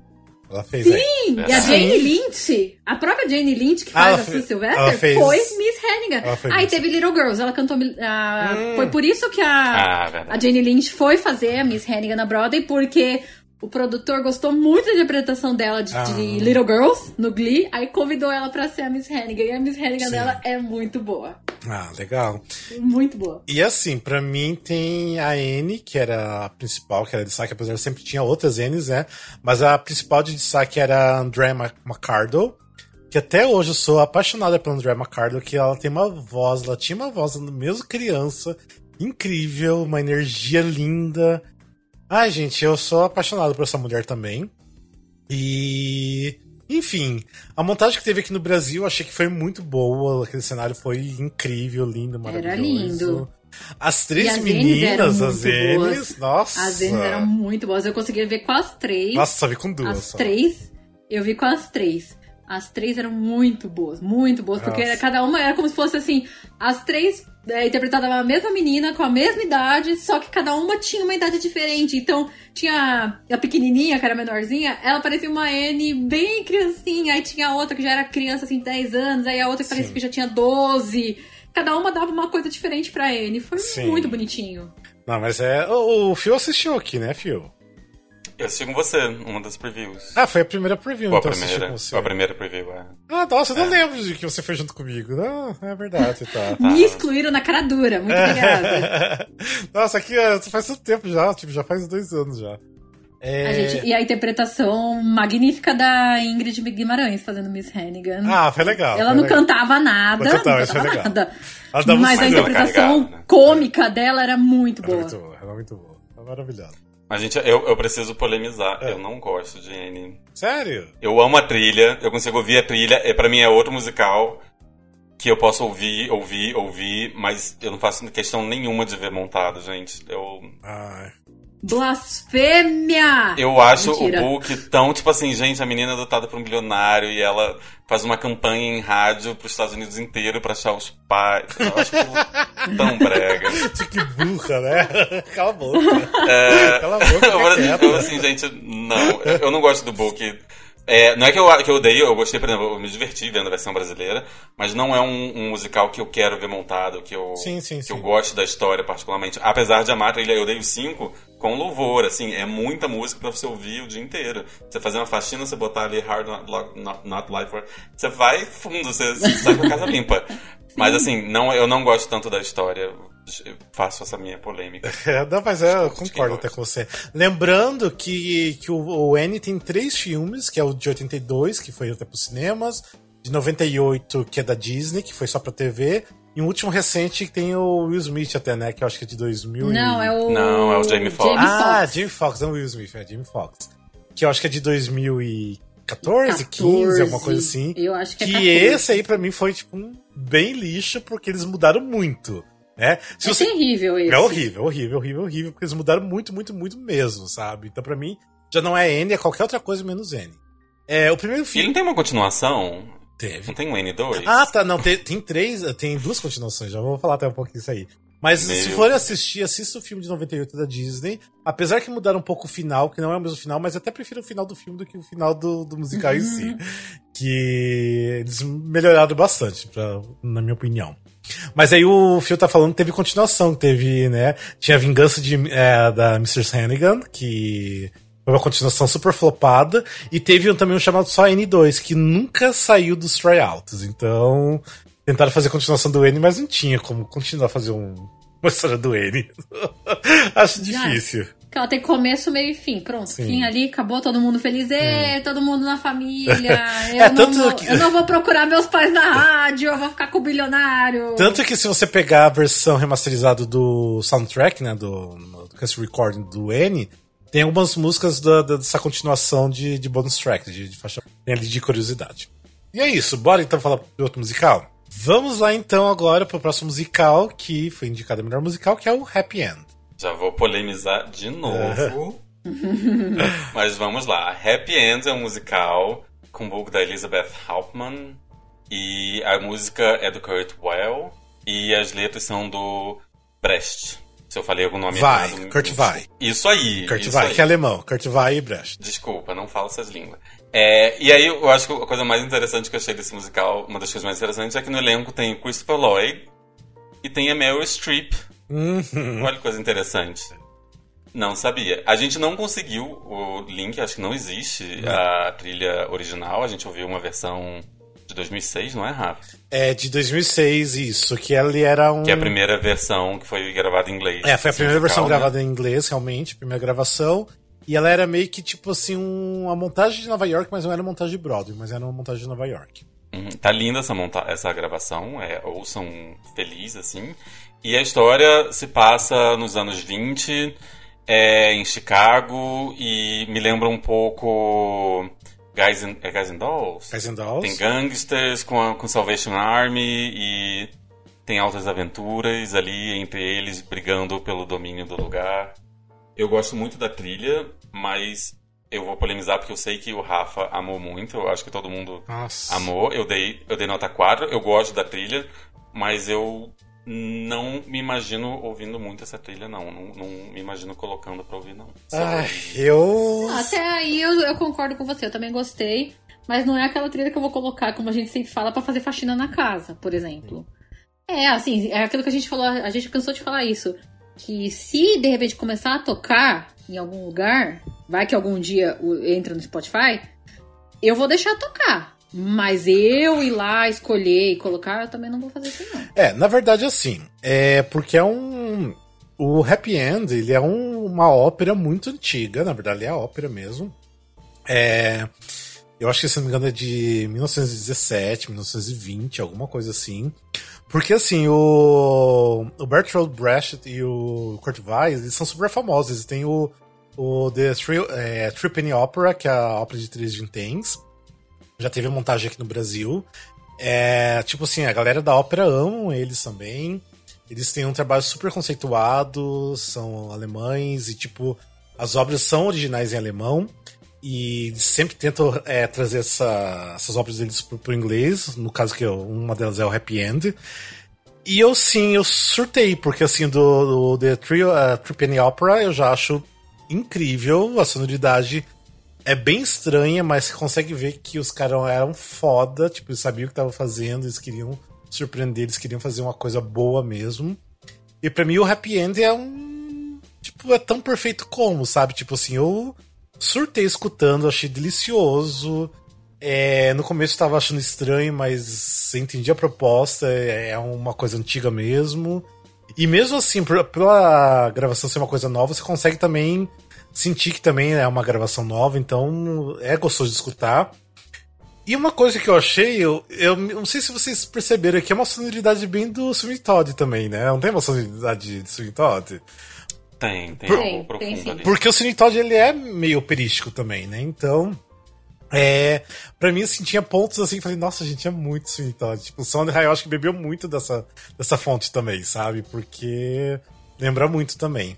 [SPEAKER 1] Ela fez
[SPEAKER 2] Sim! E a Jane Lynch, a própria Jane Lynch que faz ah, a Sue Sylvester, fez... foi Miss Hannigan. Aí ah, teve Little Girls, ela cantou. Uh, hum. Foi por isso que a, ah, a Jane Lynch foi fazer a Miss Hannigan na Broadway, porque o produtor gostou muito da interpretação dela de, ah. de, Little Girls no Glee, aí convidou ela para ser a Miss Hannigan. E a Miss Hannigan Sim. dela é muito boa.
[SPEAKER 1] Ah, legal.
[SPEAKER 2] Muito boa.
[SPEAKER 1] E assim, para mim tem a Anne, que era a principal, que era de destaque, apesar de sempre tinha outras N's, né? Mas a principal de destaque era a Andrea McCardle, que até hoje eu sou apaixonada pela Andrea McCardle, que ela tem uma voz, ela tinha uma voz mesmo criança, incrível, uma energia linda. Ai, gente, eu sou apaixonado por essa mulher também. E. Enfim, a montagem que teve aqui no Brasil achei que foi muito boa. Aquele cenário foi incrível, lindo, maravilhoso. Era lindo. As três as meninas, as Enes, nossa.
[SPEAKER 2] As Enes eram muito boas. Eu conseguia ver com as três.
[SPEAKER 1] Nossa, só vi com duas.
[SPEAKER 2] As só. três, eu vi com as três. As três eram muito boas, muito boas, porque Nossa. cada uma era como se fosse assim, as três é, interpretavam a mesma menina com a mesma idade, só que cada uma tinha uma idade diferente. Então, tinha a pequenininha, que era menorzinha, ela parecia uma N bem criancinha, aí tinha a outra que já era criança, assim, 10 anos, aí a outra que parecia que já tinha 12. Cada uma dava uma coisa diferente pra N. Foi Sim. muito bonitinho.
[SPEAKER 1] Não, mas é. O, o Phil assistiu aqui, né, Phil?
[SPEAKER 3] Eu assisti com você, uma das previews.
[SPEAKER 1] Ah, foi a primeira preview, então
[SPEAKER 3] a primeira, com você. a primeira preview, é.
[SPEAKER 1] Ah, nossa, eu não é. lembro de que você foi junto comigo. Não, é verdade, tá.
[SPEAKER 2] Me excluíram na cara dura, muito obrigada.
[SPEAKER 1] nossa, aqui é, faz tanto tempo já, tipo, já faz dois anos já.
[SPEAKER 2] É... A gente, e a interpretação magnífica da Ingrid Guimarães fazendo Miss Hannigan.
[SPEAKER 1] Ah, foi legal.
[SPEAKER 2] Ela
[SPEAKER 1] foi
[SPEAKER 2] não
[SPEAKER 1] legal.
[SPEAKER 2] cantava nada. Não cantava, não cantava nada. Mas a interpretação né? cômica dela era muito boa. Era muito
[SPEAKER 1] boa, era muito boa. Maravilhosa.
[SPEAKER 3] Mas, gente, eu, eu preciso polemizar. É. Eu não gosto de Annie.
[SPEAKER 1] Sério?
[SPEAKER 3] Eu amo a trilha, eu consigo ouvir a trilha. É, para mim é outro musical que eu posso ouvir, ouvir, ouvir, mas eu não faço questão nenhuma de ver montado, gente. Eu.
[SPEAKER 1] Ai.
[SPEAKER 2] Blasfêmia!
[SPEAKER 3] Eu acho Mentira. o book tão, tipo assim, gente, a menina é adotada por um bilionário e ela faz uma campanha em rádio pros Estados Unidos inteiro pra achar os pais. Eu acho tão brega.
[SPEAKER 1] que burra, né? Cala a boca.
[SPEAKER 3] É... Cala a boca. Eu, eu, assim, gente, não. Eu não gosto do book é, não é que eu, que eu odeio, eu gostei, por exemplo, eu me diverti vendo a versão brasileira, mas não é um, um musical que eu quero ver montado, que eu,
[SPEAKER 1] sim, sim,
[SPEAKER 3] que
[SPEAKER 1] sim.
[SPEAKER 3] eu gosto da história particularmente. Apesar de amar a trilha, eu odeio 5 com louvor, assim, é muita música pra você ouvir o dia inteiro. Você fazer uma faxina, você botar ali Hard Not, not, not Life. Você vai fundo, você, você sai com a casa limpa. Mas assim, não, eu não gosto tanto da história faço essa minha polêmica.
[SPEAKER 1] É, não, mas é, eu concordo até com você. Lembrando que, que o, o N tem três filmes, que é o de 82, que foi até para os cinemas, de 98, que é da Disney, que foi só pra TV, e um último recente que tem o Will Smith até, né? Que eu acho que é de 2000
[SPEAKER 2] Não,
[SPEAKER 3] e...
[SPEAKER 2] é o...
[SPEAKER 3] Não, é o Jamie Foxx.
[SPEAKER 1] Ah, Jamie Foxx, não o Will Smith, é Jamie Foxx. Que eu acho que é de 2014, 14, 15, alguma coisa assim.
[SPEAKER 2] Eu acho que é
[SPEAKER 1] Que 14. esse aí pra mim foi, tipo, um bem lixo, porque eles mudaram muito. Né?
[SPEAKER 2] Se é você... terrível isso.
[SPEAKER 1] É horrível, horrível, horrível, horrível, porque eles mudaram muito, muito, muito mesmo, sabe? Então, pra mim, já não é N, é qualquer outra coisa menos N. É, o primeiro filme.
[SPEAKER 3] Ele não tem uma continuação?
[SPEAKER 1] Teve.
[SPEAKER 3] Não tem um N2?
[SPEAKER 1] Ah, tá, não, tem, tem três, tem duas continuações, já vou falar até um pouquinho disso aí. Mas Meu. se for assistir, assista o filme de 98 da Disney. Apesar que mudaram um pouco o final, que não é o mesmo final, mas eu até prefiro o final do filme do que o final do, do musical em si. Que eles melhoraram bastante, pra, na minha opinião. Mas aí o Phil tá falando que teve continuação, teve, né? Tinha a vingança de, é, da Mr. Hannigan, que foi uma continuação super flopada. E teve também um chamado só N2, que nunca saiu dos tryouts. Então, tentaram fazer a continuação do N, mas não tinha como continuar a fazer um, uma história do N. Acho difícil.
[SPEAKER 2] Que ela tem começo, meio e fim. Pronto, Sim. fim ali, acabou, todo mundo feliz, hum. todo mundo na família. Eu, é, não vou, que... eu não vou procurar meus pais na rádio, eu vou ficar com o bilionário.
[SPEAKER 1] Tanto que se você pegar a versão remasterizada do soundtrack, né, do, do Cast Recording do N, tem algumas músicas da, da, dessa continuação de, de bonus track, de, de faixa ali de curiosidade. E é isso, bora então falar do outro musical? Vamos lá então agora pro próximo musical, que foi indicado a melhor musical, que é o Happy End.
[SPEAKER 3] Já vou polemizar de novo. Mas vamos lá. Happy End é um musical com o book da Elizabeth Hauptmann. E a música é do Kurt Well. E as letras são do Brecht. Se eu falei algum nome
[SPEAKER 1] vai, errado. Kurt vai.
[SPEAKER 3] Isso aí.
[SPEAKER 1] Kurt
[SPEAKER 3] isso
[SPEAKER 1] vai,
[SPEAKER 3] aí.
[SPEAKER 1] que é alemão. Kurt vai e Brecht.
[SPEAKER 3] Desculpa, não falo essas línguas. É, e aí eu acho que a coisa mais interessante que eu achei desse musical, uma das coisas mais interessantes, é que no elenco tem o Christopher Lloyd e tem a Meryl Streep. Uhum. Olha que coisa interessante. Não sabia. A gente não conseguiu o link, acho que não existe a trilha original. A gente ouviu uma versão 2006, não é, Rafa?
[SPEAKER 1] É, de 2006, isso. Que ele era um.
[SPEAKER 3] Que é a primeira versão que foi gravada em inglês.
[SPEAKER 1] É, foi a primeira versão né? gravada em inglês, realmente, primeira gravação. E ela era meio que tipo assim, uma montagem de Nova York, mas não era uma montagem de Broadway, mas era uma montagem de Nova York.
[SPEAKER 3] Uhum. Tá linda essa, monta essa gravação, é, ouçam feliz, assim. E a história se passa nos anos 20, é, em Chicago, e me lembra um pouco Guys and, é Guys and Dolls?
[SPEAKER 1] Guys and Dolls.
[SPEAKER 3] Tem gangsters com, a, com Salvation Army e tem altas aventuras ali entre eles brigando pelo domínio do lugar. Eu gosto muito da trilha, mas eu vou polemizar porque eu sei que o Rafa amou muito. Eu acho que todo mundo Nossa. amou. Eu dei, eu dei nota 4. Eu gosto da trilha, mas eu não me imagino ouvindo muito essa trilha, não. Não, não me imagino colocando pra ouvir, não.
[SPEAKER 1] Ah, eu.
[SPEAKER 2] Até aí eu, eu, concordo com você, eu também gostei. Mas não é aquela trilha que eu vou colocar, como a gente sempre fala, para fazer faxina na casa, por exemplo. É, assim, é aquilo que a gente falou, a gente cansou de falar isso. Que se de repente começar a tocar em algum lugar, vai que algum dia entra no Spotify, eu vou deixar tocar. Mas eu ir lá, escolher e colocar, eu também não vou fazer isso, não.
[SPEAKER 1] É, na verdade, assim, é porque é um. O Happy End, ele é um, uma ópera muito antiga, na verdade, ele é a ópera mesmo. É. Eu acho que, se não me engano, é de 1917, 1920, alguma coisa assim. Porque, assim, o, o Bertolt Brecht e o Kurt Weiss, eles são super famosos. Eles têm o, o The Three, é, Three Penny Opera, que é a ópera de três vinténs. Já teve montagem aqui no Brasil. É, tipo assim, a galera da ópera amam eles também. Eles têm um trabalho super conceituado, são alemães e, tipo, as obras são originais em alemão. E sempre tentam é, trazer essa, essas obras deles pro, pro inglês. No caso, que eu, uma delas é o Happy End. E eu sim, eu surtei, porque assim, do, do The Trio, uh, Penny Opera eu já acho incrível a sonoridade é bem estranha, mas consegue ver que os caras eram foda, tipo, eles sabiam o que estavam fazendo, eles queriam surpreender, eles queriam fazer uma coisa boa mesmo. E para mim o Happy End é um. Tipo, é tão perfeito como, sabe? Tipo assim, eu surtei escutando, achei delicioso. É, no começo eu tava achando estranho, mas entendi a proposta, é, é uma coisa antiga mesmo. E mesmo assim, pela gravação ser uma coisa nova, você consegue também Senti que também é uma gravação nova, então é gostoso de escutar. E uma coisa que eu achei, eu, eu não sei se vocês perceberam aqui, é uma sonoridade bem do Swing Todd também, né? Não tem uma sonoridade de Swing Todd?
[SPEAKER 3] Tem, tem, Por, tem, tem sim.
[SPEAKER 1] Porque o Swing Todd ele é meio operístico também, né? Então, é, pra mim, assim, tinha pontos assim, falei, nossa, gente, é muito Swing Todd. Tipo, o Sound High, eu acho que bebeu muito dessa, dessa fonte também, sabe? Porque lembra muito também.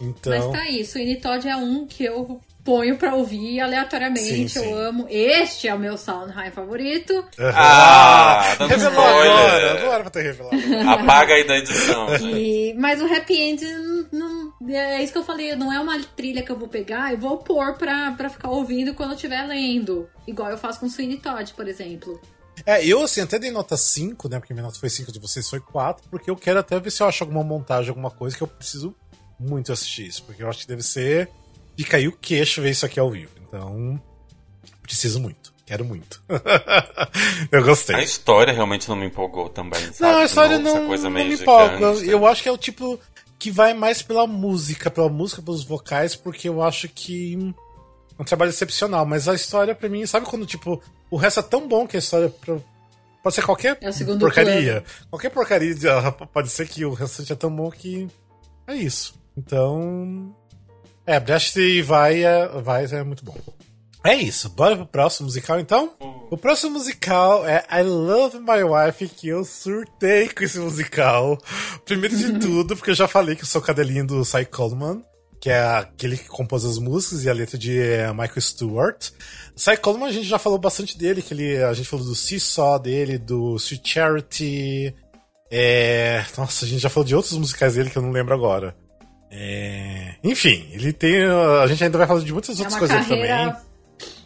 [SPEAKER 1] Então...
[SPEAKER 2] Mas tá aí, Sweeney Todd é um que eu ponho pra ouvir aleatoriamente, sim, sim. eu amo. Este é o meu Sondheim favorito.
[SPEAKER 3] Uhum. Ah,
[SPEAKER 1] ah revelou agora, não era pra ter revelado.
[SPEAKER 3] Apaga aí da edição.
[SPEAKER 2] E, mas o Happy End, não, é isso que eu falei, não é uma trilha que eu vou pegar e vou pôr pra, pra ficar ouvindo quando eu estiver lendo. Igual eu faço com Sweeney Todd, por exemplo.
[SPEAKER 1] É, eu assim, até dei nota 5, né? Porque minha nota foi 5, de vocês foi 4, porque eu quero até ver se eu acho alguma montagem, alguma coisa que eu preciso muito assistir isso, porque eu acho que deve ser de cair o queixo ver isso aqui ao vivo. Então, preciso muito. Quero muito. eu gostei.
[SPEAKER 3] A história realmente não me empolgou também, sabe?
[SPEAKER 1] Não, a história não, não, não me empolga. Eu, acho que é o tipo que vai mais pela música, pela música, pelos vocais, porque eu acho que é um trabalho excepcional. Mas a história, para mim, sabe quando, tipo, o resto é tão bom que a história. Pra, pode ser qualquer
[SPEAKER 2] é
[SPEAKER 1] porcaria. Plano. Qualquer porcaria pode ser que o resto é tão bom que. É isso. Então. É, Brecht vai, é, vai é muito bom. É isso, bora pro próximo musical então? O próximo musical é I Love My Wife, que eu surtei com esse musical. Primeiro de tudo, porque eu já falei que eu sou cadelinho do Cy Coleman, que é aquele que compôs as músicas e a letra de eh, Michael Stewart. Cy Coleman a gente já falou bastante dele, que ele, a gente falou do Seesaw dele, do Sweet Charity. É... Nossa, a gente já falou de outros musicais dele que eu não lembro agora. É... Enfim, ele tem. A gente ainda vai falar de muitas é outras coisas também.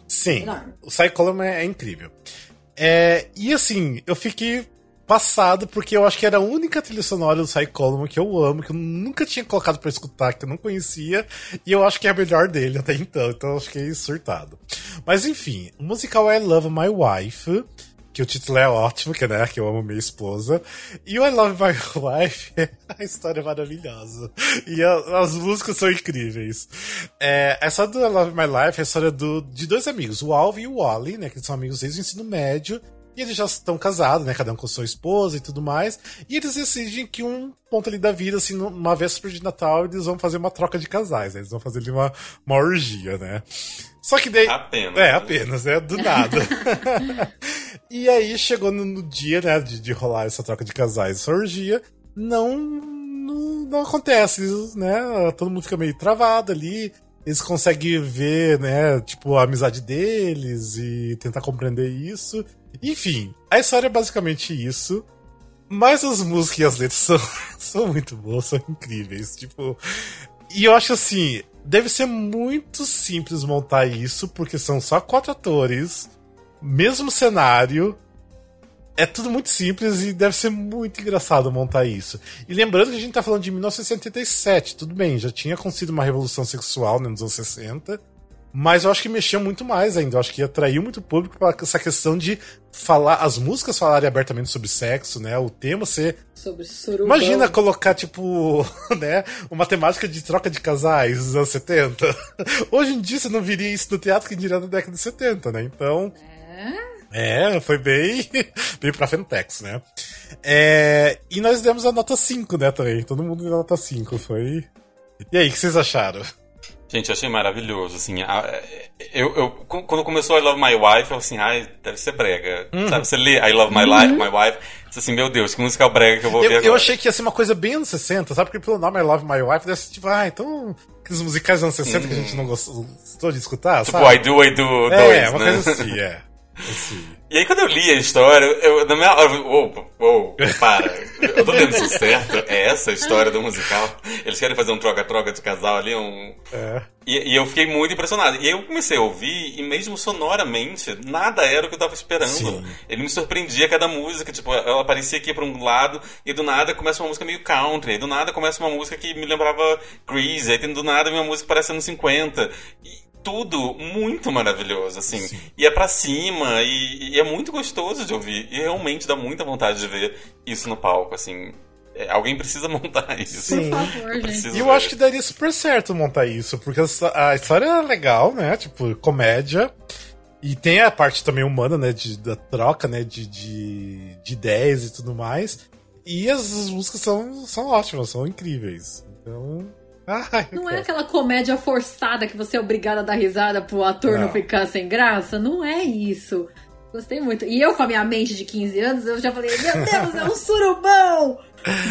[SPEAKER 1] Sim, Enorme. o Cyclone é, é incrível. É, e assim, eu fiquei passado porque eu acho que era a única trilha sonora do Cyclone que eu amo, que eu nunca tinha colocado para escutar, que eu não conhecia, e eu acho que é a melhor dele até então, então eu fiquei surtado. Mas enfim, o musical é Love My Wife, que o título é ótimo, que, né, que eu amo minha esposa. E o I Love My Wife, a história é maravilhosa. E a, as músicas são incríveis. É, essa do I Love My Life é a história do, de dois amigos, o Alvin e o Wally, né, que são amigos desde o ensino médio. E eles já estão casados, né? Cada um com sua esposa e tudo mais. E eles decidem que um ponto ali da vida, assim, numa véspera de Natal, eles vão fazer uma troca de casais. Né? Eles vão fazer ali uma, uma orgia, né? Só que daí.
[SPEAKER 3] Apenas.
[SPEAKER 1] É, apenas, né? Do nada. e aí chegou no, no dia, né, de, de, rolar essa troca de casais, essa orgia, não, não, não acontece, né? Todo mundo fica meio travado ali. Eles conseguem ver, né, tipo, a amizade deles e tentar compreender isso. Enfim, a história é basicamente isso. Mas as músicas e as letras são, são muito boas, são incríveis. Tipo. E eu acho assim, deve ser muito simples montar isso, porque são só quatro atores, mesmo cenário. É tudo muito simples e deve ser muito engraçado montar isso. E lembrando que a gente tá falando de 1977, tudo bem, já tinha acontecido uma revolução sexual né, nos anos 60. Mas eu acho que mexia muito mais ainda. Eu acho que atraiu muito público para essa questão de falar, as músicas falarem abertamente sobre sexo, né? O tema ser.
[SPEAKER 2] Sobre surubão.
[SPEAKER 1] Imagina colocar, tipo, né? Uma temática de troca de casais dos anos 70. Hoje em dia você não viria isso no teatro que diria da década de 70, né? Então. É? É, foi bem, bem pra Fentex, né? É, e nós demos a nota 5, né, também. Todo mundo deu a nota 5, foi. E aí, o que vocês acharam?
[SPEAKER 3] Gente, eu achei maravilhoso, assim. A, eu, eu, quando começou I Love My Wife, eu assim, ai, deve ser brega. Uhum. Sabe, você lê I Love My, uhum. Life, My Wife, você assim, meu Deus, que musical brega que eu vou
[SPEAKER 1] eu,
[SPEAKER 3] ver agora.
[SPEAKER 1] Eu achei que ia ser uma coisa bem anos 60, sabe? Porque pelo nome I Love My Wife, deve ser tipo, ah, então... Aqueles musicais dos anos 60 uhum. que a gente não gostou de escutar,
[SPEAKER 3] tipo,
[SPEAKER 1] sabe?
[SPEAKER 3] I Do, I Do 2,
[SPEAKER 1] é, uma né? coisa assim, é. Assim.
[SPEAKER 3] E aí quando eu li a história, eu, na minha hora, oh, oh, para, eu tô lendo isso certo? É essa a história do musical? Eles querem fazer um troca-troca de casal ali, um... É. E, e, eu fiquei muito impressionado. E aí eu comecei a ouvir, e mesmo sonoramente, nada era o que eu tava esperando. Sim. Ele me surpreendia cada música, tipo, ela aparecia aqui pra um lado, e do nada começa uma música meio country, e do nada começa uma música que me lembrava Grease, aí do nada uma música parecendo 50. E, tudo muito maravilhoso, assim. Sim. E é para cima, e, e, é muito gostoso de ouvir. E realmente dá muita vontade de ver isso no palco, assim. É, alguém precisa montar isso.
[SPEAKER 2] Sim. Por favor, gente.
[SPEAKER 1] E eu ver. acho que daria super certo montar isso, porque a história é legal, né? Tipo, comédia. E tem a parte também humana, né? De, da troca, né? De, de, de ideias e tudo mais. E as, as músicas são, são ótimas, são incríveis. Então,
[SPEAKER 2] Ai, não é aquela comédia forçada que você é obrigada a dar risada pro ator não. não ficar sem graça. Não é isso. Gostei muito. E eu, com a minha mente de 15 anos, eu já falei: Meu Deus, é um surubão!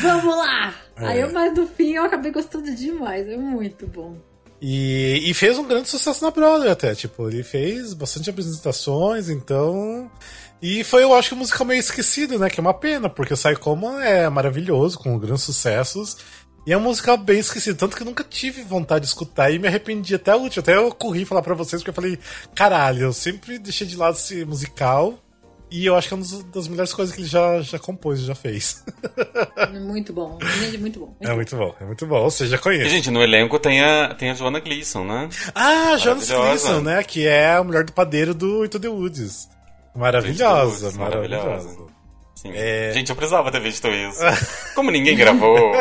[SPEAKER 2] Vamos lá! É. Aí, eu, mas no fim, eu acabei gostando demais. É muito bom.
[SPEAKER 1] E, e, fez um grande sucesso na Broadway até. Tipo, ele fez bastante apresentações, então. E foi, eu acho que o musical meio esquecido, né? Que é uma pena, porque o Psycho é maravilhoso, com grandes sucessos. E é uma música bem esquecida, tanto que eu nunca tive vontade de escutar e me arrependi até a última. Até eu corri falar para vocês, porque eu falei, caralho, eu sempre deixei de lado esse musical. E eu acho que é uma das melhores coisas que ele já, já compôs, já fez.
[SPEAKER 2] Muito bom. Muito bom.
[SPEAKER 1] Muito é muito bom, é muito bom. Você já conhece.
[SPEAKER 3] E, gente, no elenco tem a, tem a Joanna Gleason, né?
[SPEAKER 1] Ah, Joanna Gleason, né? Que é a mulher do padeiro do Into the Woods. Maravilhosa, Woods, maravilhosa. maravilhosa.
[SPEAKER 3] Sim. É... Gente, eu precisava ter visto isso. Como ninguém gravou.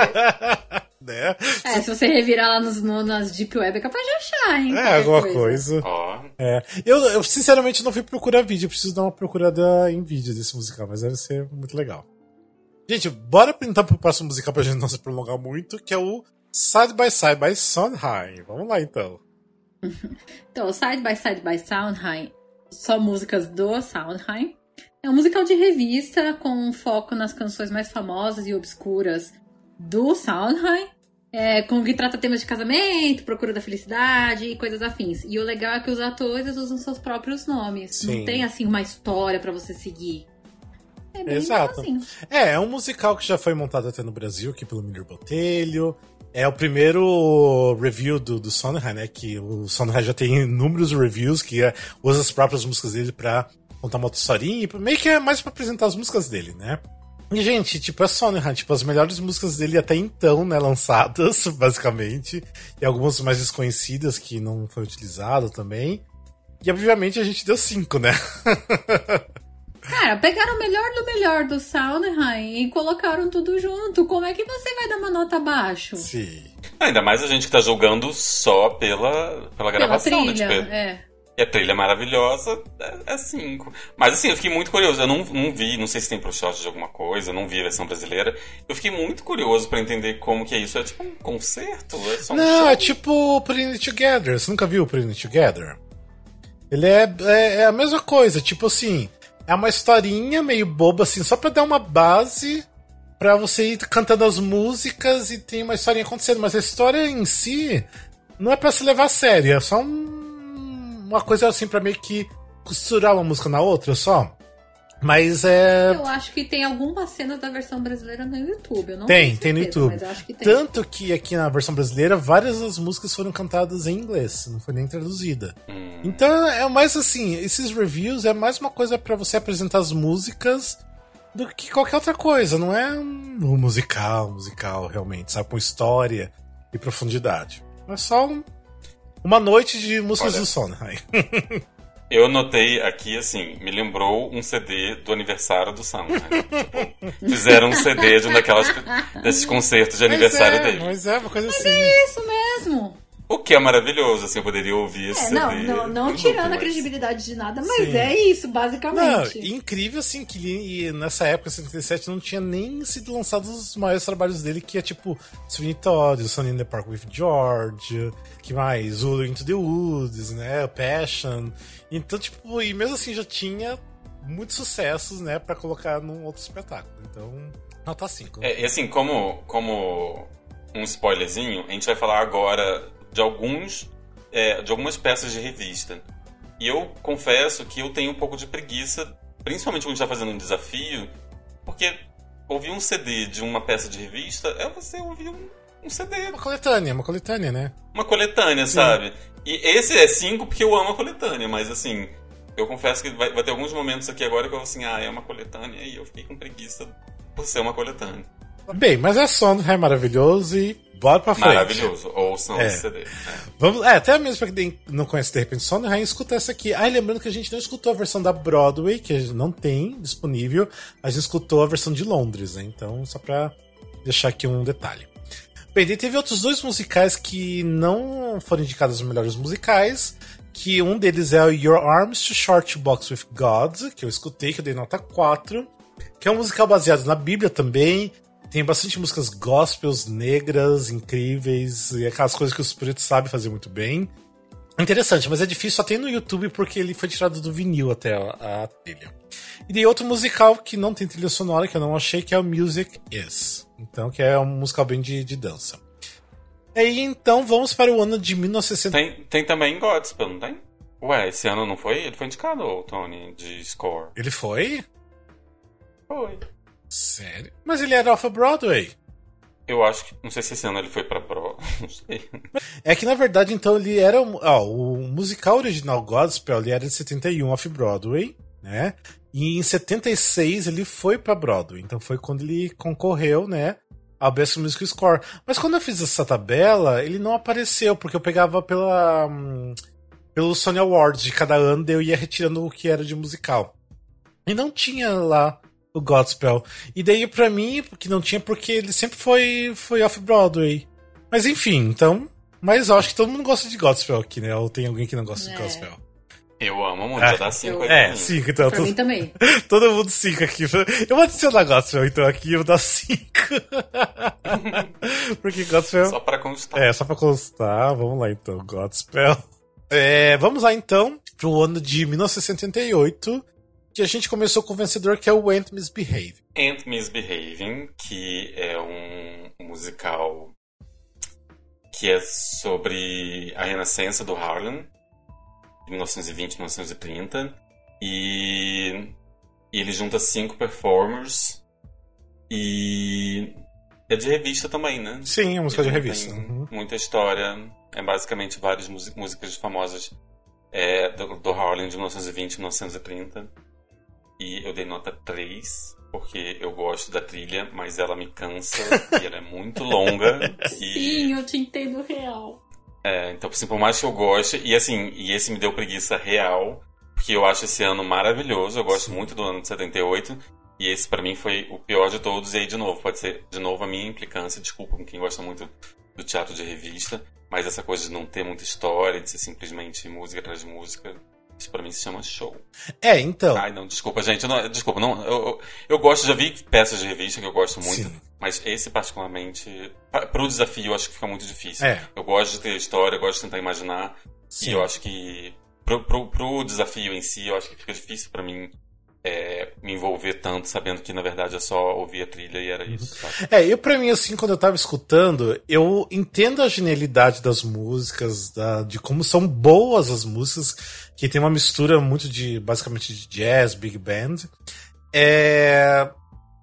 [SPEAKER 2] né? É, se você revirar lá nos, no, nas Deep Web, é capaz de achar, hein?
[SPEAKER 1] É, alguma coisa. coisa. Oh. É. Eu, eu, sinceramente, não fui procurar vídeo. Eu preciso dar uma procurada em vídeo desse musical, mas deve ser muito legal. Gente, bora então pro próximo musical pra gente não se prolongar muito, que é o Side by Side by Sondheim. Vamos lá, então.
[SPEAKER 2] então, Side by Side by Sondheim, só músicas do Sondheim. É um musical de revista com um foco nas canções mais famosas e obscuras do Sondheim, é, com que trata temas de casamento, procura da felicidade e coisas afins. E o legal é que os atores usam seus próprios nomes. Sim. Não tem assim uma história para você seguir.
[SPEAKER 1] É bem Exato. É, é um musical que já foi montado até no Brasil, aqui pelo Miller Botelho. É o primeiro review do, do Sondheim, né? Que o Sondheim já tem inúmeros reviews que é, usa as próprias músicas dele pra contar uma outra historinha. E meio que é mais pra apresentar as músicas dele, né? E, gente, tipo, é Sondheim, tipo, as melhores músicas dele até então, né, lançadas, basicamente. E algumas mais desconhecidas que não foi utilizado também. E, obviamente, a gente deu cinco, né?
[SPEAKER 2] Cara, pegaram o melhor do melhor do Sondheim e colocaram tudo junto. Como é que você vai dar uma nota abaixo?
[SPEAKER 1] Sim.
[SPEAKER 3] Ainda mais a gente que tá julgando só pela, pela gravação,
[SPEAKER 2] pela trilha,
[SPEAKER 3] né? Tipo,
[SPEAKER 2] é.
[SPEAKER 3] E a trilha é maravilhosa, é 5. É Mas assim, eu fiquei muito curioso. Eu não, não vi, não sei se tem pro shot de alguma coisa, não vi a versão brasileira. Eu fiquei muito curioso para entender como que é isso. É tipo um concerto? É um
[SPEAKER 1] não,
[SPEAKER 3] show?
[SPEAKER 1] é tipo Putting It Together. Você nunca viu Putting It Together? Ele é, é, é a mesma coisa, tipo assim, é uma historinha meio boba, assim, só pra dar uma base para você ir cantando as músicas e tem uma historinha acontecendo. Mas a história em si não é para se levar a sério, é só um, uma coisa assim para meio que costurar uma música na outra só. Mas é.
[SPEAKER 2] Eu acho que tem alguma cena da versão brasileira no YouTube. Eu não
[SPEAKER 1] tem, certeza, tem no YouTube. Que tem. Tanto que aqui na versão brasileira, várias das músicas foram cantadas em inglês, não foi nem traduzida. Hum. Então é mais assim, esses reviews é mais uma coisa para você apresentar as músicas do que qualquer outra coisa. Não é um musical, musical, realmente, sabe? Com história e profundidade. É só um, uma noite de músicas Olha. do Sondheim.
[SPEAKER 3] Eu notei aqui, assim, me lembrou um CD do aniversário do Sam. Né? tipo, fizeram um CD de um daquelas, desses concertos de aniversário
[SPEAKER 1] mas
[SPEAKER 3] é, dele.
[SPEAKER 1] Mas é, uma coisa
[SPEAKER 2] mas
[SPEAKER 1] assim.
[SPEAKER 2] É isso mesmo.
[SPEAKER 3] O que é maravilhoso, assim, eu poderia ouvir esse
[SPEAKER 2] é, não. Não, não tirando a credibilidade de nada, mas Sim. é isso, basicamente.
[SPEAKER 1] Não, incrível, assim, que nessa época, 77, não tinha nem sido lançados os maiores trabalhos dele, que é tipo Sweeney Todd, Sunny in the Park with George, que mais? O Into the Woods, né? Passion. Então, tipo, e mesmo assim já tinha muitos sucessos, né, para colocar num outro espetáculo. Então, nota 5.
[SPEAKER 3] É, e assim, como, como um spoilerzinho, a gente vai falar agora de alguns é, de algumas peças de revista. E eu confesso que eu tenho um pouco de preguiça, principalmente quando a gente está fazendo um desafio, porque ouvir um CD de uma peça de revista é você ouvir um, um CD.
[SPEAKER 1] Uma coletânea, uma coletânea, né?
[SPEAKER 3] Uma coletânea, Sim. sabe? E esse é 5 porque eu amo a coletânea, mas assim, eu confesso que vai, vai, ter alguns momentos aqui agora que eu vou assim, ah, é uma coletânea, e eu fiquei com preguiça por ser uma coletânea.
[SPEAKER 1] Bem, mas é Sondheim é maravilhoso e bora pra frente.
[SPEAKER 3] Maravilhoso, ouçam é. esse CD. É.
[SPEAKER 1] Vamos, é, até mesmo pra quem não conhece de repente Sondheim, escuta essa aqui. Ah, lembrando que a gente não escutou a versão da Broadway, que não tem disponível, a gente escutou a versão de Londres, né? Então, só pra deixar aqui um detalhe. Bem, daí teve outros dois musicais que não foram indicados os melhores musicais, que um deles é o Your Arms to Short Box with God, que eu escutei, que eu dei nota 4, que é um musical baseado na Bíblia também, tem bastante músicas gospels negras, incríveis, e aquelas coisas que os pretos sabem fazer muito bem. Interessante, mas é difícil só tem no YouTube porque ele foi tirado do vinil até a, a trilha. E tem outro musical que não tem trilha sonora, que eu não achei, que é o Music Is. Então, que é um musical bem de, de dança. E aí, então, vamos para o ano de 1960.
[SPEAKER 3] Tem, tem também Godspell, não tem? Ué, esse ano não foi? Ele foi indicado, Tony, de score.
[SPEAKER 1] Ele foi?
[SPEAKER 3] Foi.
[SPEAKER 1] Sério? Mas ele era off-Broadway.
[SPEAKER 3] Eu acho que. Não sei se esse ano ele foi pra Pro. Não sei.
[SPEAKER 1] É que na verdade, então, ele era. Ó, o musical original Godspell ele era de 71 off-Broadway, né? E em 76 ele foi pra Broadway. Então foi quando ele concorreu, né? Ao Best Music Score. Mas quando eu fiz essa tabela, ele não apareceu, porque eu pegava pela. Hum, pelo Sony Awards de cada ano, eu ia retirando o que era de musical. E não tinha lá o Godspell. E daí pra mim, que não tinha, porque ele sempre foi, foi off-Broadway. Mas enfim, então. Mas eu acho que todo mundo gosta de Godspell aqui, né? Ou tem alguém que não gosta é. de Godspell.
[SPEAKER 3] Eu amo muito, é. dar 5
[SPEAKER 1] aqui. É, 5, então.
[SPEAKER 2] Pra todo, mim também.
[SPEAKER 1] Todo mundo 5 aqui. Eu vou adicionar Godspell, então aqui eu vou dar 5. Porque Godspell.
[SPEAKER 3] Só pra constar.
[SPEAKER 1] É, só pra constar. Vamos lá então, Godspell. É, vamos lá então pro ano de 1978, que a gente começou com o vencedor que é o Ant Misbehaving.
[SPEAKER 3] Ant Misbehaving, que é um musical que é sobre a renascença do Harlem 1920, 1930. E, e ele junta cinco performers. E é de revista também, né?
[SPEAKER 1] Sim, é música de revista. Uhum.
[SPEAKER 3] Muita história. É basicamente várias músicas famosas é, do, do Harlem de 1920 1930. E eu dei nota 3, porque eu gosto da trilha, mas ela me cansa e ela é muito longa.
[SPEAKER 2] e... Sim, eu te entendo real.
[SPEAKER 3] É, então, assim, por mais que eu goste, e assim, e esse me deu preguiça real, porque eu acho esse ano maravilhoso, eu gosto muito do ano de 78, e esse para mim foi o pior de todos, e aí de novo, pode ser de novo a minha implicância, desculpa com quem gosta muito do teatro de revista, mas essa coisa de não ter muita história, de ser simplesmente música atrás de música, isso pra mim se chama show.
[SPEAKER 1] É, então.
[SPEAKER 3] Ai, não, desculpa, gente. Não, desculpa, não. Eu, eu, eu, gosto, já vi peças de revista que eu gosto muito. Sim. Mas esse, particularmente, para o desafio, eu acho que fica muito difícil. É. Eu gosto de ter história, eu gosto de tentar imaginar. Sim. E eu acho que, pro, pro, pro desafio em si, eu acho que fica difícil para mim é, me envolver tanto, sabendo que na verdade é só ouvir a trilha e era uhum. isso. Sabe?
[SPEAKER 1] É, eu para mim, assim, quando eu tava escutando, eu entendo a genialidade das músicas, da, de como são boas as músicas, que tem uma mistura muito de, basicamente, de jazz, big band. É.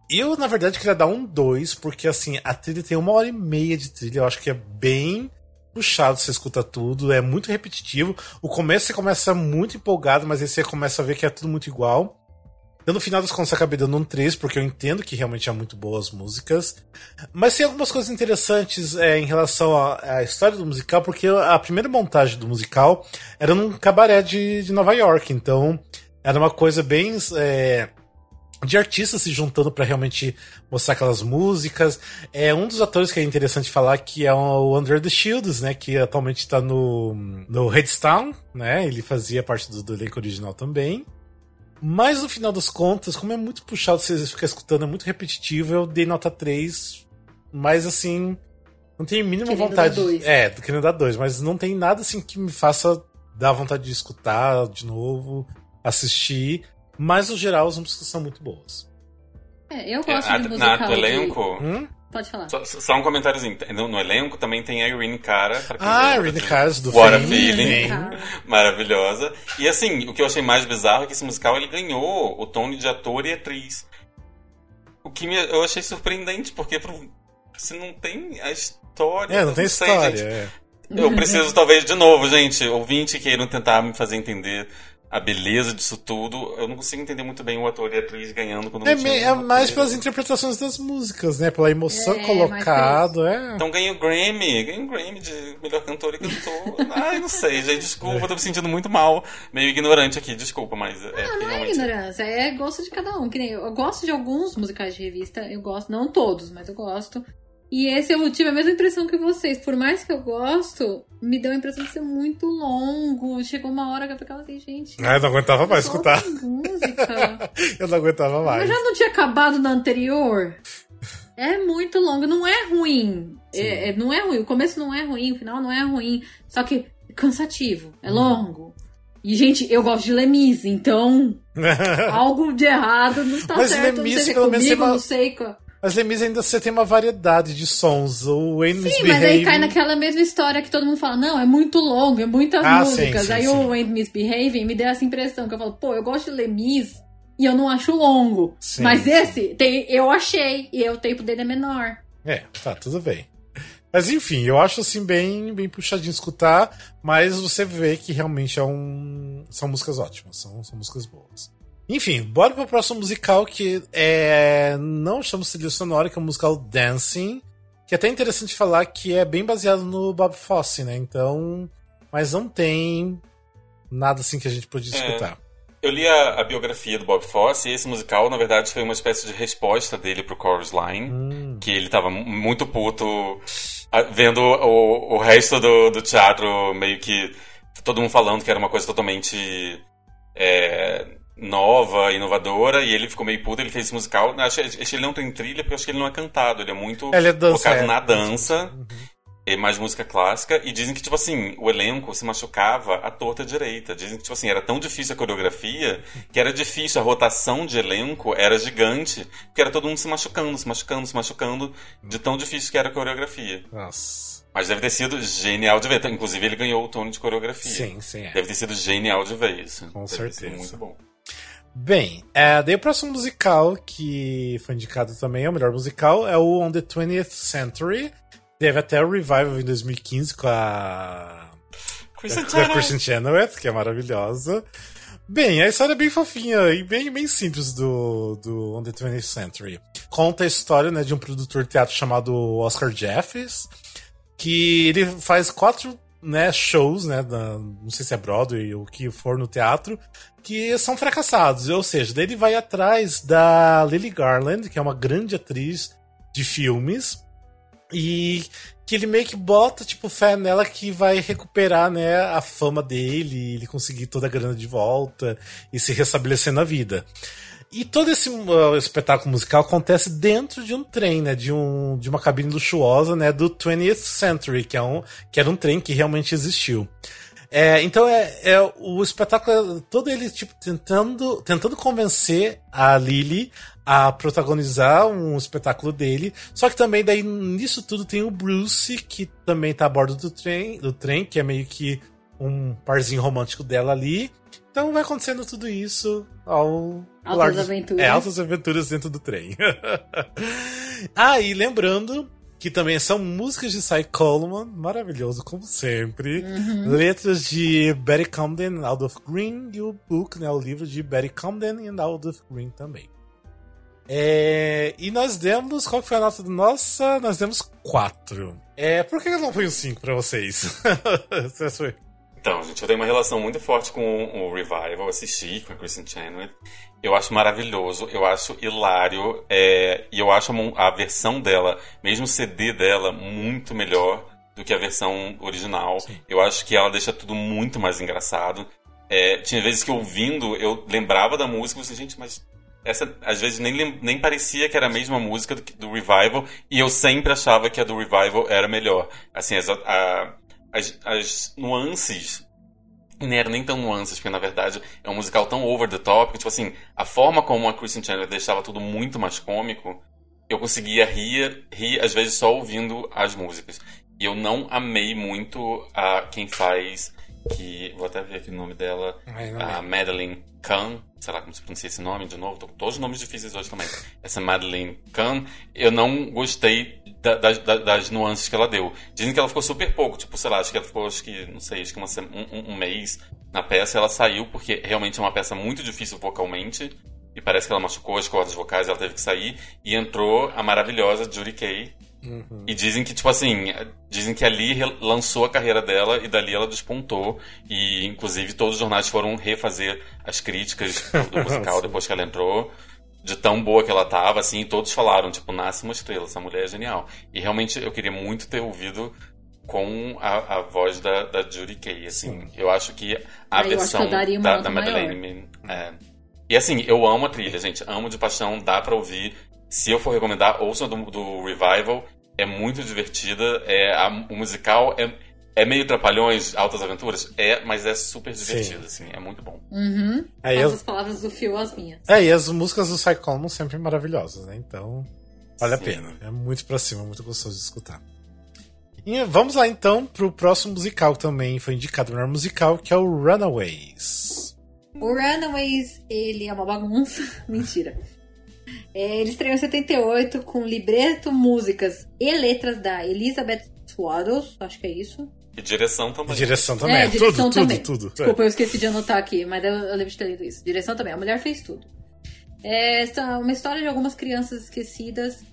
[SPEAKER 1] Eu, na verdade, queria dar um 2, porque assim, a trilha tem uma hora e meia de trilha, eu acho que é bem puxado, você escuta tudo, é muito repetitivo. O começo você começa muito empolgado, mas aí você começa a ver que é tudo muito igual. Eu, no final das contas, acabei dando um 3, porque eu entendo que realmente é muito boas músicas. Mas tem algumas coisas interessantes é, em relação à, à, história do musical, porque a primeira montagem do musical era num cabaré de, de Nova York. Então, era uma coisa bem. É, de artistas se juntando para realmente mostrar aquelas músicas. É um dos atores que é interessante falar que é o Under the Shields, né, que atualmente está no no Redstone, né? Ele fazia parte do, do elenco original também. Mas no final das contas, como é muito puxado, você ficar escutando, é muito repetitivo, eu dei nota 3. Mas assim, não tenho mínima querendo vontade. Dar dois. É, querendo dar 2, mas não tem nada assim que me faça dar vontade de escutar de novo, assistir. Mas no geral as músicas são muito boas.
[SPEAKER 2] É, eu gosto é, de musical.
[SPEAKER 3] Na, do elenco.
[SPEAKER 2] Hum? Pode falar.
[SPEAKER 3] Só, só, um comentáriozinho. No, no, elenco também tem a Irene Cara.
[SPEAKER 1] Ah, a Irene Cara do
[SPEAKER 3] What a Feeling. Maravilhosa. E assim, o que eu achei mais bizarro é que esse musical ele ganhou o Tony de ator e atriz. O que me, eu achei surpreendente, porque se não tem a história.
[SPEAKER 1] É, não tem sei, história. É.
[SPEAKER 3] Eu preciso, talvez, de novo, gente, ouvinte queiram tentar me fazer entender a beleza disso tudo, eu não consigo entender muito bem o ator e a atriz ganhando quando
[SPEAKER 1] é, não É mais pelas interpretações das músicas, né? Pela emoção é, colocada. É.
[SPEAKER 3] Então ganha o Grammy, ganha o Grammy de melhor cantor e cantor. Ai, não sei, gente, desculpa, é. tô me sentindo muito mal, meio ignorante aqui, desculpa, mas é.
[SPEAKER 2] Não, não é ignorância, é gosto de cada um. Que nem eu, eu gosto de alguns musicais de revista, eu gosto, não todos, mas eu gosto. E esse eu tive a mesma impressão que vocês. Por mais que eu gosto, me deu a impressão de ser muito longo. Chegou uma hora que eu ficava assim, gente.
[SPEAKER 1] Ah, eu não aguentava mais escutar. Música. eu não aguentava mais.
[SPEAKER 2] Mas já não tinha acabado na anterior? É muito longo, não é ruim. É, é, não é ruim. O começo não é ruim, o final não é ruim. Só que é cansativo, é hum. longo. E, gente, eu gosto de Lemise, então algo de errado não tá Mas certo. Lemise, não sei se é comigo, uma... não sei.
[SPEAKER 1] Mas Lemis ainda você tem uma variedade de sons. O Wayne
[SPEAKER 2] Sim, mas aí cai naquela mesma história que todo mundo fala, não, é muito longo, é muitas ah, músicas. Sim, sim, aí sim. o Ain't Misbehaving me deu essa impressão, que eu falo, pô, eu gosto de Lemis e eu não acho longo. mas esse, tem, eu achei, e o tempo dele é menor.
[SPEAKER 1] É, tá, tudo bem. Mas enfim, eu acho assim bem, bem puxadinho escutar, mas você vê que realmente é um, são músicas ótimas, são, são músicas boas. Enfim, bora pro próximo musical que é. Não estamos trilha sonora, que é o musical Dancing. Que é até interessante falar que é bem baseado no Bob Fosse, né? Então. Mas não tem nada assim que a gente pode é, escutar.
[SPEAKER 3] eu li a, a, biografia do Bob Fosse e esse musical, na verdade, foi uma espécie de resposta dele pro Chorus Line, hum. que ele tava muito puto vendo o, o resto do, do teatro meio que todo mundo falando que era uma coisa totalmente é, nova, inovadora, e ele ficou meio puto, ele fez esse musical. Acho, acho que ele não tem trilha, porque eu acho que ele não é cantado, ele é muito
[SPEAKER 1] ele é
[SPEAKER 3] focado é. na dança. Uhum e mais música clássica, e dizem que, tipo assim, o elenco se machucava à torta direita. Dizem que, tipo assim, era tão difícil a coreografia que era difícil, a rotação de elenco era gigante, porque era todo mundo se machucando, se machucando, se machucando, de tão difícil que era a coreografia.
[SPEAKER 1] Nossa.
[SPEAKER 3] Mas deve ter sido genial de ver. Inclusive, ele ganhou o Tony de coreografia.
[SPEAKER 1] Sim, sim. É.
[SPEAKER 3] Deve ter sido genial de ver isso.
[SPEAKER 1] Com
[SPEAKER 3] deve
[SPEAKER 1] certeza.
[SPEAKER 3] muito bom.
[SPEAKER 1] Bem, é, daí o próximo musical que foi indicado também, é o melhor musical, é o On the 20th Century, Teve até o revival em 2015 com a.
[SPEAKER 3] Kristen
[SPEAKER 1] a Kristen Chenoweth, que é maravilhosa. Bem, a história é bem fofinha e bem, bem simples do, do On the 20th Century. Conta a história né, de um produtor de teatro chamado Oscar Jeffries, que ele faz quatro né, shows, né, da, não sei se é Broadway ou o que for no teatro, que são fracassados. Ou seja, daí ele vai atrás da Lily Garland, que é uma grande atriz de filmes, e que ele meio que bota, tipo, fé nela que vai recuperar, né, a fama dele, ele conseguir toda a grana de volta e se restabelecer na vida. E todo esse uh, espetáculo musical acontece dentro de um trem, né? De, um, de uma cabine luxuosa, né? Do 20th Century, que, é um, que era um trem que realmente existiu. É, então é, é o espetáculo é todo ele tipo tentando tentando convencer a Lily a protagonizar um espetáculo dele. Só que também daí nisso tudo tem o Bruce que também tá a bordo do trem, do trem que é meio que um parzinho romântico dela ali. Então vai acontecendo tudo isso ao
[SPEAKER 2] Altas largo... aventuras.
[SPEAKER 1] É, altas aventuras dentro do trem. ah, e lembrando que também são músicas de Cy Coleman, maravilhoso como sempre. Uhum. Letras de Betty Comden, of Green e o book, né, o livro de Betty Comden e of Green também. É, e nós demos, qual foi a nota nossa? Nós demos 4. É, por que eu não um 5 pra vocês?
[SPEAKER 3] então, gente, eu tenho uma relação muito forte com o Revival, assisti com a Kristen Chenoweth. Eu acho maravilhoso, eu acho hilário, é, e eu acho a, a versão dela, mesmo o CD dela, muito melhor do que a versão original. Sim. Eu acho que ela deixa tudo muito mais engraçado. É, tinha vezes que ouvindo, eu lembrava da música e falei, gente, mas essa às vezes nem, nem parecia que era a mesma música do, do Revival, e eu sempre achava que a do Revival era melhor. Assim, as, a, as, as nuances nem eram nem tão nuances, porque na verdade é um musical tão over the top que, tipo assim, a forma como a Kristen Chandler deixava tudo muito mais cômico, eu conseguia rir, rir às vezes só ouvindo as músicas. E eu não amei muito a quem faz que vou até ver aqui o nome dela, a Madeline Kahn, sei lá como se pronuncia esse nome de novo, tô com todos os nomes difíceis hoje também. Essa Madeline Kahn, eu não gostei da, das, das, nuances que ela deu. Dizem que ela ficou super pouco, tipo, sei lá, acho que ela ficou, acho que, não sei, acho que uma, um, um mês na peça, ela saiu porque realmente é uma peça muito difícil vocalmente, e parece que ela machucou as cordas vocais, ela teve que sair, e entrou a maravilhosa Judy Kay, Uhum. E dizem que, tipo assim, dizem que ali lançou a carreira dela e dali ela despontou. E, inclusive, todos os jornais foram refazer as críticas do musical depois que ela entrou. De tão boa que ela tava, assim, e todos falaram, tipo, nasce uma estrela, essa mulher é genial. E realmente eu queria muito ter ouvido com a, a voz da, da Judy Kay, assim. Sim. Eu acho que a
[SPEAKER 2] Aí
[SPEAKER 3] versão
[SPEAKER 2] da,
[SPEAKER 3] da Madeleine... É. E assim, eu amo a trilha, gente. Amo de paixão, dá pra ouvir. Se eu for recomendar, ouçam do, do Revival é muito divertida. É, a, o musical é, é meio Trapalhões, Altas Aventuras? É, mas é super divertido, sim, assim, é muito bom.
[SPEAKER 2] Uhum.
[SPEAKER 1] É,
[SPEAKER 2] as... as palavras do Fio as minhas.
[SPEAKER 1] É, e as músicas do Psychomo sempre maravilhosas, né? Então, vale sim. a pena. É muito pra cima, muito gostoso de escutar. E vamos lá então pro próximo musical que também foi indicado melhor musical, que é o Runaways.
[SPEAKER 2] O Runaways, ele é uma bagunça. Mentira. É, ele estreou em 78 com libreto, músicas e letras da Elizabeth Swaddles, acho que é isso.
[SPEAKER 3] E direção também.
[SPEAKER 1] E direção também. É, direção tudo, também. tudo, tudo.
[SPEAKER 2] Desculpa, eu esqueci de anotar aqui, mas eu, eu lembro de ter lido isso. Direção também. A mulher fez tudo. É uma história de algumas crianças esquecidas,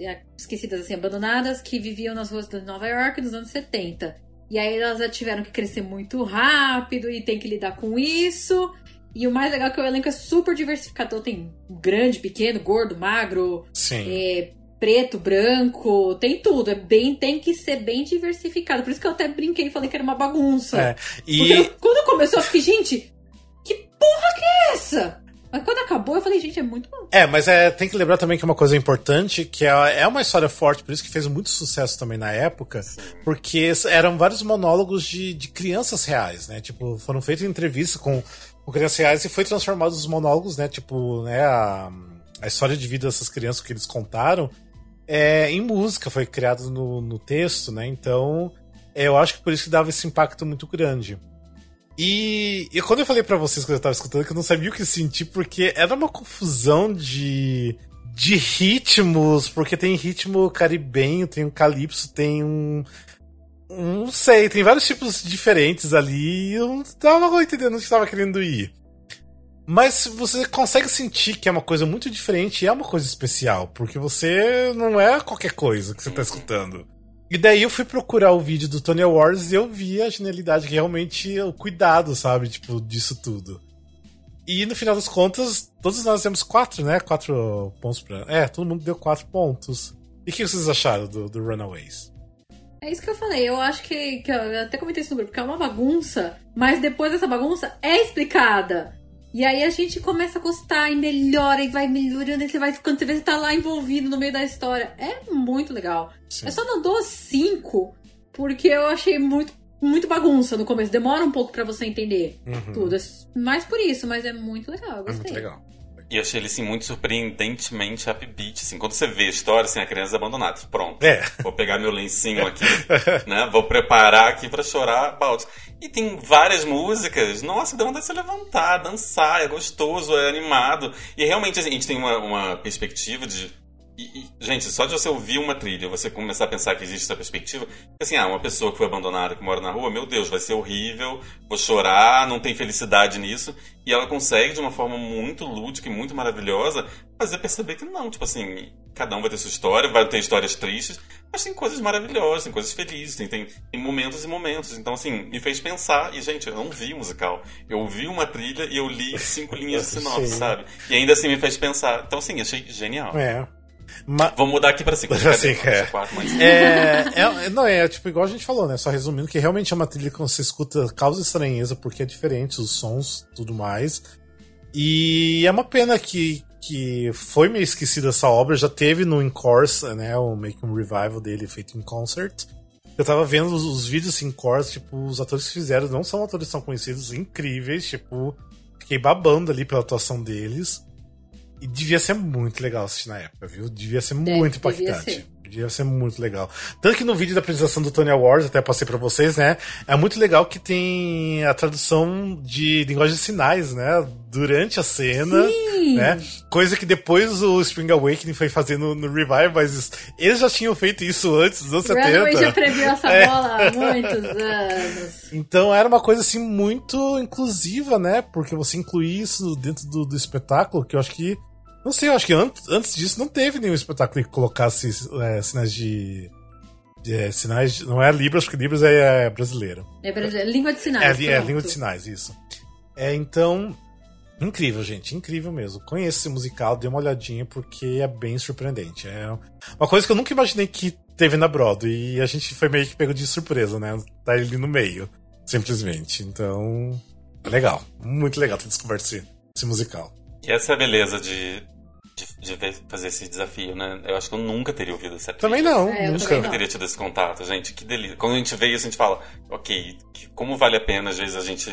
[SPEAKER 2] é, esquecidas assim, abandonadas, que viviam nas ruas de Nova York nos anos 70. E aí elas já tiveram que crescer muito rápido e tem que lidar com isso. E o mais legal é que o elenco é super diversificado. Então tem grande, pequeno, gordo, magro, é, preto, branco, tem tudo. É bem, tem que ser bem diversificado. Por isso que eu até brinquei e falei que era uma bagunça. É, e... Porque quando começou, eu fiquei, gente, que porra que é essa? Mas quando acabou, eu falei, gente, é muito bom.
[SPEAKER 1] É, mas é, tem que lembrar também que é uma coisa importante, que é, é uma história forte, por isso que fez muito sucesso também na época, porque eram vários monólogos de, de crianças reais, né? Tipo, foram feitas entrevistas com, com crianças reais e foi transformado os monólogos, né? Tipo, né, a, a história de vida dessas crianças que eles contaram é, em música, foi criado no, no texto, né? Então, é, eu acho que por isso que dava esse impacto muito grande. E, e quando eu falei para vocês quando eu tava escutando que eu não sabia o que sentir, porque era uma confusão de, de ritmos, porque tem ritmo caribenho, tem um calypso, tem um. Não sei, tem vários tipos diferentes ali eu não tava entendendo onde estava querendo ir. Mas você consegue sentir que é uma coisa muito diferente e é uma coisa especial, porque você não é qualquer coisa que você tá escutando. E daí eu fui procurar o vídeo do Tony Awards e eu vi a genialidade, que realmente o cuidado, sabe, tipo, disso tudo. E no final das contas, todos nós temos quatro, né? Quatro pontos pra. É, todo mundo deu quatro pontos. E o que vocês acharam do, do Runaways?
[SPEAKER 2] É isso que eu falei. Eu acho que, que. Eu até comentei isso no grupo, que é uma bagunça, mas depois dessa bagunça é explicada. E aí a gente começa a gostar e melhora e vai melhorando e você vai ficando, você tá lá envolvido no meio da história. É muito legal. Sim. Eu só não dou cinco porque eu achei muito, muito bagunça no começo. Demora um pouco para você entender uhum. tudo. É mais por isso, mas é muito legal. Eu gostei. É muito legal.
[SPEAKER 3] E achei ele, assim, muito surpreendentemente upbeat, assim. Quando você vê a história, assim, a criança abandonada. Pronto. É. Vou pegar meu lencinho aqui, né? Vou preparar aqui para chorar balde. E tem várias músicas. Nossa, dá vontade de se levantar, dançar. É gostoso, é animado. E realmente, assim, a gente tem uma, uma perspectiva de e, e, gente, só de você ouvir uma trilha, você começar a pensar que existe essa perspectiva, assim, ah, uma pessoa que foi abandonada, que mora na rua, meu Deus, vai ser horrível, vou chorar, não tem felicidade nisso. E ela consegue, de uma forma muito lúdica e muito maravilhosa, fazer perceber que não, tipo assim, cada um vai ter sua história, vai ter histórias tristes, mas tem coisas maravilhosas, tem coisas felizes, tem, tem, tem momentos e momentos. Então, assim, me fez pensar, e, gente, eu não vi musical. Eu ouvi uma trilha e eu li cinco linhas de sinopse, sabe? E ainda assim me fez pensar. Então, assim, achei genial.
[SPEAKER 1] É.
[SPEAKER 3] Ma... Vamos mudar aqui pra 5.
[SPEAKER 1] Assim, é. mas... é, é, não, é tipo igual a gente falou, né? Só resumindo, que realmente é uma trilha que você escuta causa estranheza, porque é diferente, os sons tudo mais. E é uma pena que, que foi meio esquecida essa obra, já teve no Incourse, né? O Make um Revival dele feito em concert. Eu tava vendo os, os vídeos em Course, tipo, os atores que fizeram não são atores que são conhecidos, incríveis, tipo, fiquei babando ali pela atuação deles. E devia ser muito legal assistir na época, viu? Devia ser muito impactante. Ser. Devia ser muito legal. Tanto que no vídeo da apresentação do Tony Awards, até passei para vocês, né? É muito legal que tem a tradução de linguagem de sinais, né? Durante a cena, Sim. né? Coisa que depois o Spring Awakening foi fazendo no Revive, mas eles já tinham feito isso antes dos anos 70.
[SPEAKER 2] Runaway já previu essa é. bola há muitos anos.
[SPEAKER 1] Então era uma coisa assim muito inclusiva, né? Porque você incluir isso dentro do, do espetáculo, que eu acho que não sei, eu acho que antes, antes disso não teve nenhum espetáculo que colocasse é, sinais de. de é, sinais de, Não é Libras, porque Libras é, é brasileiro.
[SPEAKER 2] É brasileiro. Língua de sinais.
[SPEAKER 1] É, é, língua de sinais, isso. É, então. Incrível, gente, incrível mesmo. Conheço esse musical, dê uma olhadinha, porque é bem surpreendente. É uma coisa que eu nunca imaginei que teve na Broadway, e a gente foi meio que pego de surpresa, né? Tá ali no meio, simplesmente. Então, é legal. Muito legal ter descoberto esse, esse musical.
[SPEAKER 3] E essa é a beleza de, de, de, fazer esse desafio, né? Eu acho que eu nunca teria ouvido essa
[SPEAKER 1] Também não,
[SPEAKER 3] é,
[SPEAKER 1] nunca.
[SPEAKER 3] nunca teria tido esse contato, gente. Que delícia. Quando a gente vê isso, a gente fala, ok, como vale a pena, às vezes, a gente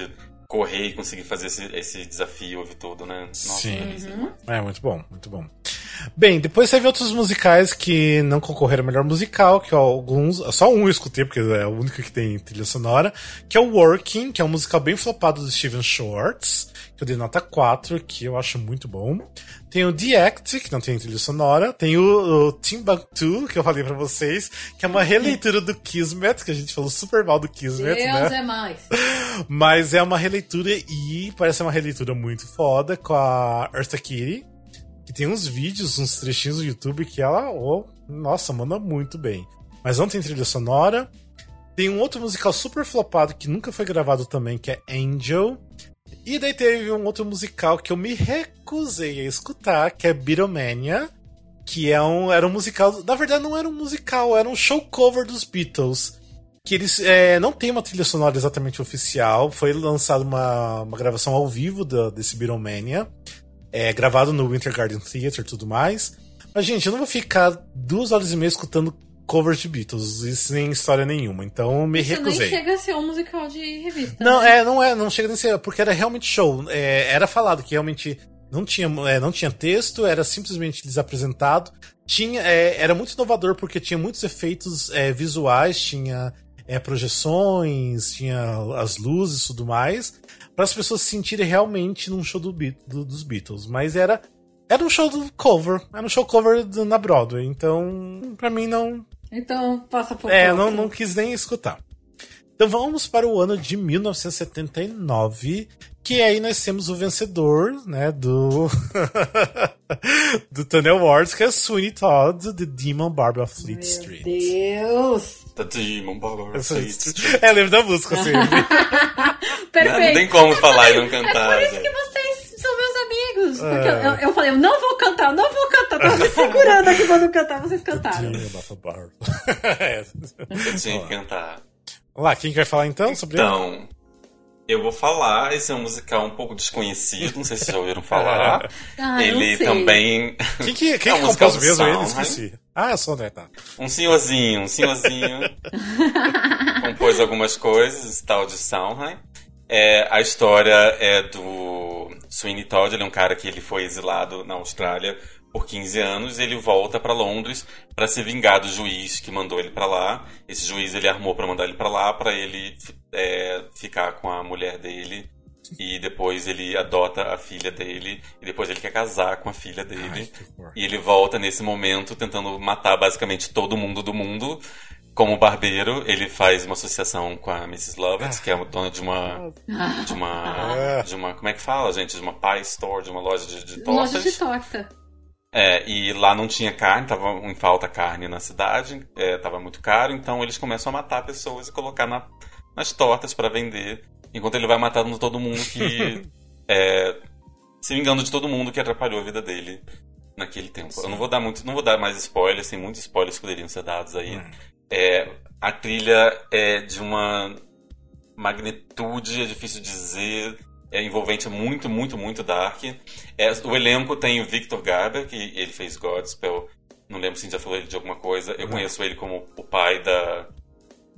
[SPEAKER 3] correr e conseguir fazer esse, esse desafio, ouvir tudo, né?
[SPEAKER 1] Nossa, Sim. Uhum. É, muito bom, muito bom. Bem, depois teve outros musicais que não concorreram ao melhor musical, que alguns. Só um eu escutei, porque é o único que tem trilha sonora, que é o Working, que é um musical bem flopado do Steven Schwartz, que eu dei nota 4, que eu acho muito bom. Tem o The Act, que não tem trilha sonora. Tem o, o Timbuktu, que eu falei pra vocês, que é uma releitura do Kismet, que a gente falou super mal do Kismet,
[SPEAKER 2] Deus né? é mais.
[SPEAKER 1] Mas é uma releitura e parece uma releitura muito foda com a Eartha Kitty, que tem uns vídeos, uns trechinhos do YouTube que ela, oh, nossa, manda muito bem. Mas não tem trilha sonora. Tem um outro musical super flopado que nunca foi gravado também, que é Angel, E daí teve um outro musical que eu me recusei a escutar, que é Beatlemania, que é um, era um musical. Na verdade, não era um musical, era um show cover dos Beatles. Que eles é, não tem uma trilha sonora exatamente oficial. Foi lançada uma, uma gravação ao vivo da, desse Beatlemania. É, gravado no Winter Garden Theatre e tudo mais. Mas, gente, eu não vou ficar duas horas e meia escutando covers de Beatles, e sem história nenhuma. Então me
[SPEAKER 2] Isso
[SPEAKER 1] recusei.
[SPEAKER 2] nem chega a ser um musical de revista.
[SPEAKER 1] Não,
[SPEAKER 2] né?
[SPEAKER 1] é, não é, não chega a ser, porque era realmente show. É, era falado que realmente não tinha, é, não tinha texto, era simplesmente desapresentado. Tinha, é, era muito inovador porque tinha muitos efeitos é, visuais, tinha é, projeções, tinha as luzes e tudo mais, para as pessoas se sentirem realmente num show do, do, dos Beatles. Mas era era um show do cover, era um show cover do, na Broadway, então para mim não.
[SPEAKER 2] Então passa por.
[SPEAKER 1] É, não, não quis nem escutar. Então vamos para o ano de 1979, que aí nós temos o vencedor, né, do do Tony Awards, que é Sweeney Todd, The Demon Barber of Fleet
[SPEAKER 2] Meu
[SPEAKER 1] Street.
[SPEAKER 2] Deus!
[SPEAKER 3] The Demon Barber of Fleet Street.
[SPEAKER 1] É, lembro da música sempre.
[SPEAKER 2] Perfeito.
[SPEAKER 3] Não, não tem como falar e não cantar.
[SPEAKER 2] É por isso que
[SPEAKER 3] né?
[SPEAKER 2] Porque
[SPEAKER 1] É.
[SPEAKER 2] eu, eu falei, eu não vou cantar, eu não vou cantar. Tava me segurando aqui pra não cantar, vocês cantaram.
[SPEAKER 1] É.
[SPEAKER 3] Eu tinha que cantar.
[SPEAKER 1] Vamos lá, quem que vai falar então sobre ele?
[SPEAKER 3] Então, eu vou falar. Esse é um musical um pouco desconhecido, não sei se já ouviram falar.
[SPEAKER 2] Ah, eu
[SPEAKER 3] Ele
[SPEAKER 2] sei.
[SPEAKER 3] também.
[SPEAKER 1] Quem que, quem
[SPEAKER 3] É
[SPEAKER 1] que
[SPEAKER 3] um musical
[SPEAKER 1] compôs mesmo ele?
[SPEAKER 3] Sondheim.
[SPEAKER 1] Esqueci. Ah, é só, né? Tá.
[SPEAKER 3] Um senhorzinho, um senhorzinho. compôs algumas coisas, esse tal de Sondheim. É, a história é do Sweeney Todd, ele é um cara que ele foi exilado na Austrália por 15 anos ele volta pra Londres pra se vingar do juiz que mandou ele pra lá. Esse juiz ele armou pra mandar ele pra lá pra ele é, ficar com a mulher dele e depois ele adota a filha dele e depois ele quer casar com a filha dele.
[SPEAKER 1] Ai.
[SPEAKER 3] E ele volta nesse momento tentando matar basicamente todo mundo do mundo. Como barbeiro, ele faz uma associação com a Mrs. Lovett, que é a dona de uma. De uma. De uma. Como é que fala, gente? De uma pie store, de uma loja de, de tortas.
[SPEAKER 2] Loja de torta.
[SPEAKER 3] É, e lá não tinha carne, tava em falta carne na cidade, é, tava muito caro, então eles começam a matar pessoas e colocar na- nas tortas pra vender, enquanto ele vai matando todo mundo que. é, se vingando de todo mundo que atrapalhou a vida dele naquele tempo. Eu não vou dar muito, não vou dar mais spoilers, tem muitos spoilers que poderiam ser dados aí.
[SPEAKER 1] Hum.
[SPEAKER 3] É, a trilha é de uma magnitude, é difícil dizer, é envolvente, muito, muito, muito dark. É, o elenco tem o Victor Garber, que ele fez Godspell, não lembro se a gente já falou de alguma coisa. Eu
[SPEAKER 1] Não.
[SPEAKER 3] conheço ele como o pai da,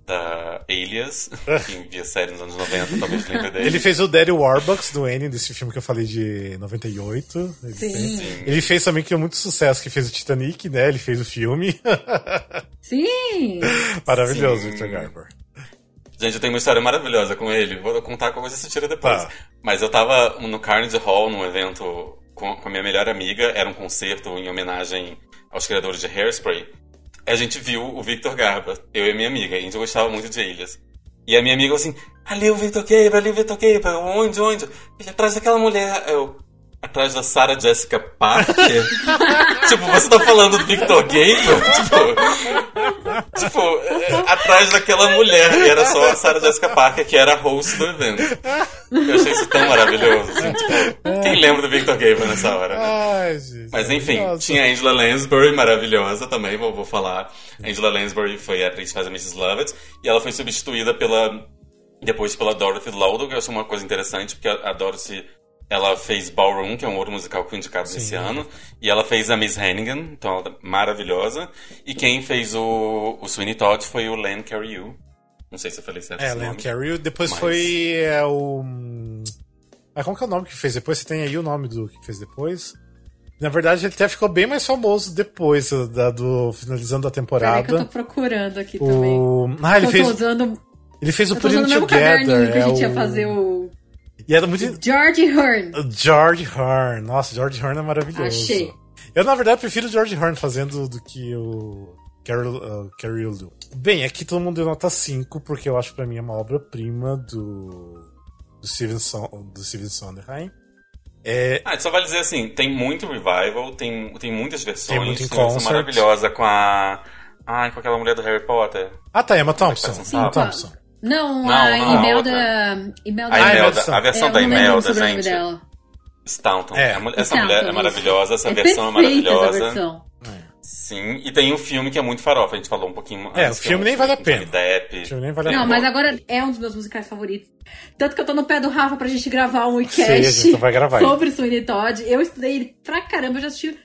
[SPEAKER 3] da Alias, que via série nos anos 90, talvez lembre dele.
[SPEAKER 1] Ele fez o Daddy Warbucks do Annie, desse filme que eu falei de 98. Ele
[SPEAKER 2] Sim.
[SPEAKER 3] Sim.
[SPEAKER 1] Ele fez também que é muito sucesso, que fez o Titanic, né? Ele fez o filme.
[SPEAKER 2] Sim!
[SPEAKER 1] Maravilhoso,
[SPEAKER 3] Sim.
[SPEAKER 1] Victor Garber.
[SPEAKER 3] Gente, eu tenho uma história maravilhosa com ele. Vou contar coisa você tira depois.
[SPEAKER 1] Tá.
[SPEAKER 3] Mas eu tava no Carnegie Hall, num evento com, com a minha melhor amiga. Era um concerto em homenagem aos criadores de Hairspray. A gente viu o Victor Garba, eu e minha amiga. E a gente gostava muito de ilhas. E a minha amiga assim, ali o Victor Garba, ali o Victor. Eu, Onde, onde? Ele, atrás daquela mulher. Eu, atrás da Sarah Jessica Parker? tipo, você tá falando do Victor Garba? tipo... Tipo, é, atrás daquela mulher. E era só a Sarah Jessica Parker, que era a host do evento. Eu achei isso tão maravilhoso. Assim, tipo, quem lembra do Victor Gamer nessa hora? né?
[SPEAKER 1] Ai, gente.
[SPEAKER 3] Mas enfim,
[SPEAKER 1] Nossa.
[SPEAKER 3] tinha a Angela Lansbury, maravilhosa também, vou, vou falar. A Angela Lansbury foi a atriz que faz a Mrs. Lovett, e ela foi substituída pela. depois pela Dorothy Loudon, que eu acho uma coisa interessante, porque a Dorothy. Ela fez Ballroom, que é um outro musical que foi indicado nesse ano. E ela fez a Miss Hannigan, então ela tá maravilhosa. E quem fez o, o Sweeney Todd foi o Len Cariou. Não sei se eu falei certo
[SPEAKER 1] É, Len. Carey. Depois
[SPEAKER 3] Mas-
[SPEAKER 1] foi é, o. Ah, como que é o nome que fez depois? Você tem aí o nome do que fez depois? Na verdade, ele até ficou bem mais famoso depois da, do finalizando a
[SPEAKER 2] Peraí que eu tô
[SPEAKER 1] temporada.
[SPEAKER 2] procurando aqui também.
[SPEAKER 1] O... Ah, ele
[SPEAKER 2] eu
[SPEAKER 1] fez,
[SPEAKER 2] tô usando,
[SPEAKER 1] ele fez o
[SPEAKER 2] eu tô
[SPEAKER 1] Put
[SPEAKER 2] usando
[SPEAKER 1] It
[SPEAKER 2] o mesmo caderninho
[SPEAKER 1] Together.
[SPEAKER 2] que a
[SPEAKER 1] é
[SPEAKER 2] gente ia
[SPEAKER 1] o-
[SPEAKER 2] fazer o
[SPEAKER 1] E era muito.
[SPEAKER 2] George Hearn.
[SPEAKER 1] George Hearn. Nossa, George Hearn é maravilhoso.
[SPEAKER 2] Achei.
[SPEAKER 1] Eu, na verdade, prefiro o George Hearn fazendo do que o Carol, uh, Carrie Lou. Bem, aqui todo mundo deu nota 5, porque eu acho pra mim é uma obra-prima do, do, Steven Son, do Steven Sondheim. É,
[SPEAKER 3] Ah, só vale dizer assim, tem muito revival, tem, tem muitas versões.
[SPEAKER 1] Tem muito em concert.
[SPEAKER 3] maravilhosa com a... Ai, com aquela mulher do Harry Potter.
[SPEAKER 1] Ah, tá, Emma Thompson.
[SPEAKER 3] Sim,
[SPEAKER 1] Emma
[SPEAKER 2] a-
[SPEAKER 1] Thompson.
[SPEAKER 2] Não, não a não, Imelda.
[SPEAKER 3] Imelda. A, Imelda, a versão é, da Imelda, gente. Dela. Stanton. É. Essa Stanton, mulher é maravilhosa, essa é versão é maravilhosa. Essa versão. Sim, e tem um filme que é muito farofa, a gente falou um pouquinho
[SPEAKER 1] É, o filme nem vale a pena.
[SPEAKER 2] Depp. O filme nem vale a pena. Não, mas agora é um dos meus musicais favoritos. Tanto que eu tô no pé do Rafa pra gente gravar um
[SPEAKER 1] WeCast
[SPEAKER 2] sobre Sweeney Todd. Eu estudei ele pra caramba, eu já assisti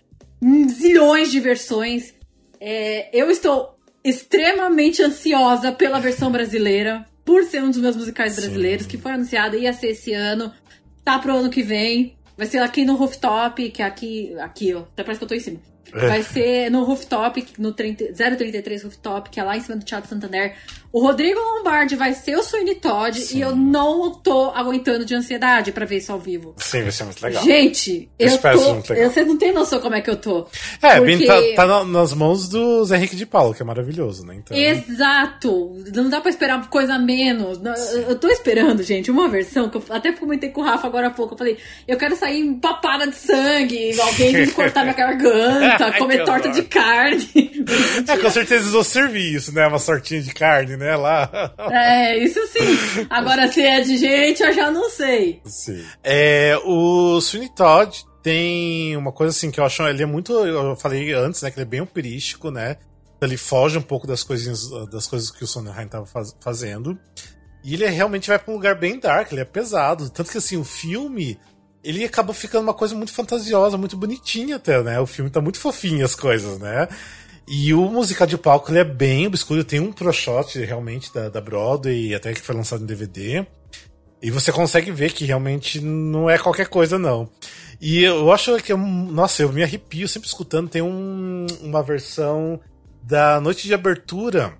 [SPEAKER 2] zilhões de versões. É, eu estou extremamente ansiosa pela versão brasileira, por ser um dos meus musicais brasileiros, Sim. que foi anunciado, ia ser esse ano, tá pro ano que vem. Vai ser aqui no rooftop, que é aqui, aqui, ó. Até parece que eu tô em cima. É. Vai ser no rooftop, no 30, 033 rooftop, que é lá em cima do Teatro Santander. O Rodrigo Lombardi vai ser o Sweeney Todd Sim. e eu não tô aguentando de ansiedade para ver isso ao vivo.
[SPEAKER 1] Sim, vai ser muito legal.
[SPEAKER 2] Gente, eu, eu tô. Muito legal. Vocês não têm noção como é que eu tô.
[SPEAKER 1] É, porque... bem, tá, tá, nas mãos do Zé Henrique de Paulo, que é maravilhoso, né?
[SPEAKER 2] Então... Exato! Não dá pra esperar coisa menos. Eu tô esperando, gente, uma versão que eu até comentei com o Rafa agora há pouco. Eu falei, eu quero sair empapada de sangue, alguém me cortar minha garganta, comer torta de carne.
[SPEAKER 1] é, com certeza eles vão servir isso, né? Uma sortinha de carne, né? Lá.
[SPEAKER 2] É, isso sim. Agora, se é de gente, eu já não sei.
[SPEAKER 1] Sim. É, o Sweeney Todd tem uma coisa assim que eu acho. Ele é muito. Eu falei antes, né? Que ele é bem operístico, né? Ele foge um pouco das coisinhas, das coisas que o Sondheim estava faz, fazendo. E ele realmente vai para um lugar bem dark, ele é pesado. Tanto que assim, o filme ele acaba ficando uma coisa muito fantasiosa, muito bonitinha até, né? O filme tá muito fofinho as coisas, né? E o musical de palco ele é bem obscuro, tem um pro shot realmente da, da Broadway, até que foi lançado em DVD. E você consegue ver que realmente não é qualquer coisa, não. E eu acho que, eu, nossa, eu me arrepio sempre escutando. Tem um, uma versão da noite de abertura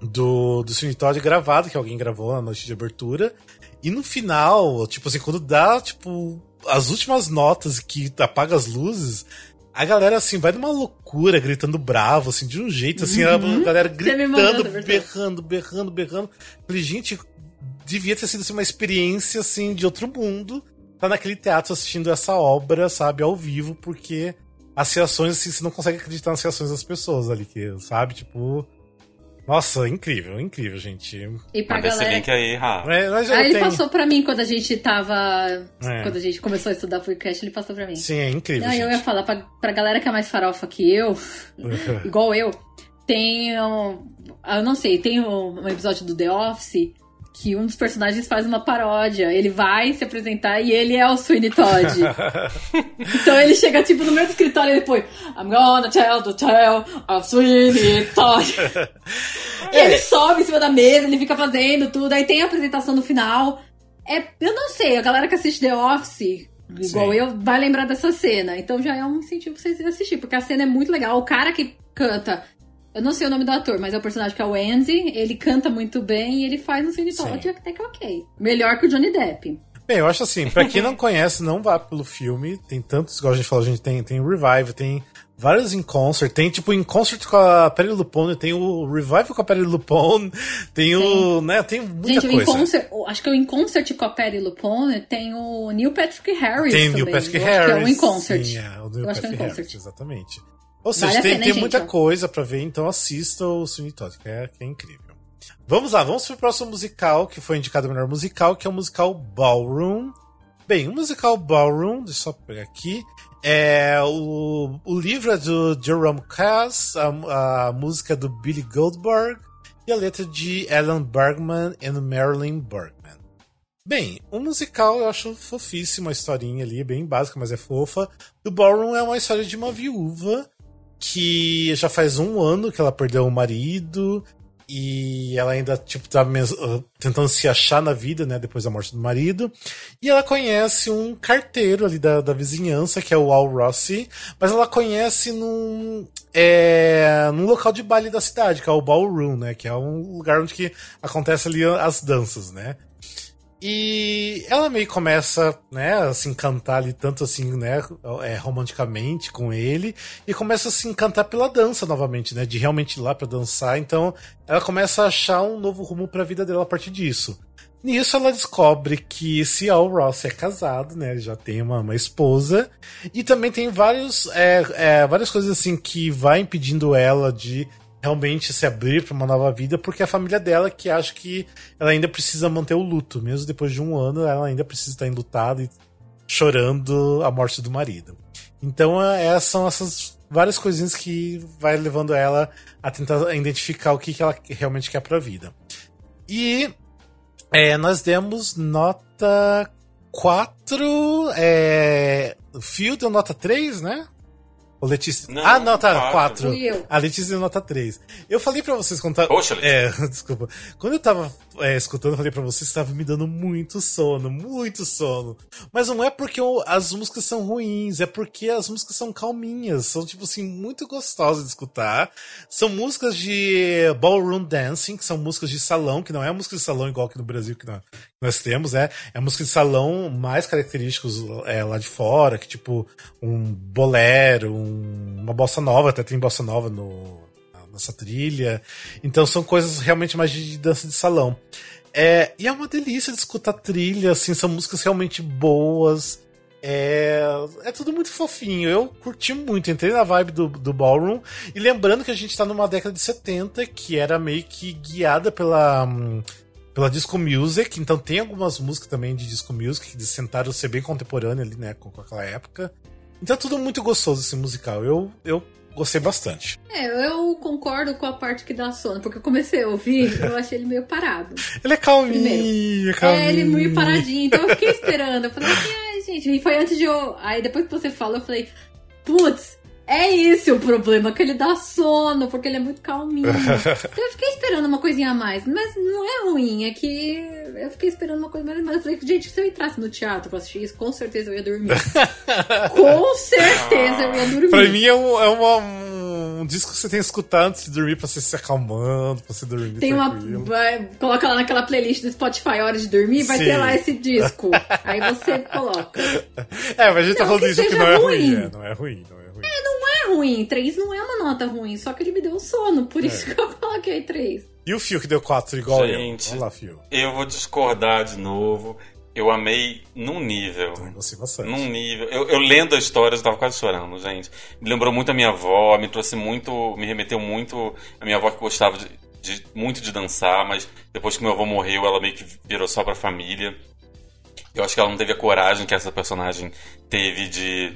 [SPEAKER 1] do, do Sweeney gravado, que alguém gravou na noite de abertura. E no final, tipo assim, quando dá, tipo, as últimas notas que apaga as luzes, a galera, assim, vai numa loucura, gritando bravo, assim, de um jeito, assim, uhum. a galera gritando, berrando, berrando, berrando. Falei, gente, devia ter sido assim, uma experiência, assim, de outro mundo, tá naquele teatro assistindo essa obra, sabe, ao vivo, porque as reações, assim, você não consegue acreditar nas reações das pessoas ali, que, sabe, tipo nossa, incrível, incrível, gente.
[SPEAKER 2] E pra
[SPEAKER 3] Manda
[SPEAKER 2] galera...
[SPEAKER 3] esse link aí, Rafa. É,
[SPEAKER 2] ah, ele tenho... passou pra mim quando a gente tava. É. Quando a gente começou a estudar podcast, ele passou pra mim.
[SPEAKER 1] Sim, é incrível. Gente.
[SPEAKER 2] eu ia falar pra, pra galera que é mais farofa que eu, igual eu, tem. Um, eu não sei, tem um, um episódio do The Office que um dos personagens faz uma paródia. Ele vai se apresentar e ele é o Sweeney Todd. então ele chega tipo no do escritório e ele põe I'm gonna tell the tale of Sweeney Todd. e ele sobe em cima da mesa, ele fica fazendo tudo. Aí tem a apresentação no final. É, eu não sei, a galera que assiste The Office, igual Sim. eu, vai lembrar dessa cena. Então já é um incentivo pra vocês assistir, porque a cena é muito legal. O cara que canta eu não sei o nome do ator, mas é o personagem que é o Andy. Ele canta muito bem e ele faz um Cine Todd até que ok. Melhor que o Johnny Depp.
[SPEAKER 1] Bem, eu acho assim, pra quem não conhece, não vá pelo filme. Tem tantos, igual a gente falou, a gente tem, tem Revive, tem vários em concert. Tem, tipo, em concert com a Perry Lupone, tem o Revive com a Perry Lupone, tem o. né, tem muita gente, coisa.
[SPEAKER 2] Concert, acho que o em concert com a Perry Lupone tem o Neil Patrick Harris.
[SPEAKER 1] Tem
[SPEAKER 2] o
[SPEAKER 1] Neil Patrick Harris.
[SPEAKER 2] Que é o em concert.
[SPEAKER 1] Sim, é, o Neil eu Patrick é Harris, exatamente. Ou seja, vale tem, pena, tem gente, muita ó. coisa para ver, então assista o Todd, que é, que é incrível. Vamos lá, vamos pro próximo musical, que foi indicado o melhor musical, que é o musical Ballroom. Bem, o musical Ballroom, deixa eu só pegar aqui, é o, o livro é do Jerome Cass, a, a música é do Billy Goldberg e a letra de Alan Bergman e Marilyn Bergman. Bem, o musical eu acho fofíssimo, a historinha ali, bem básica, mas é fofa. O Ballroom é uma história de uma viúva que já faz um ano que ela perdeu o marido e ela ainda tipo tá uh, tentando se achar na vida, né, depois da morte do marido. E ela conhece um carteiro ali da, da vizinhança, que é o Al Rossi, mas ela conhece num é, num local de baile da cidade, que é o Ballroom, né, que é um lugar onde que acontece ali as danças, né? E ela meio começa, né, a se encantar ali tanto assim, né, é, romanticamente com ele, e começa a se encantar pela dança novamente, né, de realmente ir lá para dançar. Então, ela começa a achar um novo rumo para a vida dela a partir disso. Nisso ela descobre que esse Al Ross é casado, né? Ele já tem uma, uma esposa. E também tem vários, é, é, várias coisas assim que vai impedindo ela de realmente se abrir para uma nova vida, porque a família dela que acha que ela ainda precisa manter o luto, mesmo depois de um ano, ela ainda precisa estar enlutada e chorando a morte do marido. Então, essas são essas várias coisinhas que vai levando ela a tentar identificar o que, que ela realmente quer para a vida. E é, nós demos nota 4. É, Fio deu nota 3, né? O Letícia. Não, ah, não, tá. 4. A Letícia nota 3. Eu falei pra vocês quando tava.
[SPEAKER 3] Poxa,
[SPEAKER 1] É, desculpa. Quando eu tava é, escutando, eu falei pra vocês que tava me dando muito sono, muito sono. Mas não é porque eu, as músicas são ruins, é porque as músicas são calminhas. São, tipo assim, muito gostosas de escutar. São músicas de ballroom dancing, que são músicas de salão, que não é música de salão igual aqui no Brasil que nós temos, é. É música de salão mais característicos é, lá de fora, que tipo um bolero, um, uma bossa nova, até tem bossa nova no, nessa trilha. Então são coisas realmente mais de dança de salão. É, e é uma delícia de escutar trilha, assim, são músicas realmente boas. É, é tudo muito fofinho. Eu curti muito, entrei na vibe do, do Ballroom. E lembrando que a gente tá numa década de 70 que era meio que guiada pela, pela disco music. Então tem algumas músicas também de disco music que tentaram ser bem contemporânea ali, né, com, com aquela época. Então é tudo muito gostoso esse musical. Eu, eu gostei bastante.
[SPEAKER 2] É, eu concordo com a parte que dá sono, porque eu comecei a ouvir, eu achei ele meio parado.
[SPEAKER 1] ele é calminho, é calminho.
[SPEAKER 2] É, ele é meio paradinho, então eu fiquei esperando. Eu falei assim, ai, gente, e foi antes de eu. Aí depois que você fala, eu falei, putz, é esse o problema, que ele dá sono, porque ele é muito calminho. então eu fiquei esperando uma coisinha a mais. Mas não é ruim, é que eu fiquei esperando uma coisa mais. Mas eu falei, gente, se eu entrasse no teatro pra assistir isso, com certeza eu ia dormir. com certeza eu ia dormir.
[SPEAKER 1] Pra mim é, um, é uma, um disco que você tem que escutar antes de dormir pra você se acalmando, pra você dormir.
[SPEAKER 2] Tem tranquilo. uma. Vai, coloca lá naquela playlist do Spotify Hora de Dormir, vai Sim. ter lá esse disco. Aí você coloca.
[SPEAKER 1] É, mas a gente tá não, tá falando disso que não é ruim. É, não é ruim, não é ruim.
[SPEAKER 2] É, ruim. 3 não é uma nota ruim, só que ele me deu sono, por é. isso que eu coloquei 3.
[SPEAKER 1] E o Fio que deu 4 igual
[SPEAKER 3] Gente,
[SPEAKER 1] eu? Vamos lá, Fio.
[SPEAKER 3] Eu vou discordar de novo. Eu amei num nível.
[SPEAKER 1] Eu gostei bastante.
[SPEAKER 3] Num nível. Eu, eu, lendo a história, eu tava quase chorando, gente. Me lembrou muito a minha avó, me trouxe muito. Me remeteu muito a minha avó que gostava de, de, muito de dançar, mas depois que meu avô morreu, ela meio que virou só pra família. Eu acho que ela não teve a coragem que essa personagem teve de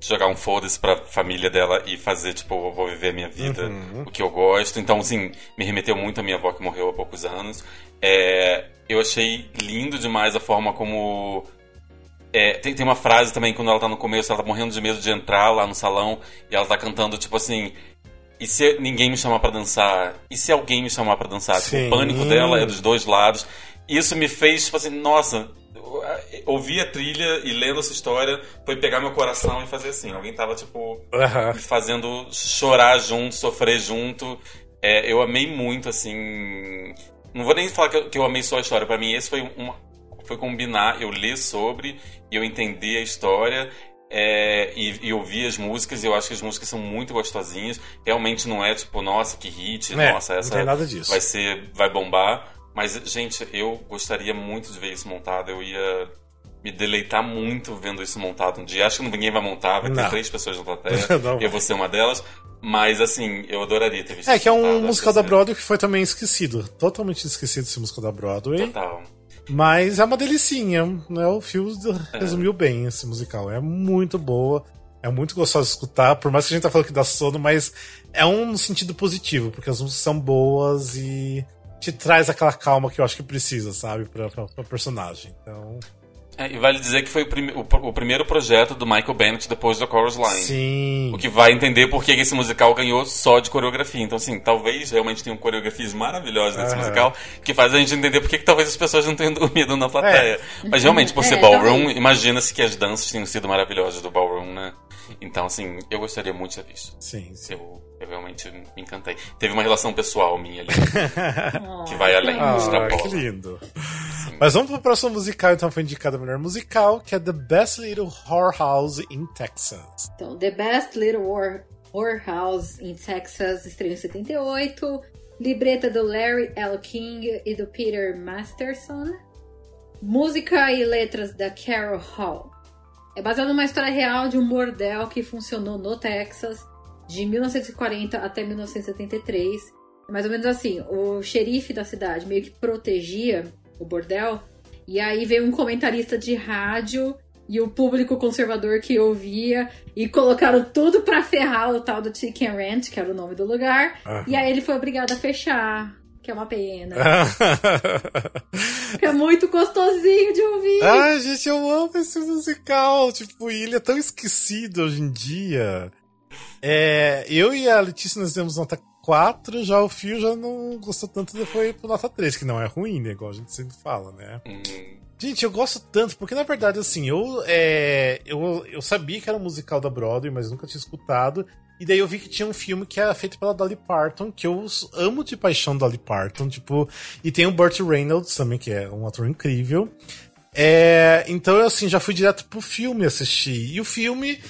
[SPEAKER 3] jogar um foda-se pra família dela e fazer, tipo, vou viver a minha vida, uhum. o que eu gosto. Então, assim, me remeteu muito a minha avó que morreu há poucos anos. É, eu achei lindo demais a forma como. É, tem, tem uma frase também quando ela tá no começo, ela tá morrendo de medo de entrar lá no salão e ela tá cantando, tipo assim. E se ninguém me chamar para dançar? E se alguém me chamar para dançar? Tipo, o pânico dela é dos dois lados. Isso me fez, tipo assim, nossa, ouvir a trilha e lendo essa história foi pegar meu coração e fazer assim. Alguém tava, tipo, uhum. me fazendo chorar junto, sofrer junto. É, eu amei muito, assim. Não vou nem falar que eu, que eu amei só a história. para mim, esse foi uma. Foi combinar eu ler sobre e eu entender a história é, e, e, ouvir as músicas, eu acho que as músicas são muito gostosinhas. Realmente não é tipo, nossa, que hit, é, nossa, essa vai ser, vai bombar. Mas, gente, eu gostaria muito de ver isso montado. Eu ia me deleitar muito vendo isso montado um dia. Acho que ninguém vai montar, vai ter não. três pessoas na plateia. eu vou ser uma delas. Mas, assim, eu adoraria ter visto
[SPEAKER 1] É, que é um musical da Broadway que foi também esquecido. Totalmente esquecido esse musical da Broadway.
[SPEAKER 3] Total.
[SPEAKER 1] Mas é uma delicinha, né? O Phil é. resumiu bem esse musical. É muito boa. É muito gostoso de escutar, por mais que a gente tá falando que dá sono, mas é um sentido positivo, porque as músicas são boas e te traz aquela calma que eu acho que precisa, sabe, pra, pra, pra personagem. Então.
[SPEAKER 3] É, e vale dizer que foi o, prim o, o, primeiro projeto do Michael Bennett depois do Chorus Line.
[SPEAKER 1] Sim.
[SPEAKER 3] O que vai entender por que esse musical ganhou só de coreografia. Então, assim, talvez realmente tenham coreografias maravilhosas nesse uhum. musical que faz a gente entender por que, talvez as pessoas não tenham dormido na plateia. É. Mas realmente, por ser é, ballroom, imagina-se que as danças tenham sido maravilhosas do ballroom, né? Então, assim, eu gostaria muito de ter visto.
[SPEAKER 1] Sim, sim.
[SPEAKER 3] Eu, eu realmente me encantei. Teve uma relação pessoal minha ali. que vai além
[SPEAKER 1] ah, Que lindo. Sim. Mas vamos pro próximo musical, então foi indicado a melhor musical, que é The Best Little Whorehouse in Texas.
[SPEAKER 2] Então, The Best Little Whorehouse in Texas estreou em 78. Libreta do Larry L. King e do Peter Masterson. Música e letras da Carol Hall. É baseado numa história real de um bordel que funcionou no Texas de 1940 até 1973. Mais ou menos assim, o xerife da cidade meio que protegia o bordel. E aí veio um comentarista de rádio e o público conservador que ouvia e colocaram tudo para ferrar o tal do Chicken Ranch, que era o nome do lugar. Uhum. E aí ele foi obrigado a fechar. Que é uma pena. é muito gostosinho de ouvir.
[SPEAKER 1] Ai, gente, eu amo esse musical. Tipo, ele é tão esquecido hoje em dia. É, eu e a Letícia nós demos nota 4, já o Fio já não gostou tanto, foi pro nota 3, que não é ruim, né? Igual a gente sempre fala, né? Hum. Gente, eu gosto tanto, porque na verdade, assim, eu, é, eu, eu sabia que era um musical da Broadway, mas nunca tinha escutado. E daí eu vi que tinha um filme que era feito pela Dolly Parton, que eu amo de paixão Dolly Parton, tipo, e tem o Burt Reynolds também, que é um ator incrível. É, então eu assim já fui direto pro filme assistir. E o filme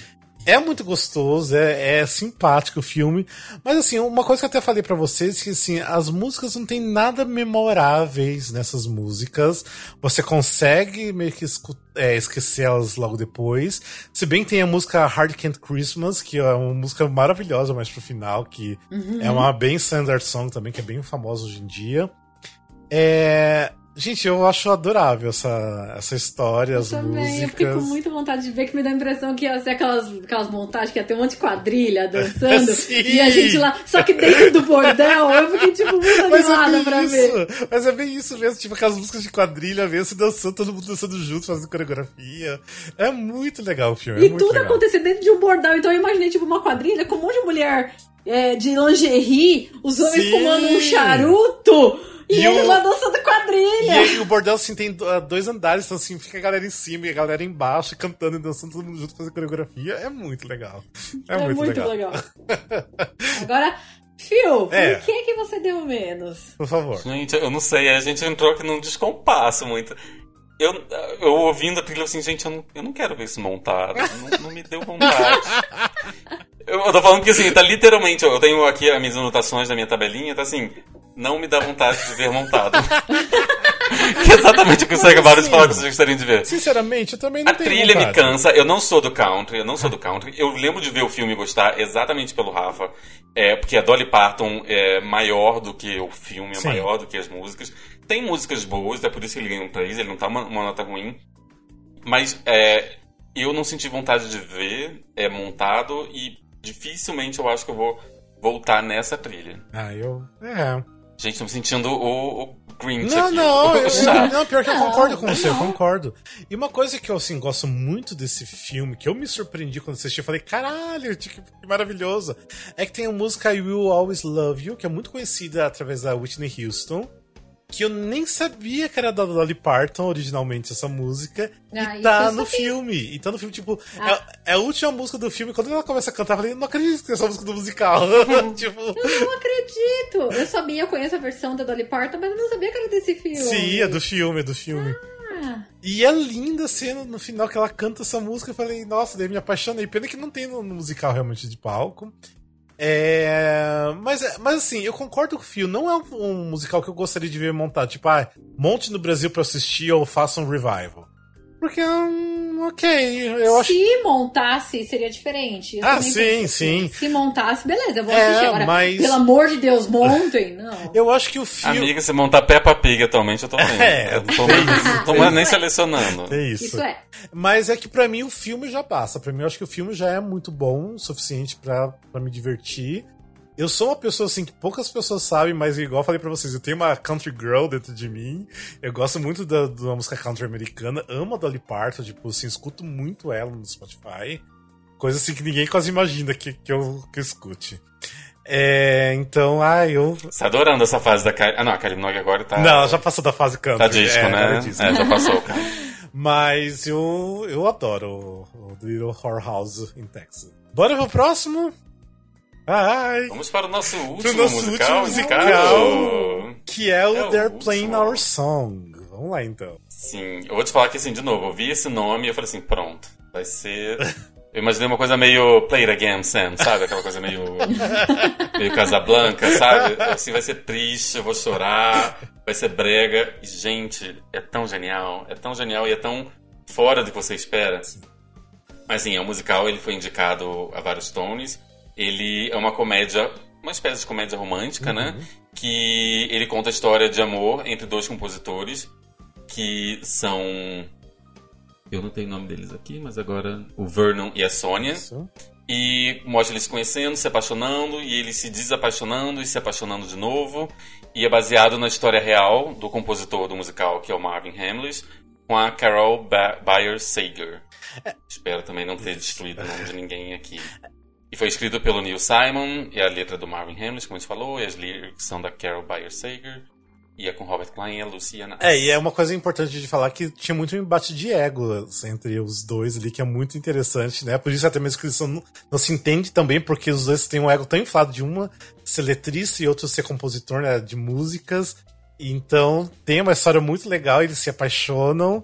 [SPEAKER 1] é muito gostoso, é, é, simpático o filme. Mas assim, uma coisa que eu até falei para vocês, que assim, as músicas não tem nada memoráveis nessas músicas. Você consegue meio que é, esquecer elas logo depois. Se bem que tem a música Hard Can't Christmas, que é uma música maravilhosa mais pro final, que uhum. é uma bem standard song também, que é bem famosa hoje em dia. É, Gente, eu acho adorável essa, essa história, eu as também. músicas. Eu
[SPEAKER 2] fiquei com muita vontade de ver, que me dá a impressão que ia ser aquelas, aquelas montagens que ia ter um monte de quadrilha dançando. e a gente lá, só que dentro do bordel, eu fiquei, tipo, muito é animada é pra
[SPEAKER 1] isso.
[SPEAKER 2] ver.
[SPEAKER 1] Mas é bem isso mesmo, tipo, aquelas músicas de quadrilha mesmo, se dançando, todo mundo dançando junto, fazendo coreografia. É muito legal o filme.
[SPEAKER 2] É
[SPEAKER 1] e
[SPEAKER 2] tudo
[SPEAKER 1] legal.
[SPEAKER 2] acontecendo dentro de um bordel, então eu imaginei, tipo, uma quadrilha com um monte de mulher é, de lingerie, os homens Sim. fumando um charuto. E, e ele o... dançando quadrilha. E
[SPEAKER 1] aí o bordel, assim, tem ah, dois andares, então assim, fica a galera em cima e a galera embaixo, cantando e dançando todo mundo junto, fazendo coreografia. É muito legal. É, é muito, muito, legal. legal.
[SPEAKER 2] Agora, Phil, é. por que que você deu menos?
[SPEAKER 1] Por favor.
[SPEAKER 3] Gente, eu não sei, a gente entrou aqui num descompasso muito. Eu, eu ouvindo a trilha assim, gente, eu não, eu não quero ver isso montado. Não, não me deu vontade. Eu, eu tô falando que assim, tá literalmente, eu tenho aqui as minhas anotações da minha tabelinha, tá assim, não me dá vontade de ver montado. que é exatamente o que os acabaram de falar que vocês gostariam de ver.
[SPEAKER 1] Sinceramente, eu também não
[SPEAKER 3] A
[SPEAKER 1] tenho
[SPEAKER 3] trilha
[SPEAKER 1] vontade.
[SPEAKER 3] me cansa, eu não sou do country, eu não sou do country. Eu lembro de ver o filme e gostar exatamente pelo Rafa, é, porque a Dolly Parton é maior do que o filme, é Sim. maior do que as músicas. Tem músicas boas, é por isso que ele ganhou um 3, ele não tá uma, uma nota ruim. Mas é, eu não senti vontade de ver é, montado e dificilmente eu acho que eu vou voltar nessa trilha.
[SPEAKER 1] Ah, eu. É.
[SPEAKER 3] Gente, tô me sentindo o, o Grinch
[SPEAKER 1] não,
[SPEAKER 3] aqui.
[SPEAKER 1] Não, eu, não, pior que eu concordo com você, eu concordo. E uma coisa que eu, assim, gosto muito desse filme, que eu me surpreendi quando assisti, eu falei, caralho, que, que maravilhoso, é que tem a música I Will Always Love You, que é muito conhecida através da Whitney Houston, que eu nem sabia que era da Dolly Parton originalmente essa música. Ah, e tá no filme. E tá no filme, tipo, ah. é, é, a última música do filme. Quando ela começa a cantar, eu falei, não acredito que é essa música do musical. tipo...
[SPEAKER 2] Eu não acredito. Eu sabia, eu conheço a versão da Dolly Parton, mas eu não sabia que era desse filme.
[SPEAKER 1] Sim, é do filme, é do filme. Ah. E é linda a cena no final que ela canta essa música. Eu falei, nossa, daí me apaixonei. Pena que não tem no musical realmente de palco. É, mas, mas assim, eu concordo com o Fio, não é um, um, musical que eu gostaria de ver montado. Tipo, ah, monte no Brasil pra assistir ou faça um revival. Porque, um, ok, eu acho...
[SPEAKER 2] Se montasse, seria diferente.
[SPEAKER 1] Eu ah, sim, assim. sim.
[SPEAKER 2] Se montasse, beleza, eu vou é, assistir. Agora, mas... pelo amor de Deus, montem, não.
[SPEAKER 1] Eu acho que o filme...
[SPEAKER 3] Amiga, se montar Peppa Pig atualmente, eu tô vendo. É, eu tô, é tô nem é. selecionando.
[SPEAKER 1] É isso. Isso é. Mas é que para mim o filme já passa. Para mim, eu acho que o filme já é muito bom, o suficiente para me divertir. Eu sou uma pessoa assim que poucas pessoas sabem, mas igual eu falei pra vocês, eu tenho uma country girl dentro de mim. Eu gosto muito da, da música country americana, amo a Dolly Parton, tipo, assim, escuto muito ela no Spotify. Coisa assim que ninguém quase imagina que, que, eu, que eu escute. É, então, ah, eu.
[SPEAKER 3] Você tá adorando essa fase da Kylie. Ah, não, a Kylie Minogue agora tá.
[SPEAKER 1] Não, já passou da fase country.
[SPEAKER 3] Tá disco, é, né? É, já passou, cara.
[SPEAKER 1] Mas eu, eu adoro o, Little Whorehouse in Texas. Bora pro próximo? Ai.
[SPEAKER 3] Vamos para o nosso último nosso musical, último
[SPEAKER 1] musical, que é o é They're o Playing Our Song. Vamos lá então.
[SPEAKER 3] Sim, eu vou te falar que assim, de novo, eu vi esse nome e eu falei assim, pronto, vai ser. Eu imaginei uma coisa meio Play It Again Sam, sabe? Aquela coisa meio. meio Casablanca, sabe? Assim, vai ser triste, eu vou chorar, vai ser brega. E, gente, é tão genial, é tão genial e é tão fora do que você espera. Mas sim, é um musical, ele foi indicado a vários Tonys. Ele é uma comédia, uma espécie de comédia romântica, né? uhum. né? Que ele conta a história de amor entre dois compositores que são. Eu não tenho o nome deles aqui, mas agora o Vernon e a Sônia. Isso. E mostra eles se conhecendo, se apaixonando, e eles se desapaixonando e se apaixonando de novo. E é baseado na história real do compositor do musical, que é o Marvin Hamlish, com a Carol ba Bayer Sager. É. Espero também não ter destruído o nome de ninguém aqui. E foi escrito pelo Neil Simon, e a letra do Marvin Hamlish, como a gente falou, e as lyrics são da Carol Bayer Sager. E é com Robert Klein e a Luciana.
[SPEAKER 1] É, e é uma coisa importante de falar que tinha muito um embate de ego entre os dois ali, que é muito interessante, né? Por isso até mesmo que eles não, não se entende também, porque os dois têm um ego tão inflado de uma ser letrista e outro ser compositor né, de músicas. Então tem uma história muito legal, eles se apaixonam.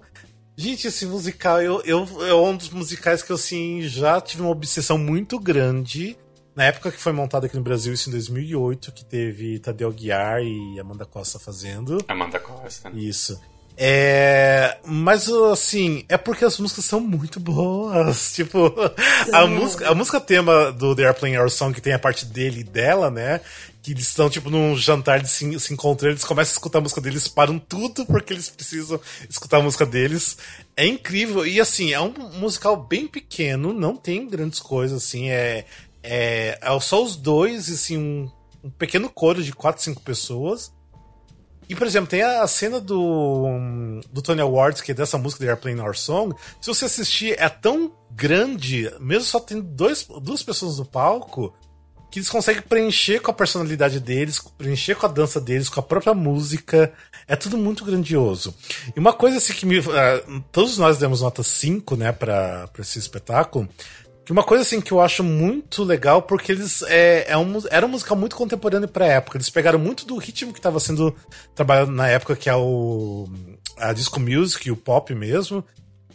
[SPEAKER 1] Gente, esse musical, eu, eu, é um dos musicais que eu assim, já tive uma obsessão muito grande na época que foi montado aqui no Brasil, isso em 2008, que teve Tadeu Guiar e Amanda Costa fazendo.
[SPEAKER 3] Amanda Costa.
[SPEAKER 1] Isso. É, mas assim, é porque as músicas são muito boas. Tipo, a música, a música tema do The Airplane Our Song, que tem a parte dele e dela, né? Que eles estão, tipo, num jantar de se, se encontram, eles começam a escutar a música deles, param tudo porque eles precisam escutar a música deles. É incrível. E assim, é um musical bem pequeno, não tem grandes coisas, assim, é, é, é só os dois, assim, um, um pequeno coro de quatro, cinco pessoas. E, por exemplo, tem a cena do, do Tony Awards, que é dessa música The Airplane Our Song. Se você assistir, é tão grande, mesmo só tendo dois, duas pessoas no palco, que eles conseguem preencher com a personalidade deles, preencher com a dança deles, com a própria música. É tudo muito grandioso. E uma coisa assim que me. Uh, todos nós demos nota 5, né, pra esse espetáculo. Que uma coisa assim que eu acho muito legal, porque eles é, é um, era musical muito contemporâneo pra época. Eles pegaram muito do ritmo que estava sendo trabalhado na época, que é o a disco music, o pop mesmo.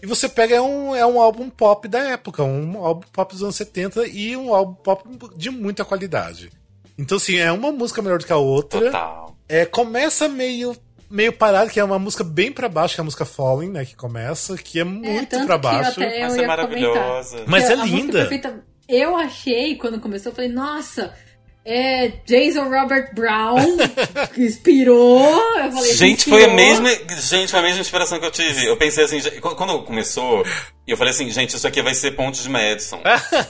[SPEAKER 1] E você pega é um, é um álbum pop da época, um álbum pop dos anos 70 e um álbum pop de muita qualidade. Então, assim, é uma música melhor do que a outra.
[SPEAKER 3] Total.
[SPEAKER 1] É, começa meio meio parado, que é uma música bem para baixo, que é a música Falling, né, que começa, que é, é muito é, para baixo.
[SPEAKER 3] Mas é maravilhosa.
[SPEAKER 1] Mas é linda.
[SPEAKER 2] Eu achei, quando começou, eu falei, nossa, é Jason Robert Brown que inspirou. Eu falei,
[SPEAKER 3] gente, inspirou. foi a mesma, gente, foi a mesma inspiração que eu tive. Eu pensei assim, quando começou, eu falei assim, gente, isso aqui vai ser Pontos de Madison.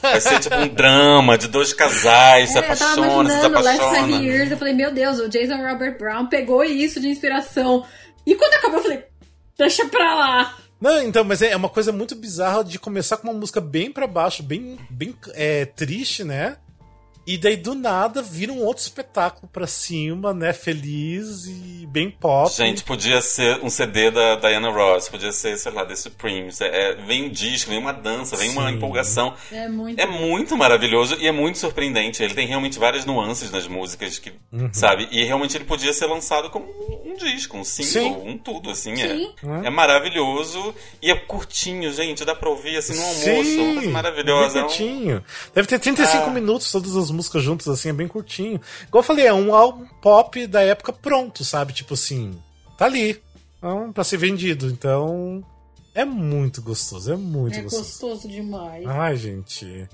[SPEAKER 3] Vai ser tipo um drama de dois casais, é, se apaixonam, se apaixonam.
[SPEAKER 2] Years, eu falei, meu Deus, o Jason Robert Brown pegou isso de inspiração. E quando acabou, eu falei, deixa pra lá.
[SPEAKER 1] Não, então, mas é uma coisa muito bizarra de começar com uma música bem para baixo, bem, bem é, triste, né? E daí do nada vira um outro espetáculo pra cima, né? Feliz e bem pop.
[SPEAKER 3] Gente, podia ser um CD da Diana Ross, podia ser, sei lá, The Supremes. É, é, vem um disco, vem uma dança, vem Sim. uma empolgação.
[SPEAKER 2] É muito...
[SPEAKER 3] é muito maravilhoso e é muito surpreendente. Ele tem realmente várias nuances nas músicas, que, uhum. sabe? E realmente ele podia ser lançado como um disco, um single, Sim. um tudo, assim. É. Sim. É, é maravilhoso e é curtinho, gente. Dá pra ouvir assim no almoço. Sim, maravilhoso. É
[SPEAKER 1] curtinho. Deve ter 35 ah. minutos todas as músicas juntas, assim, é bem curtinho. Igual eu falei, é um álbum pop da época pronto, sabe? Tipo assim, tá ali. Então, pra ser vendido. Então, é muito gostoso, é muito
[SPEAKER 2] é
[SPEAKER 1] gostoso.
[SPEAKER 2] É gostoso demais.
[SPEAKER 1] Ai, gente.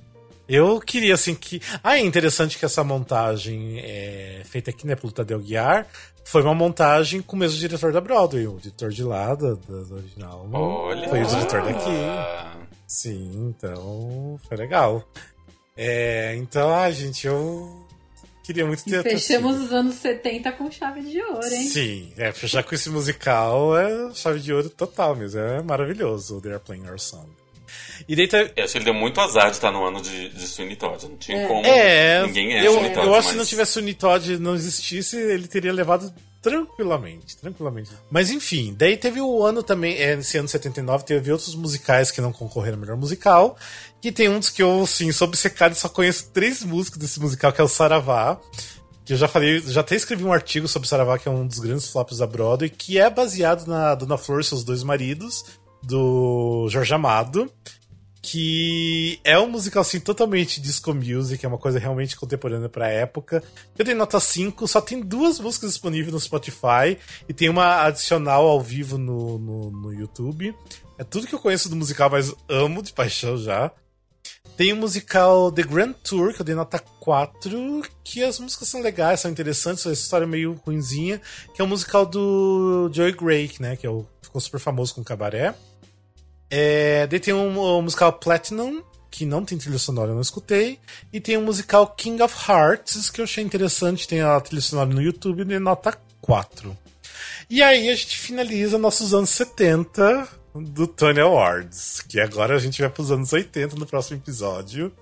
[SPEAKER 1] Eu queria, assim, que. Ah, é interessante que essa montagem é feita aqui, né, pelo Tadeu Guiar. Foi uma montagem com o mesmo diretor da Broadway, o diretor de lá, da, da original.
[SPEAKER 3] Olha.
[SPEAKER 1] Foi o diretor daqui. Sim, então foi legal. É, então, ah, gente, eu queria muito ter.
[SPEAKER 2] E fechamos os anos 70 com chave de ouro, hein?
[SPEAKER 1] Sim, é, fechar com esse musical é chave de ouro total mesmo. É maravilhoso o They Are Playing Our Song.
[SPEAKER 3] E daí tá... Eu acho que ele deu muito azar de estar no ano de, de Sweeney Todd. Não tinha
[SPEAKER 1] é.
[SPEAKER 3] como.
[SPEAKER 1] É,
[SPEAKER 3] ninguém é
[SPEAKER 1] eu,
[SPEAKER 3] Sweeney Todd.
[SPEAKER 1] Eu acho que se não tivesse Sweeney Todd não existisse, ele teria levado tranquilamente, tranquilamente. Mas enfim, daí teve o ano também, é, ano 79, teve outros musicais que não concorreram ao melhor musical. Que tem um dos que eu, assim, sou obcecado e só conheço três músicas desse musical, que é o Saravá. Que eu já falei, já até escrevi um artigo sobre Saravá, que é um dos grandes flops da Broadway, que é baseado na Dona Flor e seus dois maridos, do Jorge Amado que é um musical assim totalmente disco music, é uma coisa realmente contemporânea para época. Eu dei nota 5, só tem duas músicas disponíveis no Spotify e tem uma adicional ao vivo no, no, no YouTube. É tudo que eu conheço do musical, mas amo de paixão já. Tem o musical The Grand Tour, que eu dei nota 4, que as músicas são legais, são interessantes, a história é meio ruinzinha, que é o musical do Joey Gray, né, que é o, ficou super famoso com o Cabaré. É, daí tem um, o musical Platinum, que não tem trilha sonora, eu não escutei. E tem o musical King of Hearts, que eu achei interessante, tem a trilha sonora no YouTube, de nota 4. E aí a gente finaliza nossos anos 70 do Tony Awards, que agora a gente vai pros anos 80 no próximo episódio.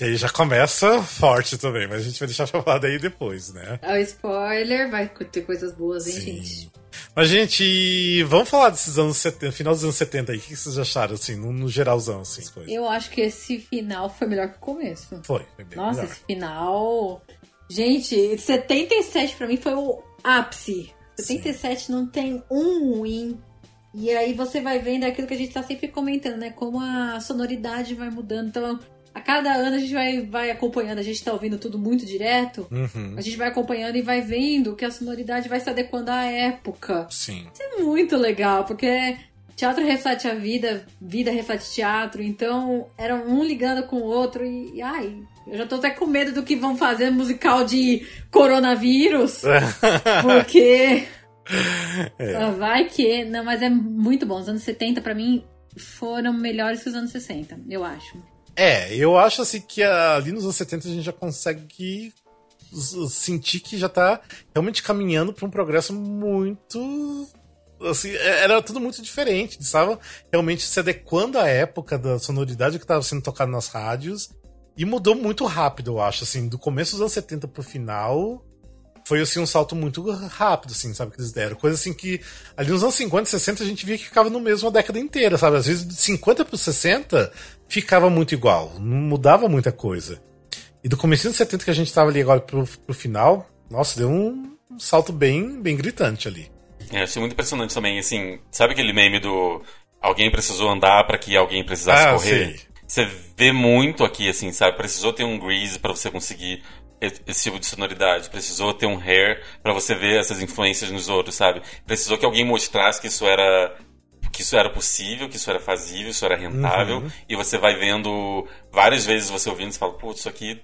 [SPEAKER 1] Que aí já começa forte também, mas a gente vai deixar pra falar daí depois, né?
[SPEAKER 2] É o spoiler, vai ter coisas boas, hein, Sim. gente?
[SPEAKER 1] Mas, gente, vamos falar desses anos 70, final dos anos 70 aí. O que vocês acharam, assim, no, no geralzão, assim?
[SPEAKER 2] Coisas? Eu acho que esse final foi melhor que o começo.
[SPEAKER 1] Foi, foi
[SPEAKER 2] bem Nossa, melhor. esse final. Gente, 77 pra mim foi o ápice. 77 Sim. não tem um ruim e aí você vai vendo aquilo que a gente tá sempre comentando, né? Como a sonoridade vai mudando. Então, a cada ano a gente vai, vai acompanhando, a gente tá ouvindo tudo muito direto,
[SPEAKER 1] uhum.
[SPEAKER 2] a gente vai acompanhando e vai vendo que a sonoridade vai se adequando à época.
[SPEAKER 1] Sim.
[SPEAKER 2] Isso é muito legal, porque teatro reflete a vida, vida reflete teatro, então era um ligando com o outro e, e ai, eu já tô até com medo do que vão fazer musical de coronavírus, porque é. Ah, vai que. Não, mas é muito bom. Os anos 70, para mim, foram melhores que os anos 60, eu acho.
[SPEAKER 1] É, eu acho assim que ali nos anos 70 a gente já consegue sentir que já tá realmente caminhando para um progresso muito. Assim, é, era tudo muito diferente. Estava realmente se adequando à época da sonoridade que estava sendo tocada nas rádios. E mudou muito rápido, eu acho. Assim, do começo dos anos 70 pro final foi assim um salto muito rápido, assim, sabe, que eles deram. Coisa assim que ali nos anos 50, 60 a gente via que ficava no mesmo a década inteira, sabe? Às vezes de 50 para 60 ficava muito igual, não mudava muita coisa. E do começo dos 70 que a gente tava ali agora pro, pro final, nossa, deu um, um salto bem, bem gritante ali.
[SPEAKER 3] É, achei muito impressionante também, assim, sabe aquele meme do alguém precisou andar para que alguém precisasse ah, correr? Sei. Você vê muito aqui, assim, sabe? Precisou ter um grease para você conseguir esse tipo de sonoridade. Precisou ter um hair para você ver essas influências nos outros, sabe? Precisou que alguém mostrasse que isso era que isso era possível, que isso era fazível, isso era rentável, uhum. e você vai vendo várias vezes você ouvindo e fala, putz, isso aqui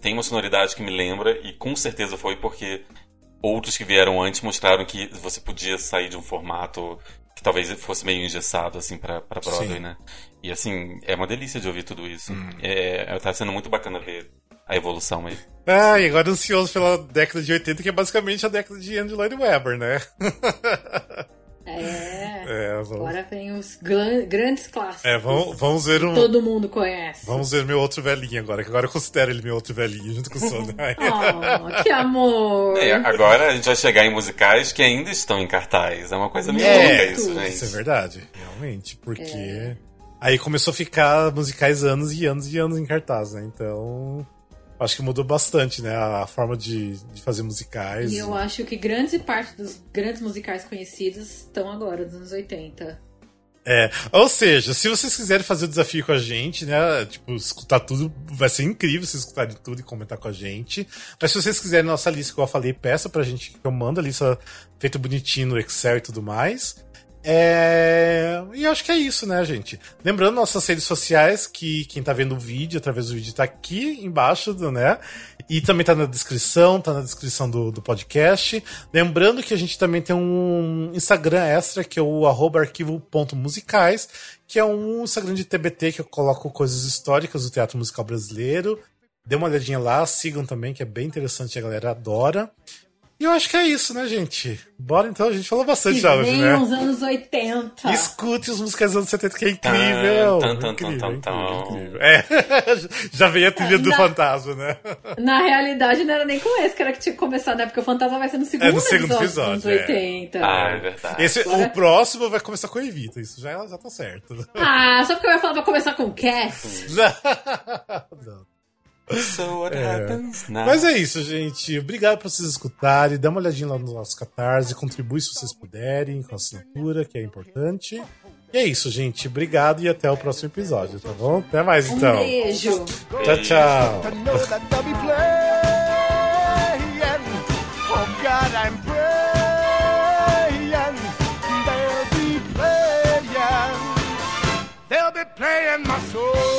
[SPEAKER 3] tem uma sonoridade que me lembra, e com certeza foi porque outros que vieram antes mostraram que você podia sair de um formato que talvez fosse meio engessado, assim, pra, pra Broadway, Sim. né? E, assim, é uma delícia de ouvir tudo isso. Hum. É, tá sendo muito bacana ver a evolução aí.
[SPEAKER 1] Ah, e agora ansioso pela década de 80, que é basicamente a década de Andrew Lloyd Webber, né?
[SPEAKER 2] É. é vamos... Agora vem os grandes clássicos.
[SPEAKER 1] É, vamos, vamos ver um.
[SPEAKER 2] Todo mundo conhece.
[SPEAKER 1] Vamos ver meu outro velhinho agora, que agora eu considero ele meu outro velhinho, junto com o
[SPEAKER 2] Sondheim. oh, que amor!
[SPEAKER 3] É, agora a gente vai chegar em musicais que ainda estão em cartaz. É uma coisa meio é, louca isso, gente.
[SPEAKER 1] Isso é verdade, realmente, porque. É. Aí começou a ficar musicais anos e anos e anos em cartaz, né? Então acho que mudou bastante, né? A forma de, de fazer musicais.
[SPEAKER 2] E eu acho que grande parte dos grandes musicais conhecidos estão agora, dos anos 80.
[SPEAKER 1] É, ou seja, se vocês quiserem fazer o desafio com a gente, né? Tipo, escutar tudo, vai ser incrível vocês escutarem tudo e comentar com a gente. Mas se vocês quiserem nossa lista, como eu falei, peça pra gente que eu mando a lista feita bonitinho no Excel e tudo mais. É... E acho que é isso, né, gente? Lembrando nossas redes sociais, que quem tá vendo o vídeo, através do vídeo, tá aqui embaixo, né? E também tá na descrição, tá na descrição do, do podcast. Lembrando que a gente também tem um Instagram extra, que é o arquivo.musicais, que é um Instagram de TBT que eu coloco coisas históricas do teatro musical brasileiro. Dê uma olhadinha lá, sigam também, que é bem interessante, a galera adora. E eu acho que é isso, né, gente? Bora então, a gente falou bastante já hoje, né?
[SPEAKER 2] os anos 80.
[SPEAKER 1] Escute os músicas dos anos 70, que é incrível. Tan, tan, incrível, tan, incrível, incrível. É, já veio a trilha é, do na, fantasma, né?
[SPEAKER 2] Na realidade, não era nem com esse que era que tinha que começar, né? Porque o fantasma vai ser no segundo, é, no segundo episódio, dos anos 80.
[SPEAKER 3] É. Ah, é verdade.
[SPEAKER 1] Esse, Agora... O próximo vai começar com Evita, isso já, já tá certo.
[SPEAKER 2] Ah, só porque eu ia falar pra começar com Cass.
[SPEAKER 1] não. So what é. happens now? Mas é isso, gente. Obrigado por vocês escutarem. Dá uma olhadinha lá no nosso Catarse. Contribui se vocês puderem com a assinatura, que é importante. E é isso, gente. Obrigado e até o próximo episódio, tá bom? Até mais, então.
[SPEAKER 2] Um beijo.
[SPEAKER 1] Tchau, tchau. Be playing my soul.